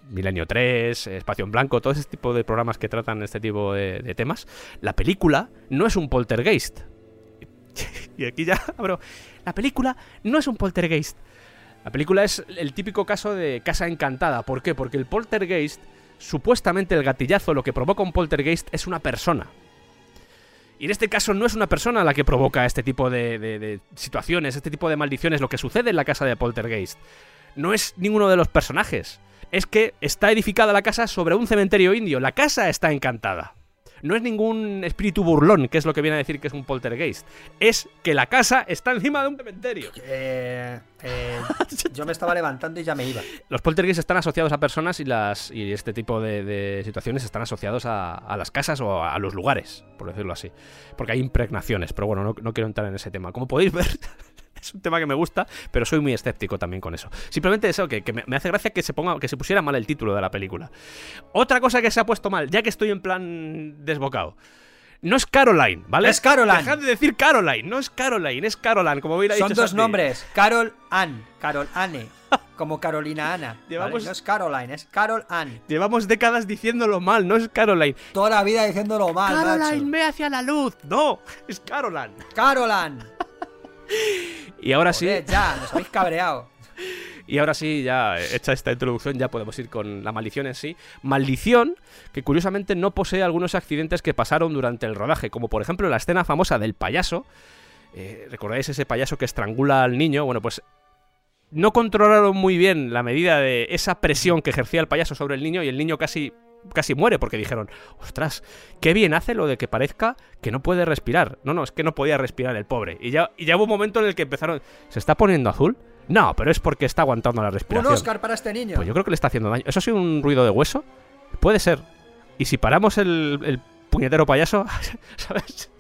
Milenio 3, Espacio en Blanco, todo ese tipo de programas que tratan este tipo de, de temas. La película no es un poltergeist. y aquí ya abro. La película no es un poltergeist. La película es el típico caso de casa encantada. ¿Por qué? Porque el poltergeist, supuestamente el gatillazo, lo que provoca un poltergeist es una persona. Y en este caso no es una persona la que provoca este tipo de, situaciones, este tipo de maldiciones, lo que sucede en la casa de Poltergeist. No es ninguno de los personajes. Es que está edificada la casa sobre un cementerio indio. La casa está encantada. No es ningún espíritu burlón, que es lo que viene a decir que es un poltergeist. Es que la casa está encima de un cementerio. Eh, eh, yo me estaba levantando y ya me iba. Los poltergeists están asociados a personas y las y este tipo de, de situaciones están asociados a, a las casas o a, los lugares, por decirlo así. Porque hay impregnaciones, pero bueno, no, no quiero entrar en ese tema. Como podéis ver, es un tema que me gusta, pero soy muy escéptico también con eso. Simplemente eso, que, que me, me hace gracia que se ponga, que se pusiera mal el título de la película. Otra cosa que se ha puesto mal, ya que estoy en plan desbocado. No es Caroline, ¿vale? Es Caroline. Dejad de decir Caroline, no es Caroline, es Caroline, como hubiera Son dicho dos Santi. nombres. Carol Ann. Carol Anne. Como Carolina Ana. ¿vale? Llevamos- No es Caroline, es Carol Ann. Llevamos décadas diciéndolo mal, no es Caroline. Toda la vida diciéndolo mal, Caroline, macho. ve hacia la luz. No, es Caroline. Carolan. Y ahora sí, ya, nos habéis cabreado. y ahora sí, ya hecha esta introducción, ya podemos ir con la maldición en sí. Maldición que curiosamente no posee algunos accidentes que pasaron durante el rodaje, como por ejemplo la escena famosa del payaso. Eh, ¿Recordáis ese payaso que estrangula al niño? Bueno, pues no controlaron muy bien la medida de esa presión que ejercía el payaso sobre el niño y el niño casi casi muere porque dijeron, ostras, qué bien hace lo de que parezca que no puede respirar. No, no, es que no podía respirar el pobre. Y ya, y ya hubo un momento en el que empezaron, ¿se está poniendo azul? No, pero es porque está aguantando la Un respiración. Oscar para este niño. Pues yo creo que le está haciendo daño. ¿Eso ha sido un ruido de hueso? Puede ser. Y si paramos el, el puñetero payaso, ¿sabes?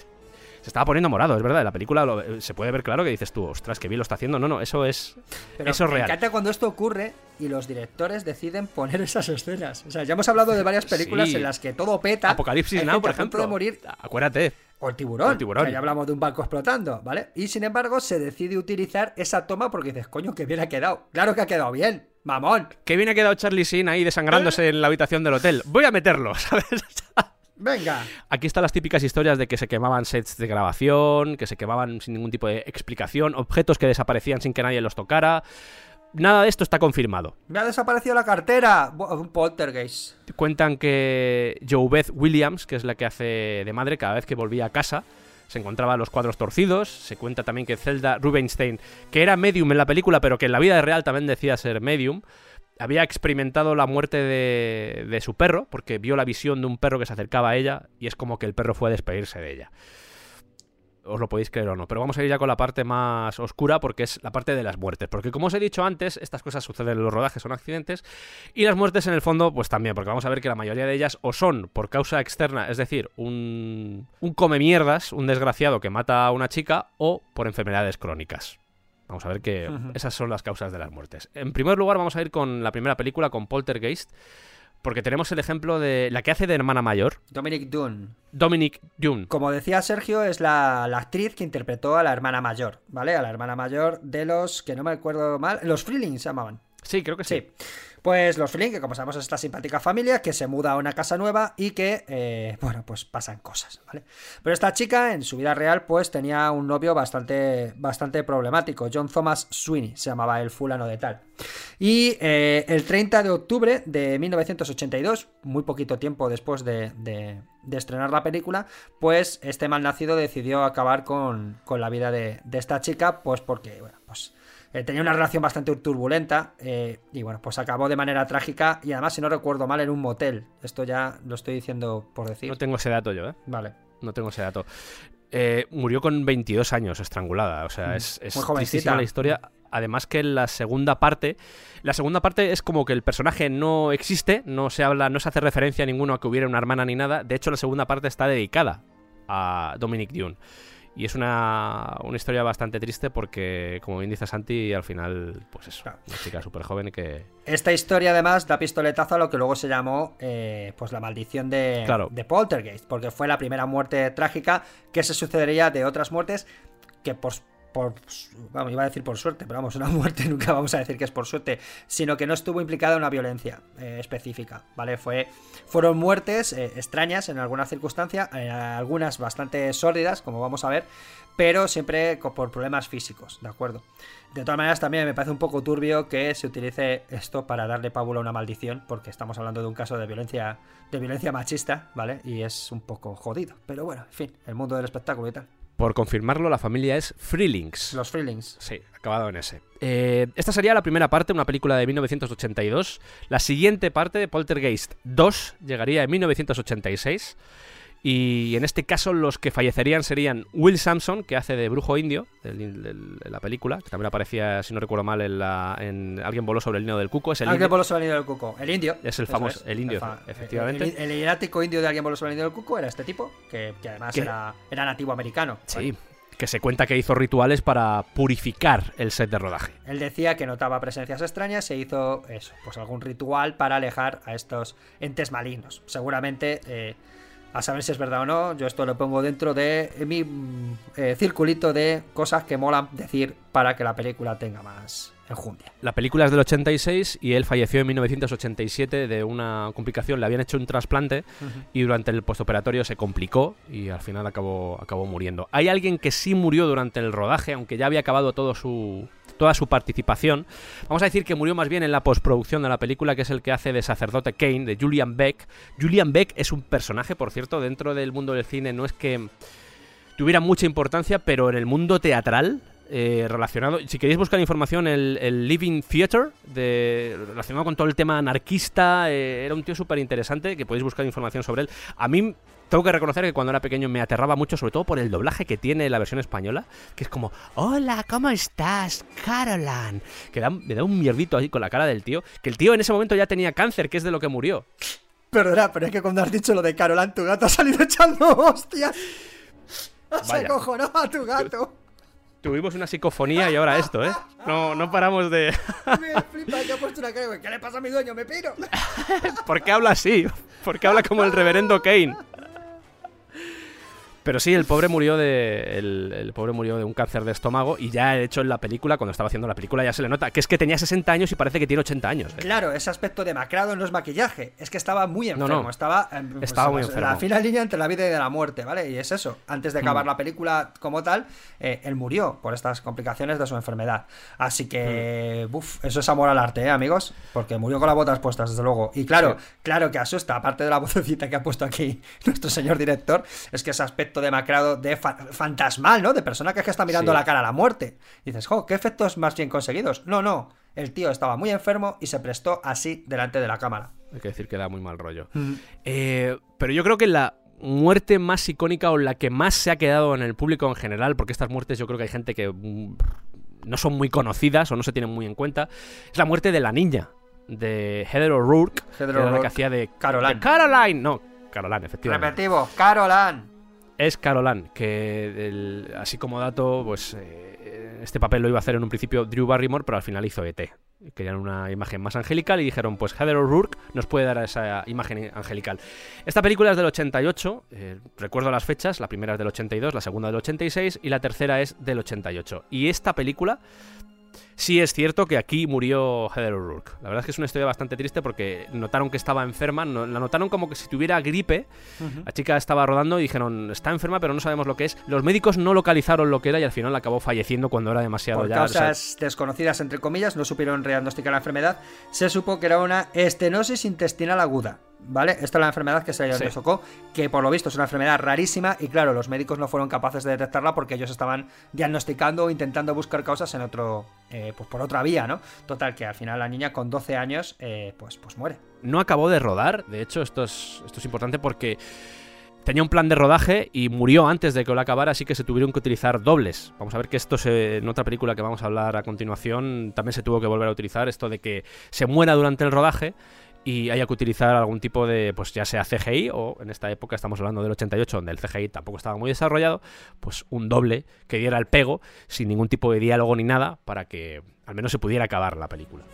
Se estaba poniendo morado, es verdad. En la película lo- se puede ver claro que dices tú, ostras, que bien lo está haciendo. No, no, eso es. Pero eso es me real. encanta cuando esto ocurre y los directores deciden poner esas escenas. O sea, ya hemos hablado de varias películas Sí. en las que todo peta. Apocalipsis Now, por ejemplo. de morir Acuérdate. O el tiburón. O el tiburón. que ya hablamos de un barco explotando, ¿vale? Y sin embargo, se decide utilizar esa toma porque dices, coño, que bien ha quedado. Claro que ha quedado bien, mamón. Qué bien ha quedado Charlie Sheen ahí desangrándose en la habitación del hotel. Voy a meterlo, ¿sabes? Venga. Aquí están las típicas historias de que se quemaban sets de grabación, que se quemaban sin ningún tipo de explicación, objetos que desaparecían sin que nadie los tocara. Nada de esto está confirmado. Me ha desaparecido la cartera. Un poltergeist. Cuentan que Joe Beth Williams, que es la que hace de madre cada vez que volvía a casa, se encontraba los cuadros torcidos. Se cuenta también que Zelda Rubinstein, que era medium en la película, pero que en la vida real también decía ser medium, había experimentado la muerte de, de su perro, porque vio la visión de un perro que se acercaba a ella y es como que el perro fue a despedirse de ella. Os lo podéis creer o no, pero vamos a ir ya con la parte más oscura porque es la parte de las muertes. Porque como os he dicho antes, estas cosas suceden en los rodajes, son accidentes, y las muertes en el fondo, pues también, porque vamos a ver que la mayoría de ellas o son por causa externa, es decir, un, un come mierdas, un desgraciado que mata a una chica, o por enfermedades crónicas. Vamos a ver que esas son las causas de las muertes. En primer lugar, vamos a ir con la primera película, con Poltergeist, porque tenemos el ejemplo de la que hace de hermana mayor, Dominic Dunn. Dominic June. Como decía Sergio, es la, la actriz que interpretó a la hermana mayor, ¿vale? A la hermana mayor de los, que no me acuerdo mal, los Freelings se llamaban. Sí, creo que sí. Pues los Freeling, que como sabemos es esta simpática familia que se muda a una casa nueva y que, eh, bueno, pues pasan cosas, ¿vale? Pero esta chica en su vida real pues tenía un novio bastante, bastante problemático, John Thomas Sweeney, se llamaba el fulano de tal. Y eh, el 30 de octubre de 1982, muy poquito tiempo después de, de- de estrenar la película, pues este malnacido decidió acabar con, con la vida de, de esta chica, pues porque, bueno, pues eh, tenía una relación bastante turbulenta eh, y bueno, pues acabó de manera trágica y además, si no recuerdo mal, en un motel. Esto ya lo estoy diciendo por decir. No tengo ese dato yo, ¿eh? Vale. No tengo ese dato. Eh, murió con 22 años estrangulada. O sea, es, es Mm. Muy jovencita. tristísima la historia. Además que la segunda parte, la segunda parte es como que el personaje no existe, no se habla, no se hace referencia a ninguno a que hubiera una hermana ni nada. De hecho, la segunda parte está dedicada a Dominic Dune. Y es una, una historia bastante triste porque, como bien dice Santi, al final, pues eso, Claro. una chica súper joven que... Esta historia además da pistoletazo a lo que luego se llamó eh, pues la maldición de, Claro. de Poltergeist, porque fue la primera muerte trágica que se sucedería de otras muertes que por, por vamos, iba a decir por suerte, pero vamos, una muerte nunca vamos a decir que es por suerte, sino que no estuvo implicada en una violencia eh, específica, ¿vale? Fue, fueron muertes eh, extrañas en alguna circunstancia, en algunas bastante sórdidas, como vamos a ver, pero siempre por problemas físicos, ¿de acuerdo? De todas maneras, también me parece un poco turbio que se utilice esto para darle pábulo a una maldición, porque estamos hablando de un caso de violencia, de violencia machista, ¿vale? Y es un poco jodido. Pero bueno, en fin, el mundo del espectáculo y tal. Por confirmarlo, la familia es Freelings. Los feelings. Sí, acabado en ese. Eh, esta sería la primera parte, una película de 1982. La siguiente parte, Poltergeist 2, llegaría en 1986. Y en este caso los que fallecerían serían Will Sampson, que hace de brujo indio de la película, que también aparecía, si no recuerdo mal, en, la- en Alguien voló sobre el nido del cuco. Es el Alguien voló sobre el nido del cuco. El indio. Es el famoso- el indio, efectivamente. El, hierático indio de Alguien voló sobre el nido del cuco era este tipo, que, que además era, era nativo americano. Sí, que se cuenta que hizo rituales para purificar el set de rodaje. Él decía que notaba presencias extrañas e hizo eso, pues algún ritual para alejar a estos entes malignos. Seguramente, eh, a saber si es verdad o no, yo esto lo pongo dentro de mi mm, eh, circulito de cosas que molan decir para que la película tenga más enjundia. La película es del 86 y él falleció en 1987 de una complicación. Le habían hecho un trasplante y durante el postoperatorio se complicó y al final acabó, acabó muriendo. Hay alguien que sí murió durante el rodaje, aunque ya había acabado todo su, toda su participación. Vamos a decir que murió más bien en la postproducción de la película, que es el que hace de sacerdote Kane, de Julian Beck. Julian Beck es un personaje, por cierto, dentro del mundo del cine. No es que tuviera mucha importancia, pero en el mundo teatral eh, relacionado. Si queréis buscar información, el, el Living Theater, de, relacionado con todo el tema anarquista, eh, era un tío súper interesante que podéis buscar información sobre él. A mí. Tengo que reconocer que cuando era pequeño me aterraba mucho, sobre todo por el doblaje que tiene la versión española, que es como, hola, ¿cómo estás, Carolan? Que da- me da un mierdito ahí con la cara del tío, que el tío en ese momento ya tenía cáncer, que es de lo que murió. Perdona, pero es que cuando has dicho lo de Carolan, tu gato ha salido echando hostias. Se Vaya. cojonó a tu gato. Tuvimos una psicofonía y ahora esto, ¿eh? No, no paramos de... Me flipa que ha puesto una cara. ¿Qué le pasa a mi dueño? Me piro. ¿Por qué habla así? ¿Por qué habla como el reverendo Kane? Pero sí, el pobre murió de. El, el pobre murió de un cáncer de estómago. Y ya de hecho en la película, cuando estaba haciendo la película, ya se le nota que es que tenía 60 años y parece que tiene 80 años. ¿eh? Claro, ese aspecto demacrado no es maquillaje, es que estaba muy enfermo, no. estaba, eh, pues, Estaba muy en enfermo. la fina línea entre la vida y de la muerte, ¿vale? Y es eso, antes de acabar Mm. la película como tal, eh, él murió por estas complicaciones de su enfermedad. Así que, Mm. eso es amor al arte, ¿eh, amigos? Porque murió con las botas puestas, desde luego. Y claro, Sí. claro que asusta, aparte de la vocecita que ha puesto aquí nuestro señor director, es que ese aspecto demacrado de fa- fantasmal, ¿no? De persona que es que está mirando Sí. la cara a la muerte. Y dices, jo, ¿qué efectos más bien conseguidos? No, no. El tío estaba muy enfermo y se prestó así delante de la cámara. Hay que decir que da muy mal rollo. Eh, pero yo creo que la muerte más icónica o la que más se ha quedado en el público en general, porque estas muertes yo creo que hay gente que mm, no son muy conocidas o no se tienen muy en cuenta, es la muerte de la niña, de Heather O'Rourke, Heather que era la que hacía de Caroline. de Caroline. No, Caroline, efectivamente. Repetivo, Carolan. Es Caroline, que así como dato, pues eh, este papel lo iba a hacer en un principio Drew Barrymore, pero al final hizo ET. Querían una imagen más angelical y dijeron, pues Heather O'Rourke nos puede dar esa imagen angelical. Esta película es del 88, eh, recuerdo las fechas, la primera es del 82, la segunda del 86 y la tercera es del 88. Y esta película... Sí es cierto que aquí murió Heather O'Rourke. La verdad es que es una historia bastante triste porque notaron que estaba enferma, no- la notaron como que si tuviera gripe, la chica estaba rodando y dijeron, está enferma, pero no sabemos lo que es. Los médicos no localizaron lo que era y al final acabó falleciendo cuando era demasiado Por ya. o sea, causas desconocidas, entre comillas, no supieron diagnosticar la enfermedad. Se supo que era una estenosis intestinal aguda. ¿Vale? Esta es la enfermedad que se le Sí. diagnosticó, que por lo visto es una enfermedad rarísima y claro, los médicos no fueron capaces de detectarla porque ellos estaban diagnosticando o intentando buscar causas en otro, eh, pues por otra vía, ¿no? Total, que al final la niña con 12 años, eh, pues, pues muere. no acabó de rodar. De hecho, esto es, esto es importante porque tenía un plan de rodaje y murió antes de que lo acabara, así que se tuvieron que utilizar dobles. Vamos a ver que esto en otra película que vamos a hablar a continuación también se tuvo que volver a utilizar, esto de que se muera durante el rodaje y haya que utilizar algún tipo de, pues ya sea CGI o en esta época estamos hablando del 88 donde el CGI tampoco estaba muy desarrollado, pues un doble que diera el pego sin ningún tipo de diálogo ni nada para que al menos se pudiera acabar la película.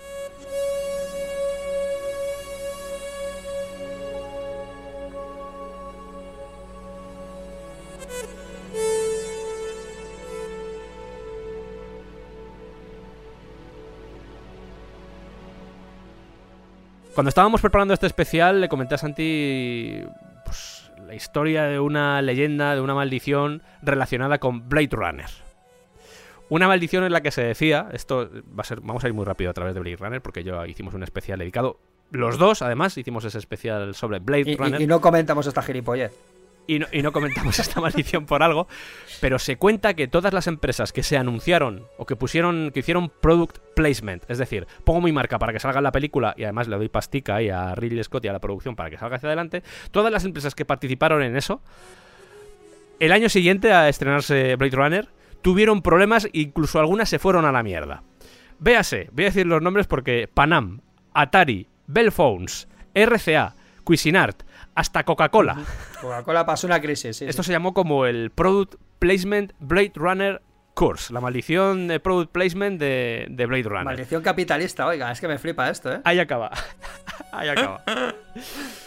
Cuando estábamos preparando este especial, le comenté a Santi pues, la historia de una leyenda, de una maldición relacionada con Blade Runner. Una maldición en la que se decía, esto va a ser, vamos a ir muy rápido a través de Blade Runner porque yo hicimos un especial dedicado, los dos además hicimos ese especial sobre Blade Y, Runner y- y no comentamos esta gilipollez. Y no, y comentamos esta maldición por algo, pero se cuenta que todas las empresas que se anunciaron o que pusieron, que hicieron product placement, es decir, pongo mi marca para que salga la película y además le doy pastica ahí a Ridley Scott y a la producción para que salga hacia adelante, todas las empresas que participaron en eso, el año siguiente a estrenarse Blade Runner, tuvieron problemas e incluso algunas se fueron a la mierda. Véase, voy a decir los nombres porque Panam, Atari, Bell Phones, RCA, Cuisinart, hasta Coca-Cola. Coca-Cola pasó una crisis, sí. Esto sí. se llamó como el Product Placement Blade Runner Course, la maldición de Product Placement de, de Blade Runner. Maldición capitalista, oiga, es que me flipa esto, ¿eh? Ahí acaba. Ahí acaba.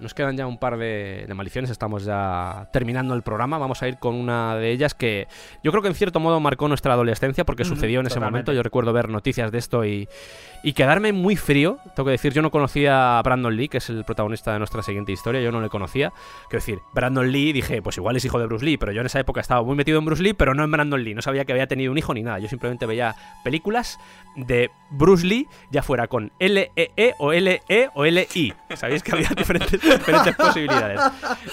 Nos quedan ya un par de, de maldiciones, estamos ya terminando el programa. Vamos a ir con una de ellas que yo creo que en cierto modo marcó nuestra adolescencia porque sucedió en ese totalmente. momento. Yo recuerdo ver noticias de esto y, y quedarme muy frío. Tengo que decir, yo no conocía a Brandon Lee, que es el protagonista de nuestra siguiente historia, yo no le conocía. Quiero decir, Brandon Lee, dije, pues igual es hijo de Bruce Lee, pero yo en esa época estaba muy metido en Bruce Lee, pero no en Brandon Lee. No sabía que había tenido un hijo ni nada. Yo simplemente veía películas de Bruce Lee, ya fuera con L-E-E o L-E o L-I. Sabéis que había diferentes, diferentes posibilidades.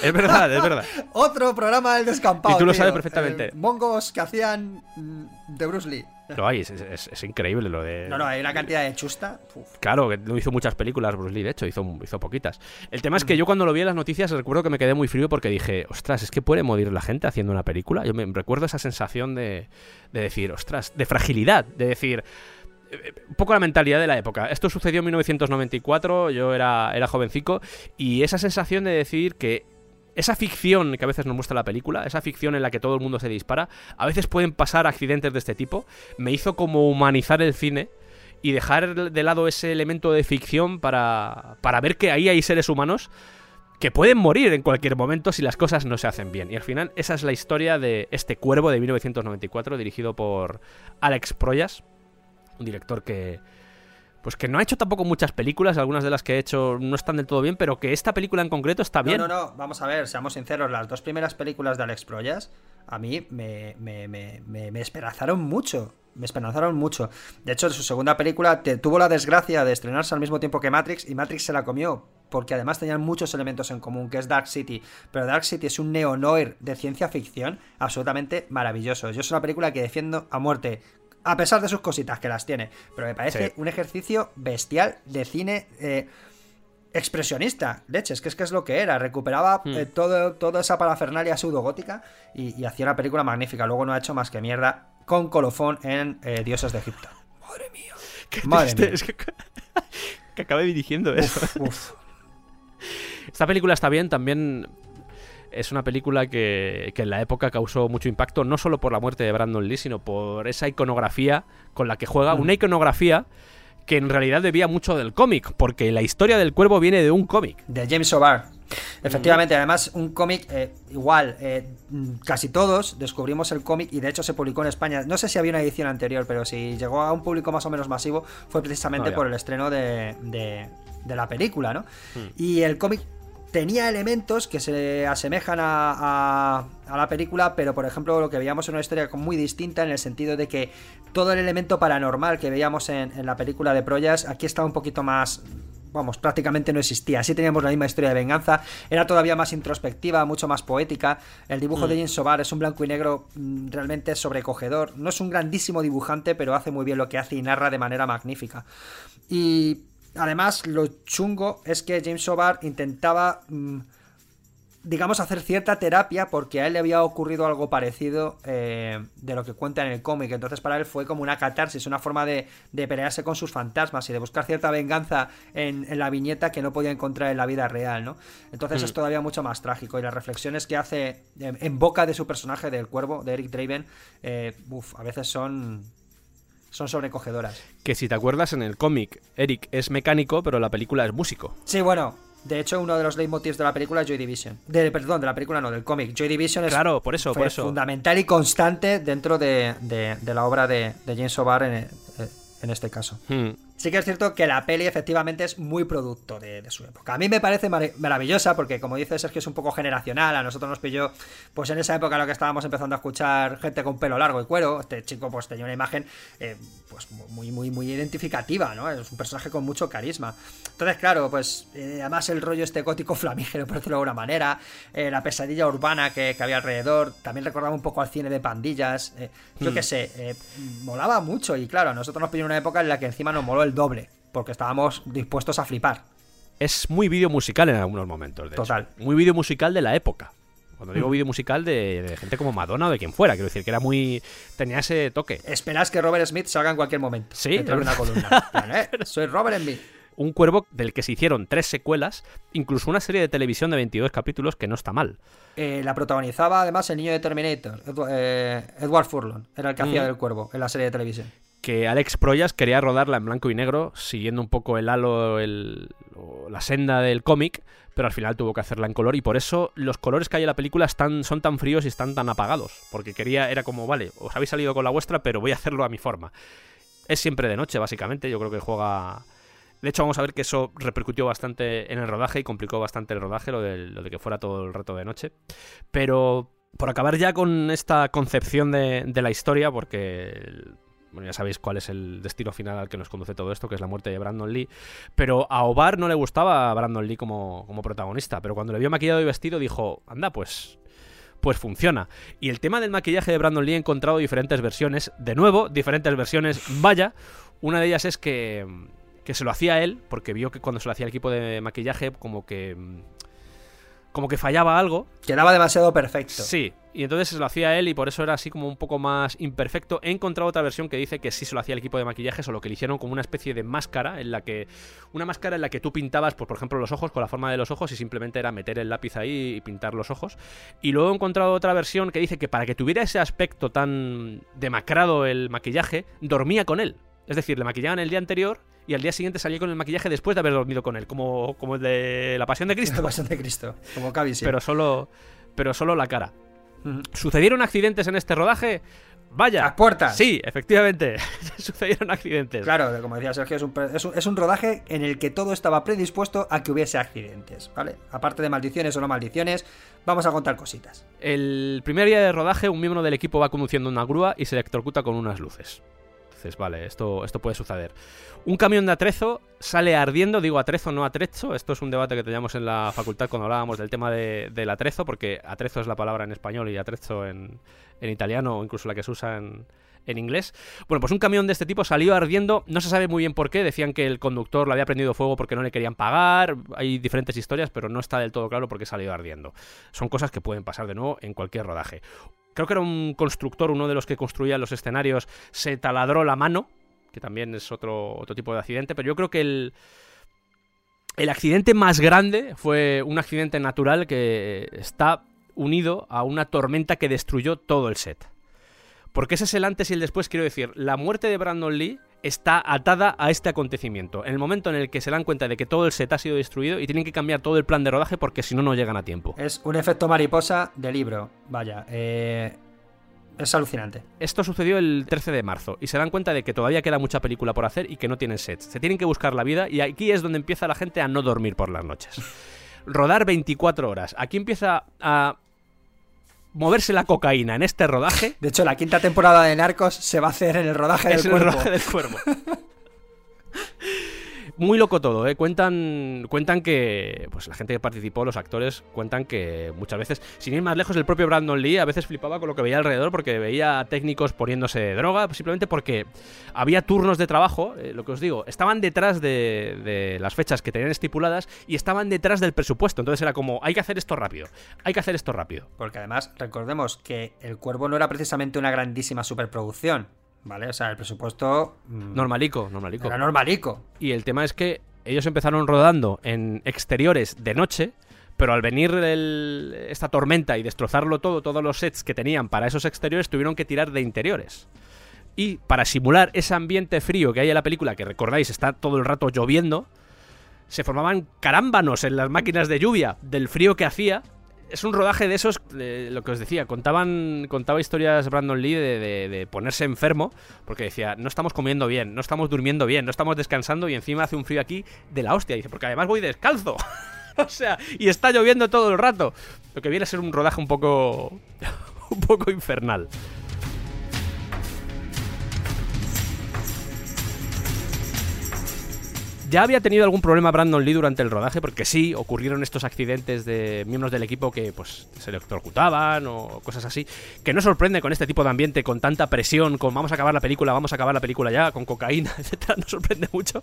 Es verdad, es verdad. Otro programa del descampado. Y tú lo tío. sabes perfectamente. Eh, mongos que hacían mm, de Bruce Lee. Lo hay, es, es- es increíble lo de... No, no, hay una cantidad de chusta. Uf. Claro, que no hizo muchas películas Bruce Lee, de hecho, hizo, hizo poquitas. El tema es que yo cuando lo vi en las noticias recuerdo que me quedé muy frío porque dije, ostras, es que puede morir la gente haciendo una película. Yo me recuerdo esa sensación de, de decir, ostras, de fragilidad, de decir... eh, Un poco la mentalidad de la época. Esto sucedió en 1994, yo era, era jovencico, y esa sensación de decir que esa ficción que a veces nos muestra la película, esa ficción en la que todo el mundo se dispara, a veces pueden pasar accidentes de este tipo, me hizo como humanizar el cine y dejar de lado ese elemento de ficción para, para ver que ahí hay seres humanos que pueden morir en cualquier momento si las cosas no se hacen bien. Y al final esa es la historia de este cuervo de 1994 dirigido por Alex Proyas, un director que pues que no ha hecho tampoco muchas películas, algunas de las que ha hecho no están del todo bien, pero que esta película en concreto está bien. No, no, no, vamos a ver, seamos sinceros, las dos primeras películas de Alex Proyas a mí me, me, me, me, me esperanzaron mucho. Me esperanzaron mucho. De hecho, su segunda película te- tuvo la desgracia de estrenarse al mismo tiempo que Matrix y Matrix se la comió. Porque además tenían muchos elementos en común, que es Dark City. Pero Dark City es un neo-noir de ciencia ficción absolutamente maravilloso. Yo es una película que defiendo a muerte. A pesar de sus cositas que las tiene. Pero me parece Sí. un ejercicio bestial de cine. eh, expresionista, leches, que es que es lo que era, recuperaba Hmm. eh, todo, toda esa parafernalia pseudogótica y, y hacía una película magnífica. Luego no ha hecho más que mierda con colofón en eh, Dioses de Egipto. Madre mía. Qué Madre triste, mía. es que, que acabé dirigiendo eso. Uf, uf. Esta película está bien, también es una película que, que en la época causó mucho impacto, no solo por la muerte de Brandon Lee, sino por esa iconografía con la que juega, Mm. una iconografía que en realidad debía mucho del cómic, porque la historia del cuervo viene de un cómic. De James O'Barr. Efectivamente, además, un cómic eh, igual. eh, mm, casi todos descubrimos el cómic y de hecho se publicó en España. No sé si había una edición anterior, pero si llegó a un público más o menos masivo fue precisamente Ah, por el estreno de, de- de la película, ¿no? Hmm. Y el cómic tenía elementos que se asemejan a, a- a la película, pero por ejemplo lo que veíamos en una historia muy distinta en el sentido de que todo el elemento paranormal que veíamos en, en la película de Proyas aquí estaba un poquito más vamos, prácticamente no existía. Así teníamos la misma historia de venganza. Era todavía más introspectiva, mucho más poética. El dibujo de James Sobar es un blanco y negro mm, realmente sobrecogedor. No es un grandísimo dibujante, pero hace muy bien lo que hace y narra de manera magnífica. Y además, lo chungo es que James Sobar intentaba. mm, digamos, hacer cierta terapia porque a él le había ocurrido algo parecido eh, de lo que cuenta en el cómic. Entonces para él fue como una catarsis, una forma de, de pelearse con sus fantasmas y de buscar cierta venganza en, en la viñeta que no podía encontrar en la vida real, ¿no? Entonces Mm. es todavía mucho más trágico y las reflexiones que hace en, en boca de su personaje del cuervo, de Eric Draven, eh, uf, a veces son, son sobrecogedoras. Que si te acuerdas, en el cómic, Eric es mecánico, pero la película es músico. Sí, bueno, de hecho uno de los leitmotivs de la película es Joy Division. De, perdón, de la película no, del cómic. Joy Division es Claro, por eso, por eso. fundamental y constante dentro de, de- de la obra de, de James O'Barr en, eh, en este caso. Hmm. Sí que es cierto que la peli efectivamente es muy producto de, de su época. A mí me parece mar- maravillosa porque, como dice Sergio, es un poco generacional. A nosotros nos pilló, pues en esa época en la que estábamos empezando a escuchar gente con pelo largo y cuero. Este chico pues tenía una imagen eh, pues muy, muy, muy identificativa, ¿no? Es un personaje con mucho carisma. Entonces, claro, pues eh, además el rollo este gótico flamígero, por decirlo de alguna manera, eh, la pesadilla urbana que, que había alrededor, también recordaba un poco al cine de pandillas. yo qué sé, eh, molaba mucho y claro, a nosotros nos pilló una época en la que encima nos moló el doble, porque estábamos dispuestos a flipar. Es muy vídeo musical en algunos momentos, de Total. hecho. Muy vídeo musical de la época. Cuando digo Mm. vídeo musical de, de gente como Madonna o de quien fuera, quiero decir que era muy. tenía ese toque. Esperas que Robert Smith salga en cualquier momento. Sí, dentro de es una columna. En plan, ¿eh? Soy Robert Smith. Un cuervo del que se hicieron tres secuelas, incluso una serie de televisión de 22 capítulos que no está mal. Eh, la protagonizaba además el niño de Terminator, eh, Edward Furlong, era el que hacía Mm. del cuervo en la serie de televisión. Que Alex Proyas quería rodarla en blanco y negro, siguiendo un poco el halo, el- la senda del cómic, pero al final tuvo que hacerla en color y por eso los colores que hay en la película están, son tan fríos y están tan apagados, porque quería, era como, vale, os habéis salido con la vuestra, pero voy a hacerlo a mi forma. Es siempre de noche, básicamente, yo creo que juega... De hecho, vamos a ver que eso repercutió bastante en el rodaje y complicó bastante el rodaje, lo de, lo de que fuera todo el rato de noche. Pero por acabar ya con esta concepción de, de la historia, porque bueno, ya sabéis cuál es el destino final al que nos conduce todo esto, que es la muerte de Brandon Lee. Pero a Obar no le gustaba a Brandon Lee como, como protagonista, pero cuando le vio maquillado y vestido dijo, anda, pues pues funciona. Y el tema del maquillaje de Brandon Lee he encontrado diferentes versiones. De nuevo, diferentes versiones. Vaya, una de ellas es que, que se lo hacía él, porque vio que cuando se lo hacía el equipo de maquillaje, como que. Como que fallaba algo. Quedaba demasiado perfecto. Sí, y entonces se lo hacía él y por eso era así como un poco más imperfecto. He encontrado otra versión que dice que sí se lo hacía el equipo de maquillaje, solo que le hicieron como una especie de máscara en la que. Una máscara en la que tú pintabas, pues, por ejemplo, los ojos con la forma de los ojos y simplemente era meter el lápiz ahí y pintar los ojos. Y luego he encontrado otra versión que dice que para que tuviera ese aspecto tan demacrado el maquillaje, dormía con él. Es decir, le maquillaban el día anterior y al día siguiente salía con el maquillaje después de haber dormido con él, como, como el de la Pasión de La Cristo. pasión de Cristo, como Cavill. Pero solo, pero solo la cara. ¿Sucedieron accidentes en este rodaje? Vaya. Las puertas. Sí, efectivamente. Sucedieron accidentes. Claro, como decía Sergio, es un, es, un, es un rodaje en el que todo estaba predispuesto a que hubiese accidentes, ¿vale? Aparte de maldiciones o no maldiciones, vamos a contar cositas. El primer día de rodaje, un miembro del equipo va conduciendo una grúa y se electrocuta con unas luces. Vale, esto, esto puede suceder. Un camión de atrezo sale ardiendo, digo atrezo, no atrezo. Esto es un debate que teníamos en la facultad cuando hablábamos del tema de- del atrezo, porque atrezo es la palabra en español y atrezo en, en italiano, o incluso la que se usa en, en inglés. Bueno, pues un camión de este tipo salió ardiendo, no se sabe muy bien por qué, decían que el conductor le había prendido fuego porque no le querían pagar, hay diferentes historias, pero no está del todo claro por qué salió ardiendo. Son cosas que pueden pasar de nuevo en cualquier rodaje. Creo que era un constructor, uno de los que construía los escenarios, se taladró la mano, que también es otro, otro tipo de accidente, pero yo creo que el, el accidente más grande fue un accidente natural que está unido a una tormenta que destruyó todo el set. Porque ese es el antes y el después, quiero decir, la muerte de Brandon Lee está atada a este acontecimiento. En el momento en el que se dan cuenta de que todo el set ha sido destruido y tienen que cambiar todo el plan de rodaje porque si no, no llegan a tiempo. Es un efecto mariposa de libro, vaya. eh, es alucinante. Esto sucedió el 13 de marzo y se dan cuenta de que todavía queda mucha película por hacer y que no tienen sets. Se tienen que buscar la vida y aquí es donde empieza la gente a no dormir por las noches. Rodar 24 horas. Aquí empieza a moverse la cocaína en este rodaje. De hecho, la quinta temporada de Narcos se va a hacer en el rodaje del es el rodaje del cuervo. muy loco todo, ¿eh? Cuentan, cuentan que, pues la gente que participó, los actores, cuentan que muchas veces, sin ir más lejos, el propio Brandon Lee a veces flipaba con lo que veía alrededor porque veía técnicos poniéndose droga, simplemente porque había turnos de trabajo, eh, lo que os digo, estaban detrás de, de las fechas que tenían estipuladas y estaban detrás del presupuesto. Entonces era como, hay que hacer esto rápido, hay que hacer esto rápido. Porque además, recordemos que El Cuervo no era precisamente una grandísima superproducción, ¿vale? O sea, el presupuesto... mm, Normalico, normalico. Era normalico. Y el tema es que ellos empezaron rodando en exteriores de noche, pero al venir el- esta tormenta y destrozarlo todo, todos los sets que tenían para esos exteriores tuvieron que tirar de interiores. Y para simular ese ambiente frío que hay en la película, que recordáis está todo el rato lloviendo, se formaban carámbanos en las máquinas de lluvia del frío que hacía. Es un rodaje de esos, lo que os decía, contaban, contaba historias Brandon Lee de ponerse enfermo, porque decía, no estamos comiendo bien, no estamos durmiendo bien, no estamos descansando y encima hace un frío aquí de la hostia. dice, porque además voy descalzo. o sea, y está lloviendo todo el rato. Lo que viene a ser un rodaje un poco, un poco infernal. Ya había tenido algún problema Brandon Lee durante el rodaje, porque sí, ocurrieron estos accidentes de miembros del equipo que pues se electrocutaban o cosas así, que no sorprende con este tipo de ambiente, con tanta presión, con vamos a acabar la película, vamos a acabar la película ya, con cocaína, etcétera, no sorprende mucho.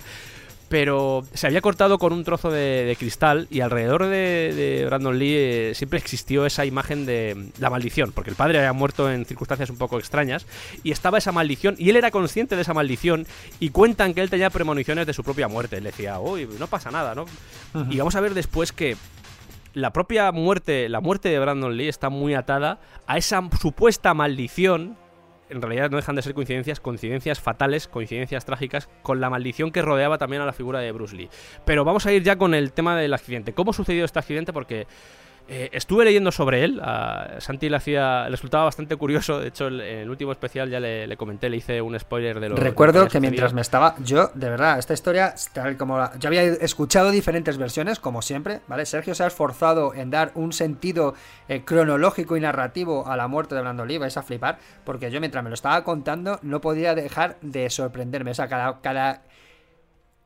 Pero se había cortado con un trozo de, cristal y alrededor de, de Brandon Lee eh, siempre existió esa imagen de la maldición, porque el padre había muerto en circunstancias un poco extrañas y estaba esa maldición y él era consciente de esa maldición y cuentan que él tenía premoniciones de su propia muerte. Él decía, uy, no pasa nada, ¿no? Y vamos a ver después que la propia muerte, la muerte de Brandon Lee está muy atada a esa supuesta maldición. En realidad no dejan de ser coincidencias, coincidencias fatales, coincidencias trágicas, con la maldición que rodeaba también a la figura de Bruce Lee. Pero vamos a ir ya con el tema del accidente. ¿Cómo sucedió este accidente? Porque eh, estuve leyendo sobre él. A Santi le hacía. le resultaba bastante curioso. De hecho, en el último especial ya le, le comenté, le hice un spoiler de lo Recuerdo de lo que mientras me estaba. Yo, de verdad, esta historia, tal como la- yo había escuchado diferentes versiones, como siempre, ¿vale? Sergio se ha esforzado en dar un sentido eh, cronológico y narrativo a la muerte de Brandon Lee, vais a flipar, porque yo mientras me lo estaba contando no podía dejar de sorprenderme. O sea, cada. cada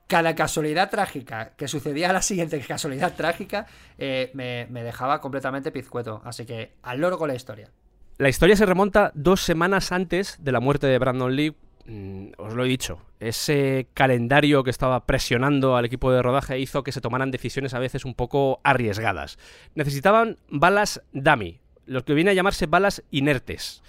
cada casualidad trágica que sucedía a la siguiente casualidad trágica eh, me, me dejaba completamente pizcueto. Así que al loro con la historia. La historia se remonta dos semanas antes de la muerte de Brandon Lee. Mm, os lo he dicho, ese calendario que estaba presionando al equipo de rodaje hizo que se tomaran decisiones a veces un poco arriesgadas. Necesitaban balas dummy, lo que viene a llamarse balas inertes.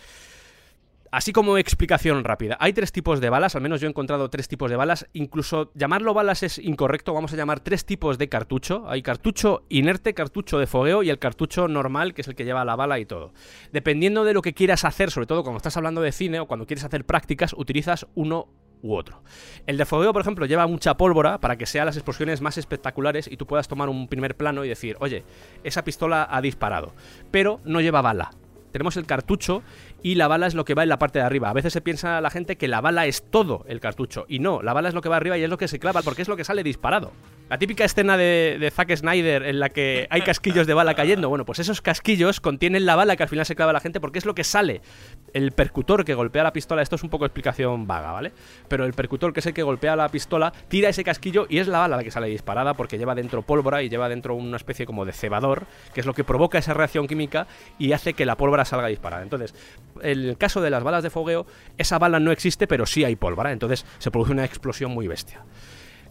Así como explicación rápida, hay tres tipos de balas, al menos yo he encontrado tres tipos de balas, incluso llamarlo balas es incorrecto, vamos a llamar tres tipos de cartucho. Hay cartucho inerte, cartucho de fogueo y el cartucho normal, que es el que lleva la bala y todo. Dependiendo de lo que quieras hacer, sobre todo cuando estás hablando de cine o cuando quieres hacer prácticas, utilizas uno u otro. El de fogueo, por ejemplo, lleva mucha pólvora para que sean las explosiones más espectaculares y tú puedas tomar un primer plano y decir, oye, esa pistola ha disparado, pero no lleva bala. Tenemos el cartucho y la bala es lo que va en la parte de arriba. A veces se piensa la gente que la bala es todo el cartucho. Y no, la bala es lo que va arriba y es lo que se clava porque es lo que sale disparado. La típica escena de, Zack Snyder en la que hay casquillos de bala cayendo. Bueno, pues esos casquillos contienen la bala que al final se clava la gente porque es lo que sale. El percutor que golpea la pistola, esto es un poco explicación vaga, ¿vale? Pero el percutor que es el que golpea la pistola, tira ese casquillo y es la bala la que sale disparada porque lleva dentro pólvora y lleva dentro una especie como de cebador, que es lo que provoca esa reacción química y hace que la pólvora salga disparada. Entonces, en el caso de las balas de fogueo, esa bala no existe, pero sí hay pólvora, entonces se produce una explosión muy bestia.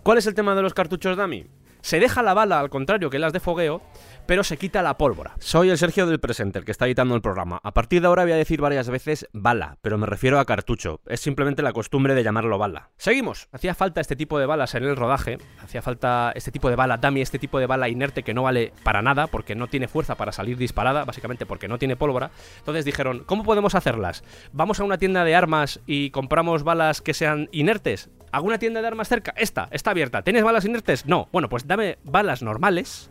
¿Cuál es el tema de los cartuchos dummy? Se deja la bala al contrario que las de fogueo, pero se quita la pólvora. Soy el Sergio del Presenter, que está editando el programa. A partir de ahora voy a decir varias veces bala, pero me refiero a cartucho. Es simplemente la costumbre de llamarlo bala. Seguimos. Hacía falta este tipo de balas en el rodaje. Hacía falta este tipo de bala dummy, este tipo de bala inerte que no vale para nada, porque no tiene fuerza para salir disparada, básicamente porque no tiene pólvora. Entonces dijeron, ¿cómo podemos hacerlas? ¿Vamos a una tienda de armas y compramos balas que sean inertes? ¿Alguna tienda de armas cerca? Esta, está abierta. ¿Tienes balas inertes? No. Bueno, pues dame balas normales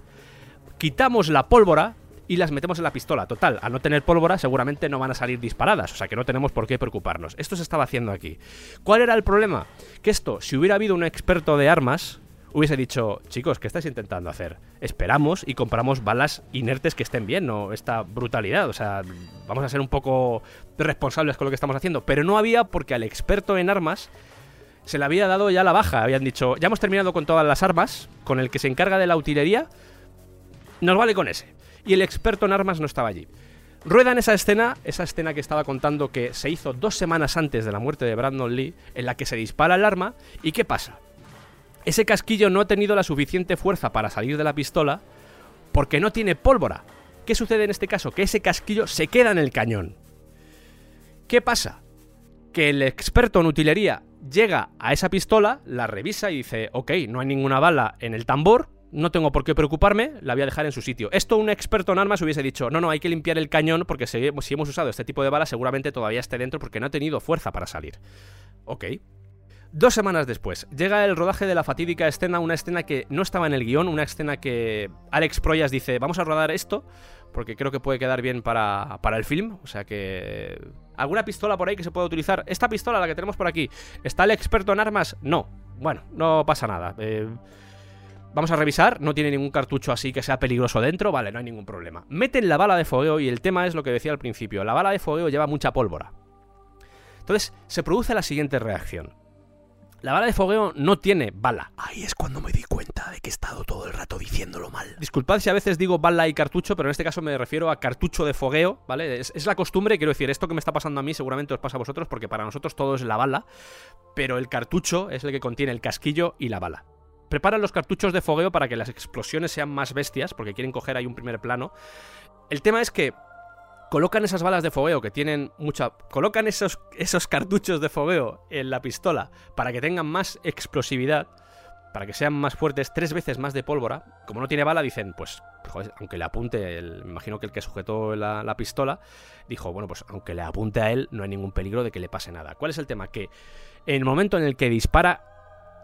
quitamos la pólvora y las metemos en la pistola. Total, al no tener pólvora seguramente no van a salir disparadas, o sea que no tenemos por qué preocuparnos. Esto se estaba haciendo aquí. ¿Cuál era el problema? Que esto, si hubiera habido un experto de armas, hubiese dicho, chicos, ¿qué estáis intentando hacer? Esperamos y compramos balas inertes que estén bien, no esta brutalidad. O sea, vamos a ser un poco responsables con lo que estamos haciendo. Pero no había porque al experto en armas se le había dado ya la baja. Habían dicho, ya hemos terminado con todas las armas, con el que se encarga de la utilería, nos vale con ese. Y el experto en armas no estaba allí. Ruedan esa escena, esa escena que estaba contando que se hizo dos semanas antes de la muerte de Brandon Lee, en la que se dispara el arma, ¿y qué pasa? Ese casquillo no ha tenido la suficiente fuerza para salir de la pistola porque no tiene pólvora. ¿Qué sucede en este caso? Que ese casquillo se queda en el cañón. ¿Qué pasa? Que el experto en utilería llega a esa pistola, la revisa y dice, ok, no hay ninguna bala en el tambor, no tengo por qué preocuparme, la voy a dejar en su sitio. Esto un experto en armas hubiese dicho, no, no, hay que limpiar el cañón porque si, hemos usado este tipo de bala seguramente todavía esté dentro porque no ha tenido fuerza para salir. Ok. Dos semanas después, llega el rodaje de la fatídica escena, una escena que no estaba en el guion, una escena que Alex Proyas dice, vamos a rodar esto, porque creo que puede quedar bien para, para el film, o sea que... ¿Alguna pistola por ahí que se pueda utilizar? Esta pistola, la que tenemos por aquí, ¿está el experto en armas? No. Bueno, no pasa nada. Eh, Vamos a revisar, no tiene ningún cartucho así que sea peligroso dentro, vale, no hay ningún problema. Meten la bala de fogueo y el tema es lo que decía al principio, la bala de fogueo lleva mucha pólvora. Entonces se produce la siguiente reacción. La bala de fogueo no tiene bala. Ahí es cuando me di cuenta de que he estado todo el rato diciéndolo mal. Disculpad si a veces digo bala y cartucho, pero en este caso me refiero a cartucho de fogueo, ¿vale? Es, es, la costumbre, quiero decir, esto que me está pasando a mí seguramente os pasa a vosotros, porque para nosotros todo es la bala, pero el cartucho es el que contiene el casquillo y la bala. Preparan los cartuchos de fogueo para que las explosiones sean más bestias, porque quieren coger ahí un primer plano. El tema es que colocan esas balas de fogueo que tienen mucha... Colocan esos, esos cartuchos de fogueo en la pistola para que tengan más explosividad, para que sean más fuertes, tres veces más de pólvora. Como no tiene bala, dicen, pues, joder, aunque le apunte, el, me imagino que el que sujetó la, la, pistola, dijo, bueno, pues aunque le apunte a él, no hay ningún peligro de que le pase nada. ¿Cuál es el tema? Que en el momento en el que dispara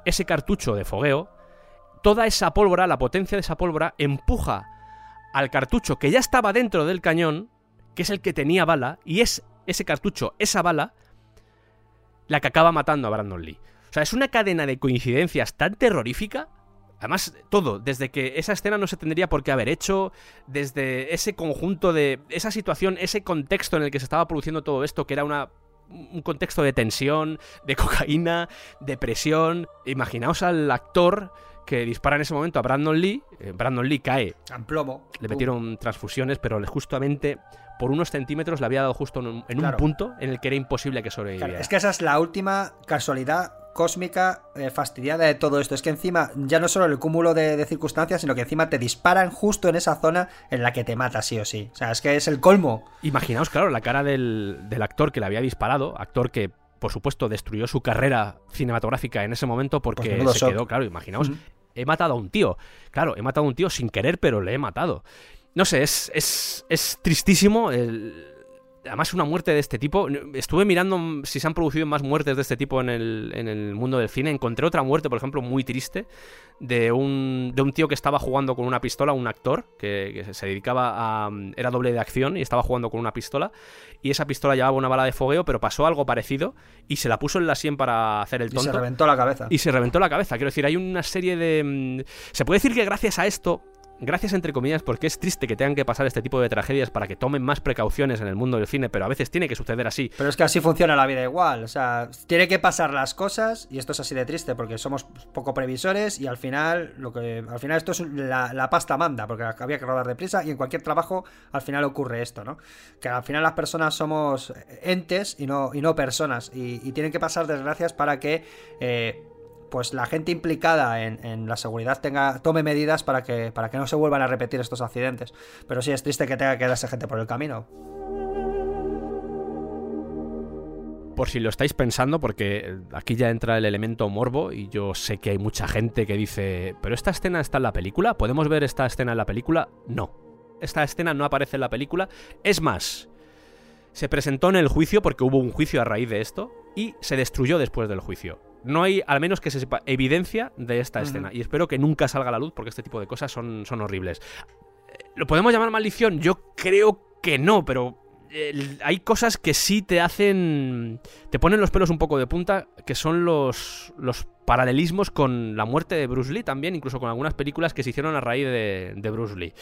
ese cartucho de fogueo, toda esa pólvora, la potencia de esa pólvora, empuja al cartucho que ya estaba dentro del cañón, que es el que tenía bala, y es ese cartucho, esa bala, la que acaba matando a Brandon Lee. O sea, es una cadena de coincidencias tan terrorífica. Además, todo, desde que esa escena no se tendría por qué haber hecho, desde ese conjunto de. esa situación, ese contexto en el que se estaba produciendo todo esto, que era una un contexto de tensión, de cocaína, de presión. Imaginaos al actor que dispara en ese momento a Brandon Lee. Eh, Brandon Lee cae. En plomo. Le metieron transfusiones, pero justamente por unos centímetros le había dado justo en un, en claro. un punto en el que era imposible que sobreviviera. Claro, es que esa es la última casualidad cósmica eh, fastidiada de todo esto. Es que encima, ya no solo el cúmulo de, de, circunstancias, sino que encima te disparan justo en esa zona en la que te mata sí o sí. O sea, es que es el colmo. Imaginaos, claro, la cara del, del actor que le había disparado, actor que por supuesto, destruyó su carrera cinematográfica en ese momento porque pues se quedó, claro, imaginaos, he matado a un tío. Claro, he matado a un tío sin querer, pero le he matado. No sé, es, es, es tristísimo. El... Además, una muerte de este tipo. Estuve mirando si se han producido más muertes de este tipo en el, en el mundo del cine. Encontré otra muerte, por ejemplo, muy triste, de un, de un tío que estaba jugando con una pistola, un actor, que, que se dedicaba a. Era doble de acción y estaba jugando con una pistola y esa pistola llevaba una bala de fogueo, pero pasó algo parecido y se la puso en la sien para hacer el tonto. Y se reventó la cabeza. Y se reventó la cabeza. Quiero decir, hay una serie de... Se puede decir que gracias a esto gracias entre comillas, porque es triste que tengan que pasar este tipo de tragedias para que tomen más precauciones en el mundo del cine, pero a veces tiene que suceder así. Pero es que así funciona la vida igual, o sea, tiene que pasar las cosas y esto es así de triste porque somos poco previsores y al final lo que al final esto es la, la pasta manda, porque había que rodar deprisa y en cualquier trabajo al final ocurre esto, ¿no? Que al final las personas somos entes y no, y no personas y, tienen que pasar desgracias para que eh, pues la gente implicada en, la seguridad tenga tome medidas para que, para que no se vuelvan a repetir estos accidentes. Pero sí es triste que tenga que quedarse gente por el camino. Por si lo estáis pensando, porque aquí ya entra el elemento morbo y yo sé que hay mucha gente que dice, pero esta escena está en la película, ¿podemos ver esta escena en la película? No. Esta escena no aparece en la película. Es más, se presentó en el juicio porque hubo un juicio a raíz de esto y se destruyó después del juicio. No hay, al menos que se sepa, evidencia de esta uh -huh. escena. Y espero que nunca salga a la luz porque este tipo de cosas son, son horribles. ¿Lo podemos llamar maldición? Yo creo que no, pero el- hay cosas que sí te hacen. te ponen los pelos un poco de punta, que son los, los paralelismos con la muerte de Bruce Lee también, incluso con algunas películas que se hicieron a raíz de, de Bruce Lee.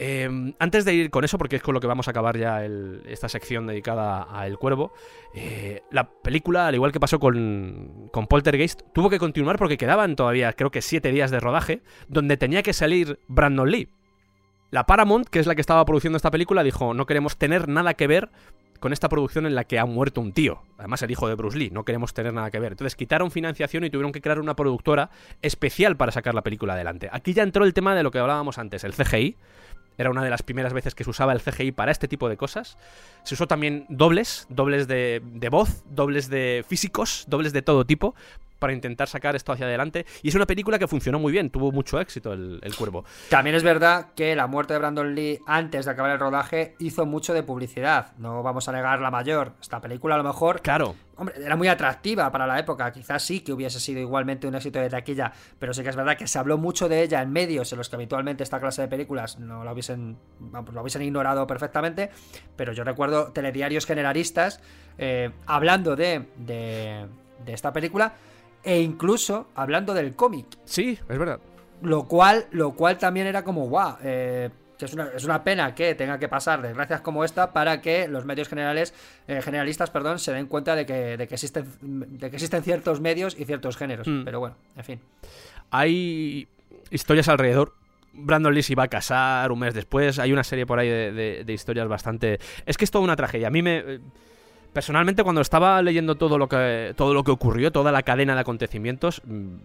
Eh, antes de ir con eso, porque es con lo que vamos a acabar ya esta sección dedicada a El Cuervo, eh, la película, al igual que pasó con, con Poltergeist, tuvo que continuar porque quedaban todavía, creo que siete días de rodaje, donde tenía que salir Brandon Lee. La Paramount, que es la que estaba produciendo esta película, dijo, no queremos tener nada que ver con esta producción en la que ha muerto un tío. Además, el hijo de Bruce Lee, no queremos tener nada que ver. Entonces quitaron financiación y tuvieron que crear una productora especial para sacar la película adelante. Aquí ya entró el tema de lo que hablábamos antes, el CGI. Era una de las primeras veces que se usaba el CGI para este tipo de cosas. Se usó también dobles, dobles de, de voz, dobles de físicos, dobles de todo tipo, para intentar sacar esto hacia adelante. Y es una película que funcionó muy bien, tuvo mucho éxito el, el cuervo. También es verdad que la muerte de Brandon Lee antes de acabar el rodaje hizo mucho de publicidad. No vamos a negar la mayor. Esta película a lo mejor Claro, Hombre, era muy atractiva para la época, quizás sí que hubiese sido igualmente un éxito de taquilla, pero sí que es verdad que se habló mucho de ella en medios en los que habitualmente esta clase de películas no la hubiesen, vamos, lo hubiesen ignorado perfectamente, pero yo recuerdo telediarios generalistas eh, hablando de, de, de esta película e incluso hablando del cómic, sí, es verdad. lo cual, lo cual también era como, guau, eh, es una, es una pena que tenga que pasar desgracias como esta para que los medios generales, eh, generalistas perdón, se den cuenta de que, de, que existen, de que existen ciertos medios y ciertos géneros. Mm. Pero bueno, en fin. Hay historias alrededor. Brandon Lee se iba a casar un mes después. Hay una serie por ahí de, de- de historias bastante. Es que es toda una tragedia. A mí me. Personalmente, cuando estaba leyendo todo lo que. todo lo que ocurrió, toda la cadena de acontecimientos. mm,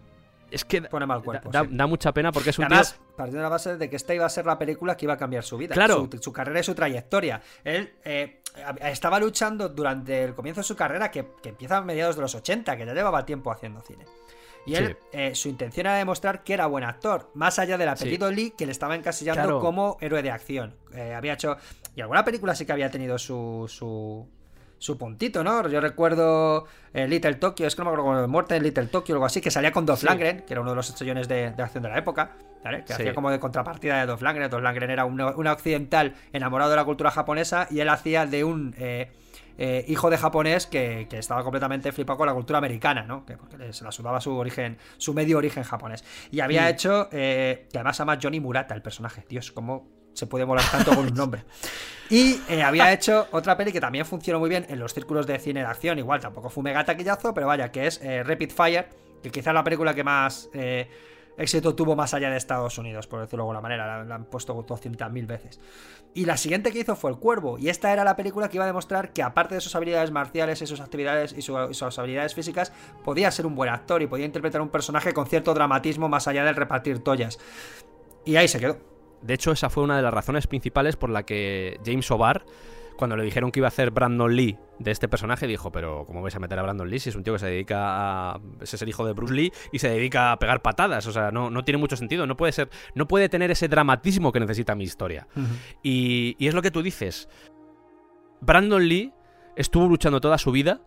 Es que da, Pone mal cuerpo. da- sí. da mucha pena porque es un Además, tío. partiendo de la base de que esta iba a ser la película que iba a cambiar su vida, Claro. su, su carrera y su trayectoria. Él eh, estaba luchando durante el comienzo de su carrera, que, que empieza a mediados de los 80, que ya llevaba tiempo haciendo cine. Y él, Sí. eh, su intención era demostrar que era buen actor, más allá del apellido Lee, que le estaba encasillando Claro. como héroe de acción. Eh, había hecho. Y alguna película sí que había tenido su. su su puntito, ¿no? Yo recuerdo eh, Little Tokyo, es que no me acuerdo, Muerte en Little Tokyo o algo así, que salía con Dolph Sí. Lundgren, que era uno de los estrellones de, de acción de la época, ¿vale? Que Sí. hacía como de contrapartida de Dolph Lundgren. Dolph Lundgren era un, un occidental enamorado de la cultura japonesa y él hacía de un eh, eh, hijo de japonés que, que estaba completamente flipado con la cultura americana, ¿no? Que porque se la sudaba su origen, su medio origen japonés. Y había Mm. hecho, eh, que además se llama Johnny Murata, el personaje. Dios, cómo se puede molar tanto con un nombre. Y eh, había hecho otra peli que también funcionó muy bien en los círculos de cine de acción. Igual tampoco fue mega taquillazo, pero vaya, que es eh, Rapid Fire, que quizás la película que más eh, éxito tuvo más allá de Estados Unidos, por decirlo de alguna manera. La, han puesto 200.000 veces. Y la siguiente que hizo fue El Cuervo. Y esta era la película que iba a demostrar que, aparte de sus habilidades marciales y sus actividades y, y sus habilidades físicas, podía ser un buen actor y podía interpretar un personaje con cierto dramatismo más allá del repartir tollas. Y ahí se quedó. De hecho, esa fue una de las razones principales por la que James O'Barr, cuando le dijeron que iba a hacer Brandon Lee de este personaje, dijo, pero ¿cómo vais a meter a Brandon Lee si es un tío que se dedica a... ese es el hijo de Bruce Lee y se dedica a pegar patadas? O sea, no, no tiene mucho sentido, no puede ser, no puede tener ese dramatismo que necesita mi historia. Y, y es lo que tú dices. Brandon Lee estuvo luchando toda su vida,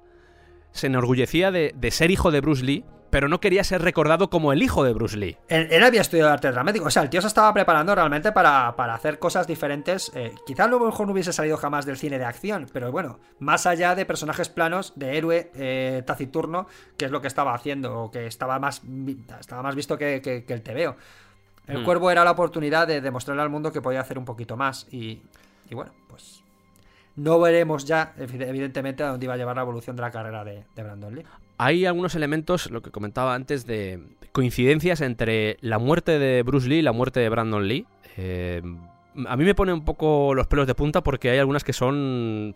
se enorgullecía de, de ser hijo de Bruce Lee, pero no quería ser recordado como el hijo de Bruce Lee. Él, él había estudiado arte dramático, o sea, el tío se estaba preparando realmente para, para hacer cosas diferentes. Eh, quizá a lo mejor no hubiese salido jamás del cine de acción, pero bueno, más allá de personajes planos, de héroe eh, taciturno, que es lo que estaba haciendo, o que estaba más, estaba más visto que, que- que el TVO. El Hmm. cuervo era la oportunidad de demostrarle al mundo que podía hacer un poquito más, y, y bueno, pues no veremos ya, evi- evidentemente, a dónde iba a llevar la evolución de la carrera de, de Brandon Lee. Hay algunos elementos, lo que comentaba antes, de coincidencias entre la muerte de Bruce Lee y la muerte de Brandon Lee. Eh, a mí me pone un poco los pelos de punta porque hay algunas que son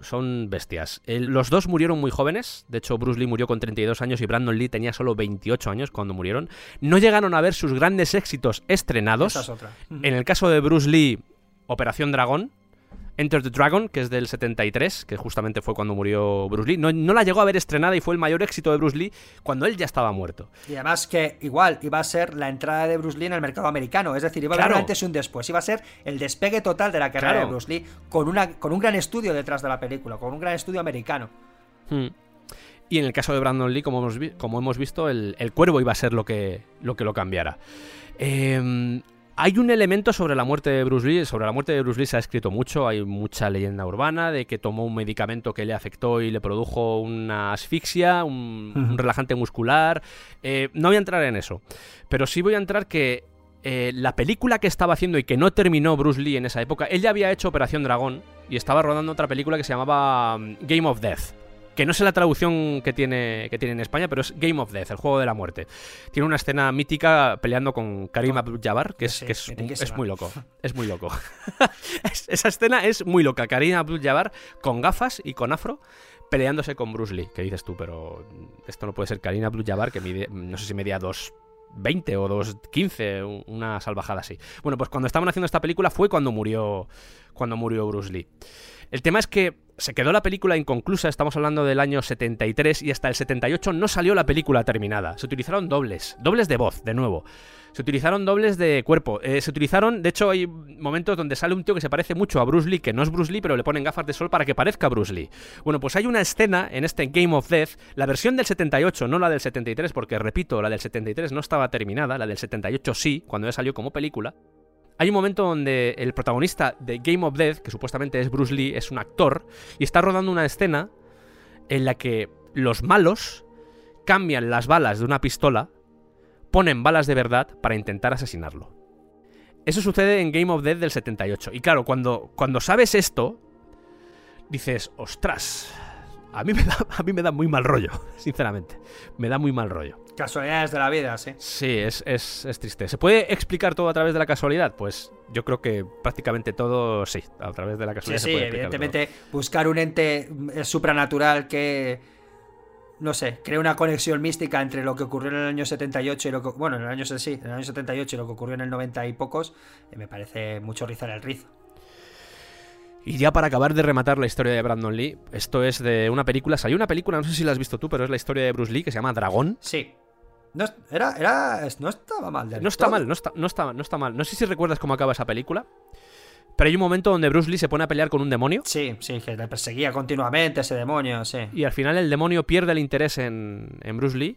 son bestias. El- los dos murieron muy jóvenes. De hecho, Bruce Lee murió con 32 años y Brandon Lee tenía solo 28 años cuando murieron. No llegaron a ver sus grandes éxitos estrenados. Esa es otra. En el caso de Bruce Lee, Operación Dragón. Enter the Dragon, que es del 73, que justamente fue cuando murió Bruce Lee. No, no la llegó a ver estrenada y fue el mayor éxito de Bruce Lee cuando él ya estaba muerto. Y además que igual iba a ser la entrada de Bruce Lee en el mercado americano. Es decir, iba a haber Claro. un antes y un después. Iba a ser el despegue total de la carrera Claro. de Bruce Lee con, una, con un gran estudio detrás de la película, con un gran estudio americano. Hmm. Y en el caso de Brandon Lee, como hemos, como hemos visto, el, el cuervo iba a ser lo que lo, que lo cambiara. Eh, Hay un elemento sobre la muerte de Bruce Lee. Sobre la muerte de Bruce Lee se ha escrito mucho. Hay mucha leyenda urbana de que tomó un medicamento que le afectó y le produjo una asfixia, un, un relajante muscular. Eh, no voy a entrar en eso. Pero sí voy a entrar que eh, la película que estaba haciendo y que no terminó Bruce Lee en esa época, él ya había hecho Operación Dragón y estaba rodando otra película que se llamaba mm, Game of Death. Que no sé la traducción que tiene, que tiene en España, pero es Game of Death, el juego de la muerte. Tiene una escena mítica peleando con Karim Abdul-Jabbar, que, es, Sí, que es, muy loco. Es muy loco. Es- esa escena es muy loca. Karim Abdul-Jabbar con gafas y con afro peleándose con Bruce Lee. Que dices tú, pero esto no puede ser Karim Abdul-Jabbar, que mide, no sé si medía 2.20 o 2.15, una salvajada así. Bueno, pues cuando estaban haciendo esta película fue cuando murió, cuando murió Bruce Lee. El tema es que se quedó la película inconclusa, estamos hablando del año 73 y hasta el 78 no salió la película terminada. Se utilizaron dobles, dobles de voz, de nuevo. Se utilizaron dobles de cuerpo. Eh, se utilizaron, de hecho, hay momentos donde sale un tío que se parece mucho a Bruce Lee, que no es Bruce Lee, pero le ponen gafas de sol para que parezca Bruce Lee. Bueno, pues hay una escena en este Game of Death, la versión del 78, no la del 73, porque repito, la del 73 no estaba terminada, la del 78 sí, cuando ya salió como película. Hay un momento donde el protagonista de Game of Death, que supuestamente es Bruce Lee, es un actor, y está rodando una escena en la que los malos cambian las balas de una pistola, ponen balas de verdad para intentar asesinarlo. Eso sucede en Game of Death del 78. Y claro, cuando, cuando sabes esto, dices, ostras, a mí, me da, a mí me da muy mal rollo, sinceramente. Me da muy mal rollo. Casualidades de la vida, sí. Sí, es, es, es triste. ¿Se puede explicar todo a través de la casualidad? Pues yo creo que prácticamente todo sí, a través de la Sí, casualidad. se sí, puede evidentemente buscar un ente mm, supranatural que, no sé, cree una conexión mística entre lo que ocurrió en el año 78 y lo que, bueno, en el año, sí, en el año 78 y lo que ocurrió en el 90 y pocos, eh, me parece mucho rizar el rizo. Y ya para acabar de rematar la historia de Brandon Lee, esto es de una película, salió una película, no sé si la has visto tú, pero es la historia de Bruce Lee que se llama Dragón. Sí. No, era, era, no estaba mal del No está todo. mal, no está, no, está, no está mal. No sé si recuerdas cómo acaba esa película, pero hay un momento donde Bruce Lee se pone a pelear con un demonio Sí, sí, que le perseguía continuamente ese demonio, sí. y al final el demonio pierde el interés en, en Bruce Lee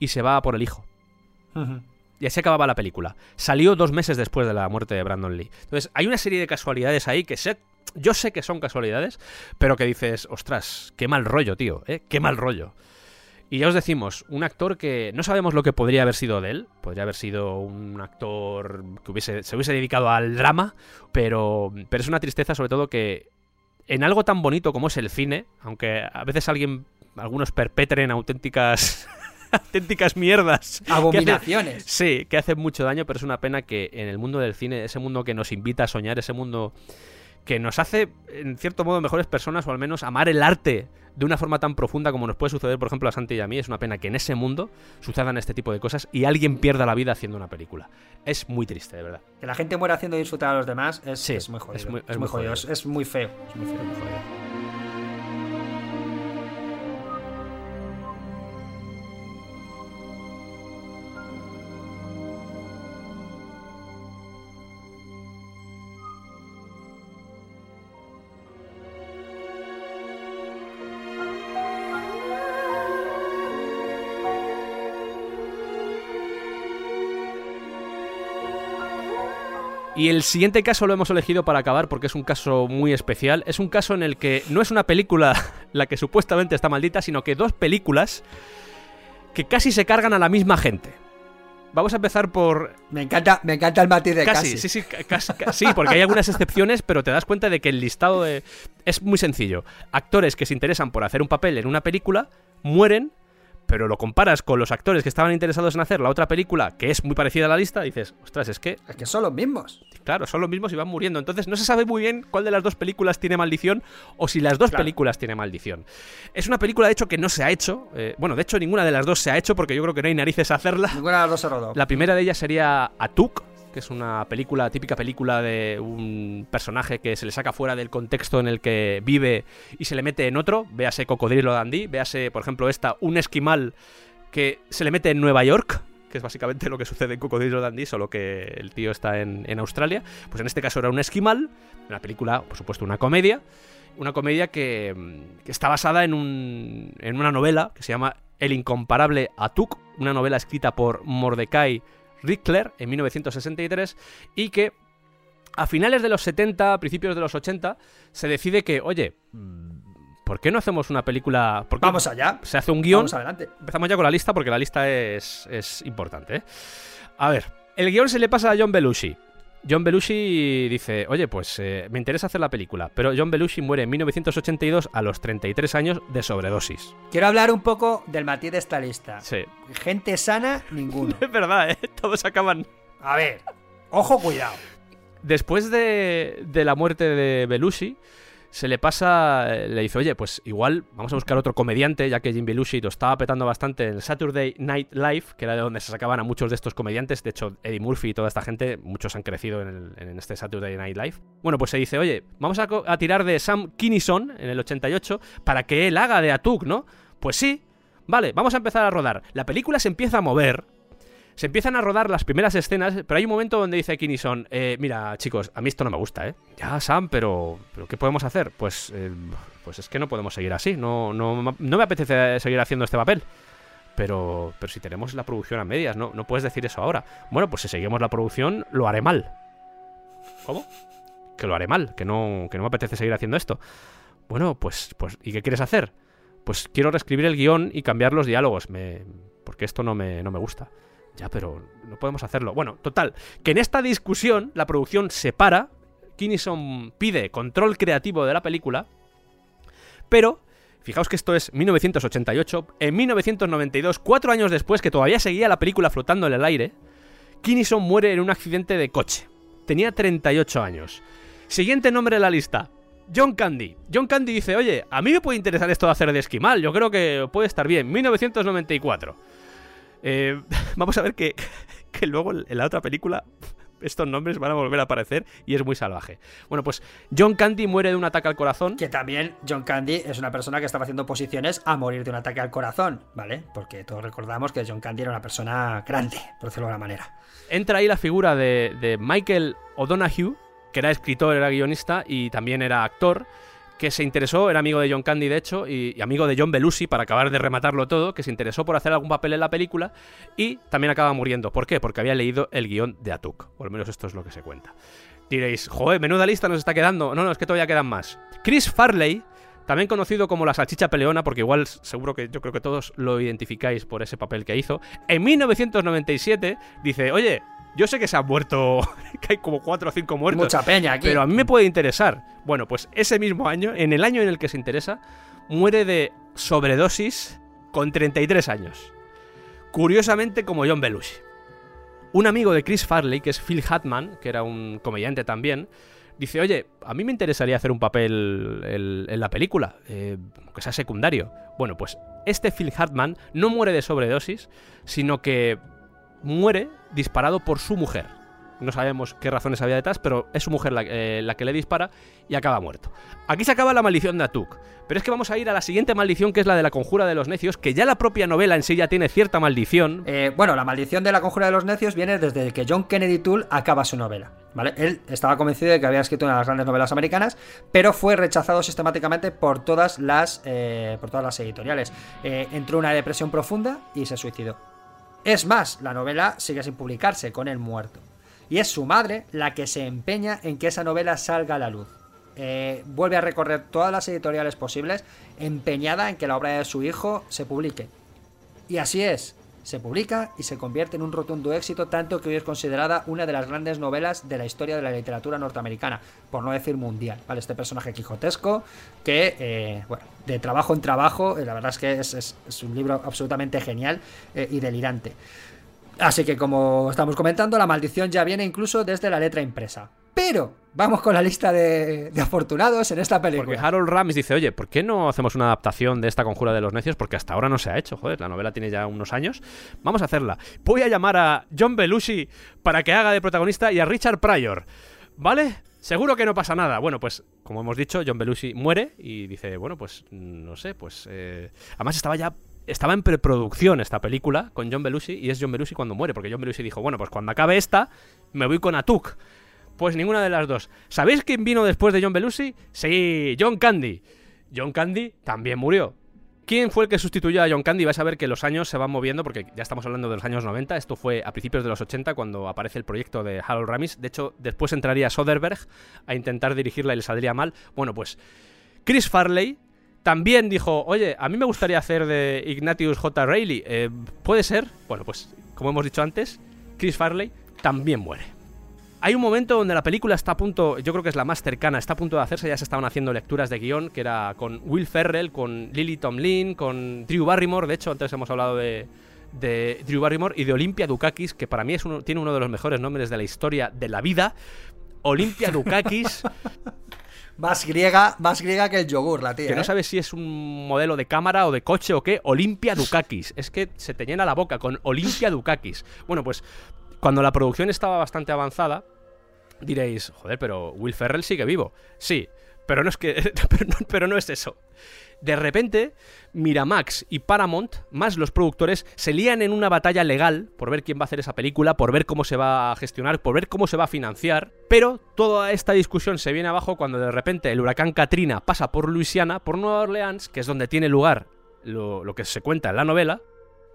y se va por el hijo. Y así acababa la película. Salió dos meses después de la muerte de Brandon Lee. Entonces, hay una serie de casualidades ahí que sé. Yo sé que son casualidades, pero que dices, ostras, qué mal rollo, tío, ¿eh? Qué mal rollo. Y ya os decimos, un actor que no sabemos lo que podría haber sido de él. Podría haber sido un actor que hubiese, se hubiese dedicado al drama, pero, pero es una tristeza sobre todo que en algo tan bonito como es el cine, aunque a veces alguien, algunos perpetren auténticas, auténticas mierdas. que hacen- Abominaciones. Sí, que hace mucho daño, pero es una pena que en el mundo del cine, ese mundo que nos invita a soñar, ese mundo que nos hace, en cierto modo, mejores personas o al menos amar el arte de una forma tan profunda como nos puede suceder, por ejemplo, a Santi y a mí, es una pena que en ese mundo sucedan este tipo de cosas y alguien pierda la vida haciendo una película. Es muy triste, de verdad. Que la gente muera haciendo disfrutar a los demás es, Sí, es muy jodido. es muy- Es es muy, muy jodido. jodido. Es, es muy feo. Es muy feo, muy jodido. Y el siguiente caso lo hemos elegido para acabar porque es un caso muy especial. Es un caso en el que no es una película la que supuestamente está maldita, sino que dos películas que casi se cargan a la misma gente. Vamos a empezar por Me encanta, me encanta el matiz de Casi, casi. sí, sí, ca- casi, porque hay algunas excepciones, pero te das cuenta de que el listado de... es muy sencillo. Actores que se interesan por hacer un papel en una película mueren, pero lo comparas con los actores que estaban interesados en hacer la otra película, que es muy parecida a la lista, y dices, ostras, es que, Es que son los mismos. Claro, son los mismos y van muriendo. Entonces no se sabe muy bien cuál de las dos películas tiene maldición o si las dos Claro. películas tiene maldición. Es una película, de hecho, que no se ha hecho. eh, bueno, de hecho, ninguna de las dos se ha hecho porque yo creo que no hay narices a hacerla. Ninguna de las dos se rodó. La primera de ellas sería Atuk, que es una película, típica película de un personaje que se le saca fuera del contexto en el que vive y se le mete en otro. Véase Cocodrilo Dandy, véase, por ejemplo, esta, un esquimal que se le mete en Nueva York. Que es básicamente lo que sucede en Cocodrilo Dandy, solo que el tío está en, en Australia. Pues en este caso era un esquimal, una película, por supuesto, una comedia. Una comedia que, mm, que está basada en, un, en una novela que se llama El incomparable Atuk, una novela escrita por Mordecai Rickler en 1963 y que a finales de los 70, principios de los 80, se decide que, oye, mm, ¿por qué no hacemos una película? ¿Por qué Vamos allá. Se hace un guion. Vamos adelante. Empezamos ya con la lista porque la lista es, es importante. ¿eh? A ver, el guion se le pasa a John Belushi. John Belushi dice, oye, pues eh, me interesa hacer la película, pero John Belushi muere en 1982 a los 33 años de sobredosis. Quiero hablar un poco del matiz de esta lista. Sí. Gente sana, ninguno. Es verdad, ¿eh? Todos acaban... A ver, ojo, cuidado. Después de, de la muerte de Belushi, se le pasa, eh, le dice, oye, pues igual vamos a buscar otro comediante, ya que Jim Belushi lo estaba petando bastante en el Saturday Night Live, que era de donde se sacaban a muchos de estos comediantes. De hecho, Eddie Murphy y toda esta gente, muchos han crecido en, este Saturday Night Live. Bueno, pues se dice, oye, vamos a, a tirar de Sam Kinison en el 88 para que él haga de Atuk, ¿no? Pues sí, vale, vamos a empezar a rodar. La película se empieza a mover, se empiezan a rodar las primeras escenas, pero hay un momento donde dice Kinison, eh, mira, chicos, a mí esto no me gusta, ¿eh? Ya, Sam, pero, ¿qué podemos hacer? Pues, eh, pues es que no podemos seguir así, no, no, no me apetece seguir haciendo este papel. Pero, pero si tenemos la producción a medias, no, no puedes decir eso ahora. Bueno, pues si seguimos la producción, lo haré mal. ¿Cómo? Que lo haré mal, que no, que no me apetece seguir haciendo esto. Bueno, pues, pues, ¿y qué quieres hacer? Pues quiero reescribir el guion y cambiar los diálogos, me, porque esto no me, no me gusta. Ya, pero no podemos hacerlo. Bueno, total, que en esta discusión la producción se para, Kinison pide control creativo de la película, pero fijaos que esto es 1988, en 1992, cuatro años después que todavía seguía la película flotando en el aire, Kinison muere en un accidente de coche. Tenía 38 años. Siguiente nombre de la lista. John Candy. John Candy dice, oye, a mí me puede interesar esto de hacer de esquimal, yo creo que puede estar bien. 1994. Eh, vamos a ver que, que luego en la otra película estos nombres van a volver a aparecer y es muy salvaje. Bueno, pues John Candy muere de un ataque al corazón. Que también John Candy es una persona que estaba haciendo posiciones a morir de un ataque al corazón, ¿vale? Porque todos recordamos que John Candy era una persona grande, por decirlo de alguna manera. Entra ahí la figura de, de Michael O'Donoghue, que era escritor, era guionista y también era actor, que se interesó, era amigo de John Candy de hecho, y, amigo de John Belushi, para acabar de rematarlo todo, que se interesó por hacer algún papel en la película y también acaba muriendo. ¿Por qué? Porque había leído el guion de Atuk, o al menos esto es lo que se cuenta. Diréis, joder, menuda lista nos está quedando. No, no, es que todavía quedan más. Chris Farley, también conocido como la salchicha peleona, porque igual seguro que yo creo que todos lo identificáis por ese papel que hizo, en 1997 dice, oye, yo sé que se han muerto, que hay como cuatro o cinco muertos. Mucha peña aquí. Pero a mí me puede interesar. Bueno, pues ese mismo año, en el año en el que se interesa, muere de sobredosis con 33 años. Curiosamente como John Belushi. Un amigo de Chris Farley, que es Phil Hatman, que era un comediante también, dice, oye, a mí me interesaría hacer un papel en, en la película, eh, que sea secundario. Bueno, pues este Phil Hartman no muere de sobredosis, sino que muere disparado por su mujer. No sabemos qué razones había detrás, pero es su mujer la, eh, la que le dispara y acaba muerto. Aquí se acaba la maldición de Atuk. Pero es que vamos a ir a la siguiente maldición, que es la de la conjura de los necios, que ya la propia novela en sí ya tiene cierta maldición. Eh, bueno, la maldición de la conjura de los necios viene desde que John Kennedy Toole acaba su novela. Él estaba convencido de que había escrito una de las grandes novelas americanas, pero fue rechazado sistemáticamente por todas las, eh, por todas las editoriales. Entró en una depresión profunda y se suicidó. Es más, la novela sigue sin publicarse, con él muerto. Y es su madre la que se empeña en que esa novela salga a la luz. Eh, vuelve a recorrer todas las editoriales posibles, empeñada en que la obra de su hijo se publique. Y así es, se publica y se convierte en un rotundo éxito, tanto que hoy es considerada una de las grandes novelas de la historia de la literatura norteamericana, por no decir mundial. ¿vale? Este personaje quijotesco que, eh, bueno, de trabajo en trabajo, eh, la verdad es que es, un libro absolutamente genial eh, y delirante. Así que como estamos comentando, la maldición ya viene incluso desde la letra impresa. Pero vamos con la lista de, de afortunados en esta película. Porque Harold Ramis dice, oye, ¿por qué no hacemos una adaptación de esta conjura de los necios? Porque hasta ahora no se ha hecho, joder, la novela tiene ya unos años. Vamos a hacerla. Voy a llamar a John Belushi para que haga de protagonista y a Richard Pryor. ¿Vale? Seguro que no pasa nada. Bueno, pues como hemos dicho, John Belushi muere y dice, bueno, pues no sé, pues... eh, Además estaba ya... Estaba en preproducción esta película con John Belushi y es John Belushi cuando muere, porque John Belushi dijo, bueno, pues cuando acabe esta, me voy con Atuk. Pues ninguna de las dos. ¿Sabéis quién vino después de John Belushi? Sí, John Candy. John Candy también murió. ¿Quién fue el que sustituyó a John Candy? Vais a ver que los años se van moviendo porque ya estamos hablando de los años 90. Esto fue a principios de los 80 cuando aparece el proyecto de Harold Ramis. De hecho, después entraría Soderbergh a intentar dirigirla y le saldría mal. Bueno, pues Chris Farley también dijo, oye, a mí me gustaría hacer de Ignatius J. Reilly. Eh, ¿Puede ser? Bueno, pues como hemos dicho antes, Chris Farley también muere. Hay un momento donde la película está a punto, yo creo que es la más cercana, está a punto de hacerse, ya se estaban haciendo lecturas de guion, que era con Will Ferrell, con Lily Tomlin, con Drew Barrymore, de hecho antes hemos hablado de, de Drew Barrymore y de Olympia Dukakis, que para mí es uno, tiene uno de los mejores nombres de la historia de la vida. Olympia Dukakis, Más griega, más griega que el yogur, la tía. que no ¿eh? sabes si es un modelo de cámara o de coche o qué, Olympia Dukakis. Es que se te llena la boca con Olympia Dukakis. Bueno, pues cuando la producción estaba bastante avanzada, diréis, joder, pero Will Ferrell sigue vivo. Sí, pero no es que pero no, es eso. De repente, Miramax y Paramount, más los productores, se lían en una batalla legal por ver quién va a hacer esa película, por ver cómo se va a gestionar, por ver cómo se va a financiar. Pero toda esta discusión se viene abajo cuando de repente el huracán Katrina pasa por Luisiana, por Nueva Orleans, que es donde tiene lugar lo que se cuenta en la novela.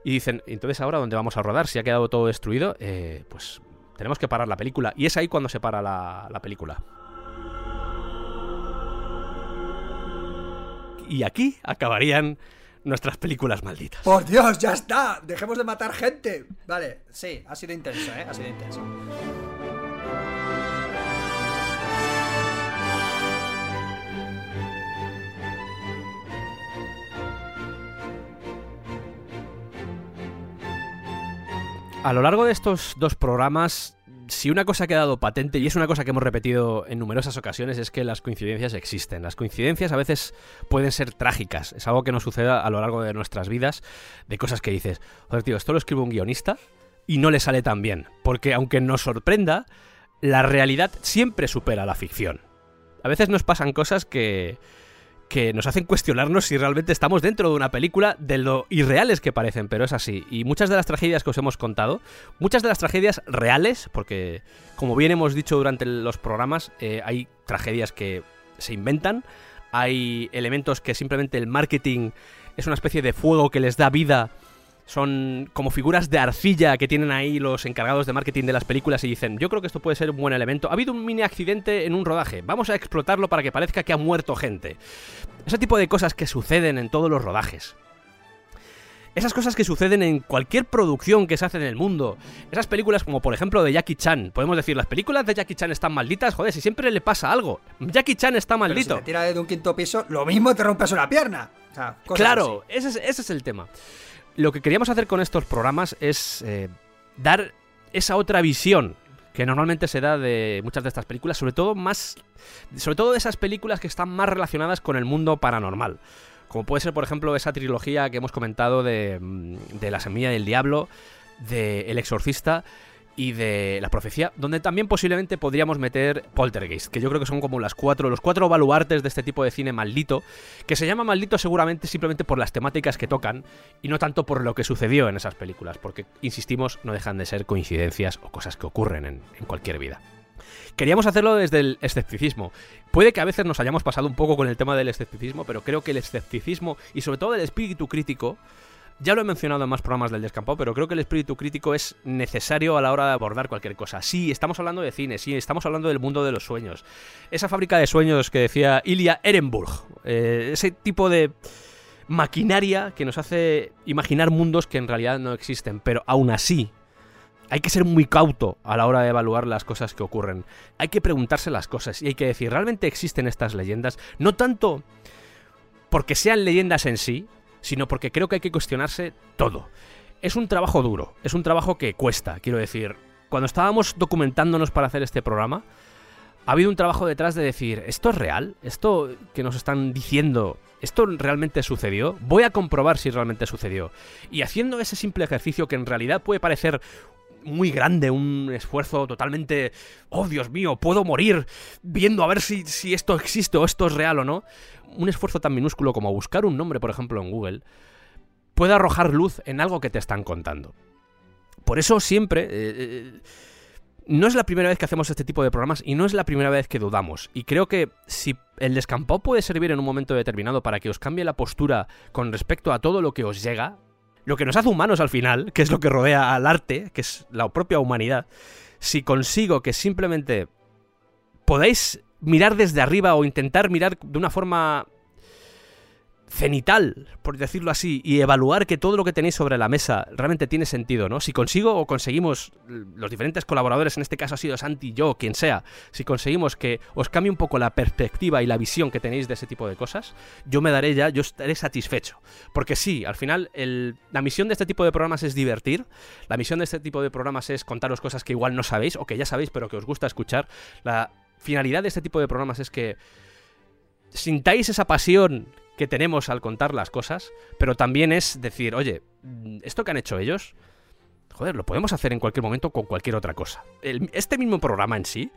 Y dicen, entonces ahora dónde vamos a rodar, si ha quedado todo destruido, Eh, pues tenemos que parar la película. Y es ahí cuando se para la, la película. Y aquí acabarían nuestras películas malditas. Por Dios, ya está. Dejemos de matar gente. Vale, sí, ha sido intenso, ¿eh? Ha sido intenso. A lo largo de estos dos programas, si una cosa ha quedado patente, y es una cosa que hemos repetido en numerosas ocasiones, es que las coincidencias existen. Las coincidencias a veces pueden ser trágicas. Es algo que nos sucede a lo largo de nuestras vidas, de cosas que dices, joder, tío, esto lo escribe un guionista y no le sale tan bien. Porque aunque nos sorprenda, la realidad siempre supera la ficción. A veces nos pasan cosas que que nos hacen cuestionarnos si realmente estamos dentro de una película de lo irreales que parecen, pero es así. Y muchas de las tragedias que os hemos contado, muchas de las tragedias reales, porque como bien hemos dicho durante los programas, eh, hay tragedias que se inventan, hay elementos que simplemente el marketing es una especie de fuego que les da vida. Son como figuras de arcilla que tienen ahí los encargados de marketing de las películas y dicen, yo creo que esto puede ser un buen elemento. Ha habido un mini accidente en un rodaje, vamos a explotarlo para que parezca que ha muerto gente. Ese tipo de cosas que suceden en todos los rodajes. Esas cosas que suceden en cualquier producción que se hace en el mundo. Esas películas como por ejemplo de Jackie Chan. Podemos decir, las películas de Jackie Chan están malditas. Joder, si siempre le pasa algo. Jackie Chan está Pero si maldito. te tira de un quinto piso, lo mismo te rompes una pierna. O sea, cosas Claro, ese es, ese es el tema. Lo que queríamos hacer con estos programas es eh, dar esa otra visión que normalmente se da de muchas de estas películas, sobre todo más, sobre todo de esas películas que están más relacionadas con el mundo paranormal. Como puede ser, por ejemplo, esa trilogía que hemos comentado de, mm, de La Semilla del Diablo, de El Exorcista y de La Profecía, donde también posiblemente podríamos meter Poltergeist, que yo creo que son como las cuatro, los cuatro baluartes de este tipo de cine maldito, que se llama maldito seguramente simplemente por las temáticas que tocan y no tanto por lo que sucedió en esas películas, porque, insistimos, no dejan de ser coincidencias o cosas que ocurren en, en cualquier vida. Queríamos hacerlo desde el escepticismo. Puede que a veces nos hayamos pasado un poco con el tema del escepticismo, pero creo que el escepticismo y sobre todo el espíritu crítico, ya lo he mencionado en más programas del descampado, pero creo que el espíritu crítico es necesario a la hora de abordar cualquier cosa. Sí, estamos hablando de cine, sí, estamos hablando del mundo de los sueños. Esa fábrica de sueños que decía Ilya Ehrenburg, eh, ese tipo de maquinaria que nos hace imaginar mundos que en realidad no existen, pero aún así hay que ser muy cauto a la hora de evaluar las cosas que ocurren. Hay que preguntarse las cosas y hay que decir, ¿realmente existen estas leyendas? No tanto porque sean leyendas en sí, sino porque creo que hay que cuestionarse todo. Es un trabajo duro, es un trabajo que cuesta, quiero decir. Cuando estábamos documentándonos para hacer este programa, ha habido un trabajo detrás de decir, ¿esto es real? ¿Esto que nos están diciendo, esto realmente sucedió? Voy a comprobar si realmente sucedió. Y haciendo ese simple ejercicio que en realidad puede parecer muy grande, un esfuerzo totalmente, oh Dios mío, puedo morir viendo a ver si, si esto existe o esto es real o no. Un esfuerzo tan minúsculo como buscar un nombre, por ejemplo, en Google, puede arrojar luz en algo que te están contando. Por eso siempre... eh, eh, No es la primera vez que hacemos este tipo de programas y no es la primera vez que dudamos. Y creo que si el descampado puede servir en un momento determinado para que os cambie la postura con respecto a todo lo que os llega, lo que nos hace humanos al final, que es lo que rodea al arte, que es la propia humanidad, si consigo que simplemente podáis mirar desde arriba o intentar mirar de una forma cenital, por decirlo así, y evaluar que todo lo que tenéis sobre la mesa realmente tiene sentido, ¿no? Si consigo o conseguimos, los diferentes colaboradores, en este caso ha sido Santi, yo, quien sea, si conseguimos que os cambie un poco la perspectiva y la visión que tenéis de ese tipo de cosas, yo me daré ya, yo estaré satisfecho. Porque sí, al final, el- la misión de este tipo de programas es divertir, la misión de este tipo de programas es contaros cosas que igual no sabéis o que ya sabéis pero que os gusta escuchar. La finalidad de este tipo de programas es que sintáis esa pasión que tenemos al contar las cosas, pero también es decir, oye, mm, esto que han hecho ellos, joder, lo podemos hacer en cualquier momento con cualquier otra cosa. Este mismo programa en sí,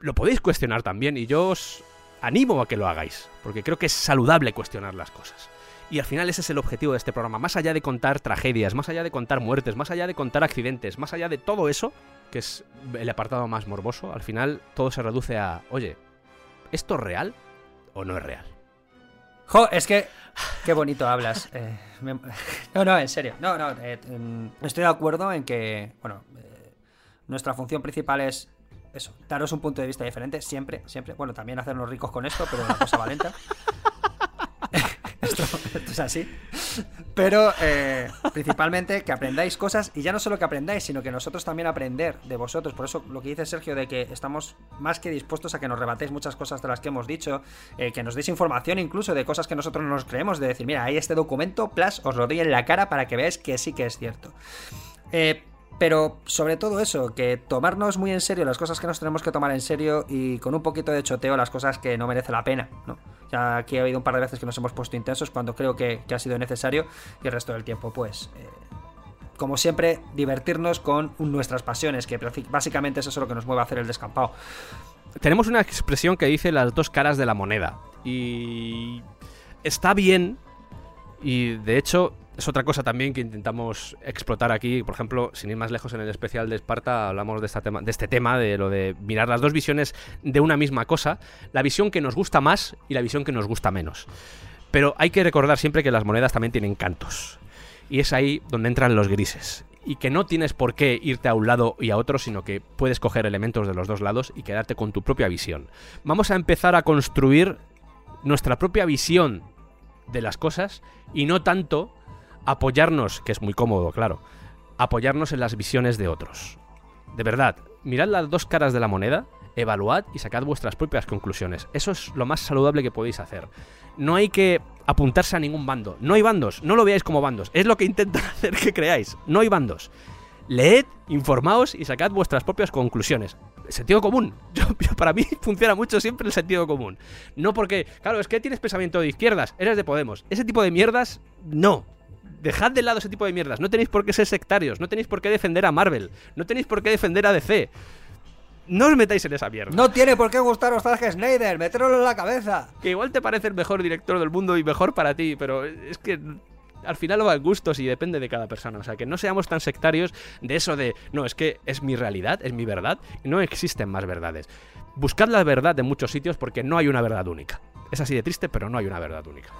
lo podéis cuestionar también y yo os animo a que lo hagáis, porque creo que es saludable cuestionar las cosas. Y al final ese es el objetivo de este programa, más allá de contar tragedias, más allá de contar muertes, más allá de contar accidentes, más allá de todo eso, que es el apartado más morboso, al final todo se reduce a, oye, ¿esto es real o no es real? Jo, es que. Qué bonito hablas. eh, no, no, en serio. No, no. eh, em, estoy de acuerdo en que. Bueno, eh, nuestra función principal es. Eso, daros un punto de vista diferente, siempre, siempre. Bueno, también hacernos ricos con esto, pero una cosa valenta. esto, es así. Pero eh, principalmente que aprendáis cosas y ya no solo que aprendáis, sino que nosotros también aprender de vosotros. Por eso lo que dice Sergio de que estamos más que dispuestos a que nos rebatéis muchas cosas de las que hemos dicho, eh, que nos deis información incluso de cosas que nosotros no nos creemos, de decir, mira, hay este documento, plus os lo doy en la cara para que veáis que sí que es cierto. Eh, pero sobre todo eso, que tomarnos muy en serio las cosas que nos tenemos que tomar en serio y con un poquito de choteo las cosas que no merece la pena, ¿no? Ya aquí ha habido un par de veces que nos hemos puesto intensos cuando creo que, que ha sido necesario y el resto del tiempo, pues, eh, como siempre, divertirnos con nuestras pasiones, que básicamente es eso lo que nos mueve a hacer el descampado. tenemos una expresión que dice las dos caras de la moneda. Y está bien. Y de hecho, es otra cosa también que intentamos explotar aquí. Por ejemplo, sin ir más lejos en el especial de Esparta, hablamos de, esta tema, de este tema, de lo de mirar las dos visiones de una misma cosa. La visión que nos gusta más y la visión que nos gusta menos. Pero hay que recordar siempre que las monedas también tienen cantos. Y es ahí donde entran los grises. Y que no tienes por qué irte a un lado y a otro, sino que puedes coger elementos de los dos lados y quedarte con tu propia visión. Vamos a empezar a construir nuestra propia visión de las cosas y no tanto apoyarnos, que es muy cómodo, claro, apoyarnos en las visiones de otros. De verdad, mirad las dos caras de la moneda, evaluad y sacad vuestras propias conclusiones. Eso es lo más saludable que podéis hacer. No hay que apuntarse a ningún bando. No hay bandos, no lo veáis como bandos. Es lo que intentan hacer que creáis. No hay bandos. Leed, informaos y sacad vuestras propias conclusiones. Sentido común. Yo- para mí funciona mucho siempre el sentido común. No porque, claro, es que tienes pensamiento de izquierdas, eres de Podemos. Ese tipo de mierdas, no. Dejad de lado ese tipo de mierdas. No tenéis por qué ser sectarios. No tenéis por qué defender a Marvel. No tenéis por qué defender a DC. No os metáis en esa mierda. No tiene por qué gustaros Zack Snyder, meterlo en la cabeza. Que igual te parece el mejor director del mundo y mejor para ti, pero es que al final va en gustos y depende de cada persona. O sea, que no seamos tan sectarios de eso de, no, es que es mi realidad, es mi verdad, y no existen más verdades. Buscad la verdad en muchos sitios porque no hay una verdad única. Es así de triste, pero no hay una verdad única.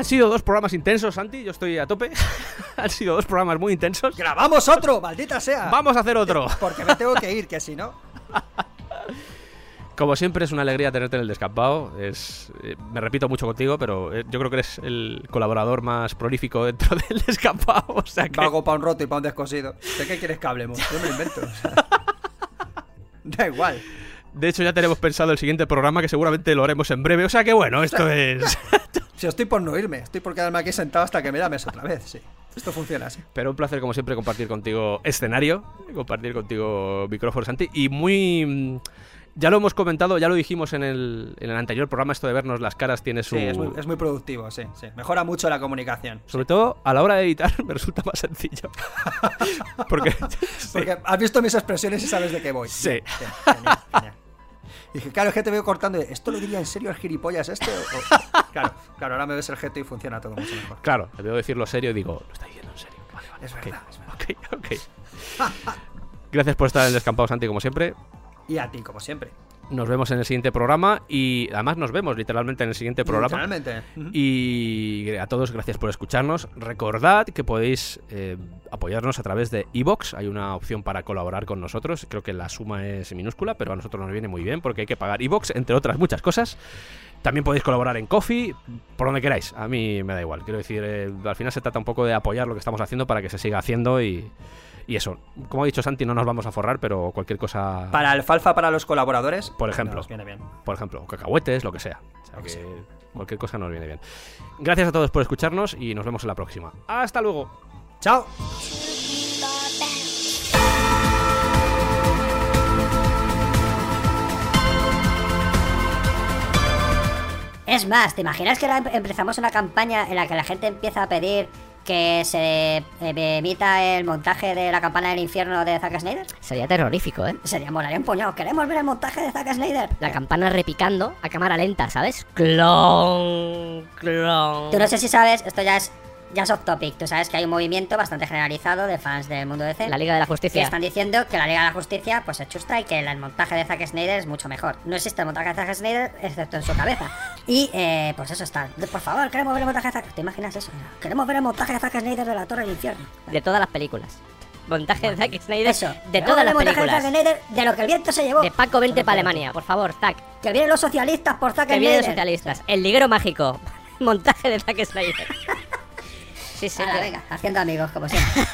Han sido dos programas intensos, Santi, yo estoy a tope. Han sido dos programas muy intensos. ¡Grabamos otro! ¡Maldita sea! Vamos a hacer otro. Porque me tengo que ir, que si no. Como siempre es una alegría tenerte en el descampado. Es, eh, me repito mucho contigo, pero eh, yo creo que eres el colaborador más prolífico dentro del descampado. O sea que Valgo para un roto y para un descosido. ¿De qué quieres que hablemos? Yo me lo invento. o sea. Da igual. de hecho ya tenemos pensado el siguiente programa que seguramente lo haremos en breve. O sea que bueno, esto es. Si estoy por no irme, estoy por quedarme aquí sentado hasta que me llames otra vez, sí. Esto funciona así. Pero un placer como siempre compartir contigo escenario, compartir contigo micrófono, Santi, y muy. mm, Ya lo hemos comentado, ya lo dijimos en el, en el anterior programa, esto de vernos las caras tiene su... Sí, es muy, es muy productivo, sí, sí. Mejora mucho la comunicación. Sobre todo a la hora de editar me resulta más sencillo. Porque... Porque has visto mis expresiones y sabes de qué voy. Sí. Bien, bien, genial, Dije, claro, es que te veo cortando. y, ¿Esto lo diría en serio el gilipollas este? O- Claro, claro, ahora me ves el gesto y funciona todo mucho mejor. Claro, te veo decirlo serio y digo, lo está diciendo en serio. Vale, vale, Es verdad, es verdad. ok, ok. Ok. Gracias por estar en el descampado, Santi, como siempre. Y a ti, como siempre. Nos vemos en el siguiente programa y además nos vemos literalmente en el siguiente programa. Literalmente. Y a todos, gracias por escucharnos. Recordad que podéis eh, apoyarnos a través de iBox. Hay una opción para colaborar con nosotros. Creo que la suma es minúscula, pero a nosotros nos viene muy bien porque hay que pagar iBox, entre otras muchas cosas. También podéis colaborar en Coffee, por donde queráis. A mí me da igual. Quiero decir, eh, al final se trata un poco de apoyar lo que estamos haciendo para que se siga haciendo y, y eso. Como ha dicho Santi, no nos vamos a forrar, pero cualquier cosa. Para alfalfa para los colaboradores. Por ejemplo. nos viene bien. por ejemplo, cacahuetes, lo que sea. O sea Lo que que sea. cualquier cosa nos viene bien. Gracias a todos por escucharnos y nos vemos en la próxima. Hasta luego. ¡Chao! Es más, ¿te imaginas que ahora em- empezamos una campaña en la que la gente empieza a pedir que se eh, emita el montaje de la campana del infierno de Zack Snyder? Sería terrorífico, ¿eh? Sería molaría un puñado. ¿Queremos ver el montaje de Zack Snyder? La campana repicando a cámara lenta, ¿sabes? Clon, clon. Tú no sé si sabes, esto ya es ya es off topic. Tú sabes que hay un movimiento bastante generalizado de fans del mundo de DC. La Liga de la que Justicia. están diciendo que la Liga de la Justicia pues es chustra y que el montaje de Zack Snyder es mucho mejor. No existe el montaje de Zack Snyder excepto en su cabeza. Y eh, pues eso está. Por favor, queremos ver el montaje de Zack ¿Te imaginas eso? Queremos ver el montaje de Zack Snyder de la Torre del Infierno. De todas las películas. Montaje de Zack Snyder. Eso. De todas las de películas. Zack Snyder de lo que el viento se llevó. De Paco 20 Solo para Alemania. Por favor, Zack. Que vienen los socialistas por Zack Que viene de Snyder. socialistas. El liguero mágico. Montaje de Zack Snyder. Sí, sí. Hala, venga, haciendo amigos, como siempre.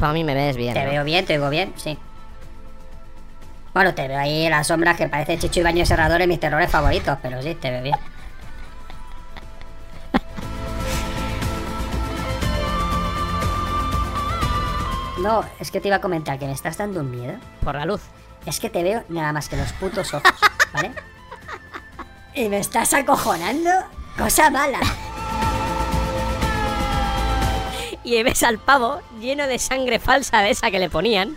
Para mí me ves bien. Te ¿no? veo bien, te oigo bien, sí. Bueno, te veo ahí en las sombras que parece Chicho y Baño Serrador en mis terrores favoritos, pero sí, te veo bien. No, es que te iba a comentar que me estás dando un miedo. Por la luz. Es que te veo nada más que los putos ojos, ¿vale? Y me estás acojonando. Cosa mala. Y ves al pavo lleno de sangre falsa de esa que le ponían.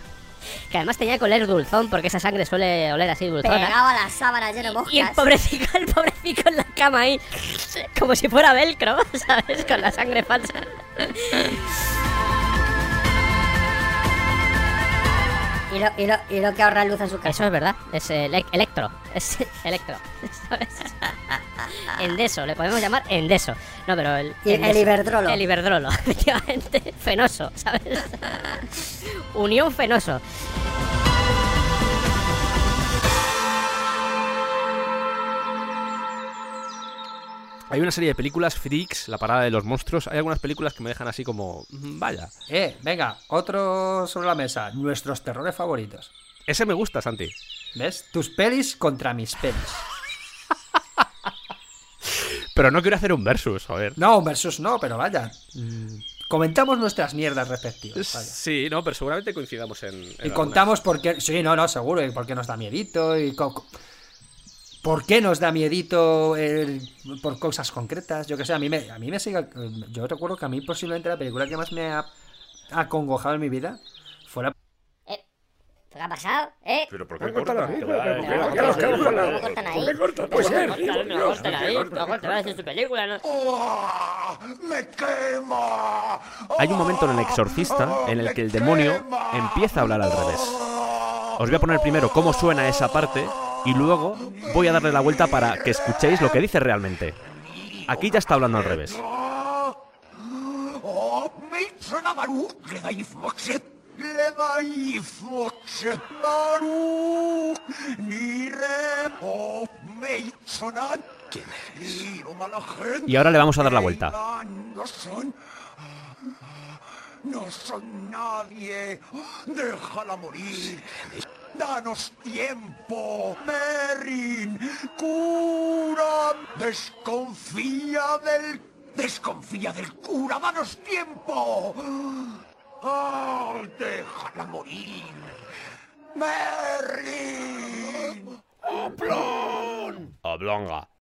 Que además tenía que oler dulzón, porque esa sangre suele oler así dulzona. Pegado a la sábana lleno de moscas. Y el pobrecito, el pobrecito en la cama ahí, como si fuera velcro, ¿sabes? Con la sangre falsa. Y lo, y, lo, y lo que ahorra luz en su casa. Eso es verdad, es ele- electro, es electro. Endeso, le podemos llamar endeso. No, pero el... El iberdrolo. El iberdrolo, efectivamente, fenoso, ¿sabes? Unión fenoso. Hay una serie de películas, Freaks, La Parada de los Monstruos. Hay algunas películas que me dejan así como. "Mm, Vaya. Eh, venga, otro sobre la mesa. Nuestros terrores favoritos. Ese me gusta, Santi. ¿Ves? Tus pelis contra mis pelis. Pero no quiero hacer un versus, joder. No, un versus no, pero vaya. mm, Comentamos nuestras mierdas respectivas. Vaya. Sí, no, pero seguramente coincidamos en. en Y algunas. contamos por qué. Sí, no, no, seguro. Y por qué nos da miedito. Y por qué nos da miedito por cosas concretas. Yo que sé, a mí me, a mí me sigue. Yo recuerdo que a mí posiblemente la película que más me ha acongojado en mi vida fue la. ¿Qué ha pasado? ¿Eh? ¿Pero por qué cortan ahí? ¿Pero por qué ¿Cómo cortan ahí? ¿Por qué cortan? Pues Pues no, corten ahí, no su película, ¿no? ¡Me quema! Hay un momento en El Exorcista en el que el demonio empieza a hablar al revés. Os voy a poner primero cómo suena esa parte y luego voy a darle la vuelta para que escuchéis lo que dice realmente. Aquí ya está hablando al revés. ¡Oh, Mitsuna Maru! ¡Ledai Foxet! ¡Ledai Foxet! ¡Maru! ¡Nire! Gente! Y ahora le vamos a dar la vuelta. No son nadie. Déjala morir. Danos tiempo. Merrin. Cura. Desconfía del... Desconfía del cura. Danos tiempo. Ah, déjala morir. Merrin. Oblonga.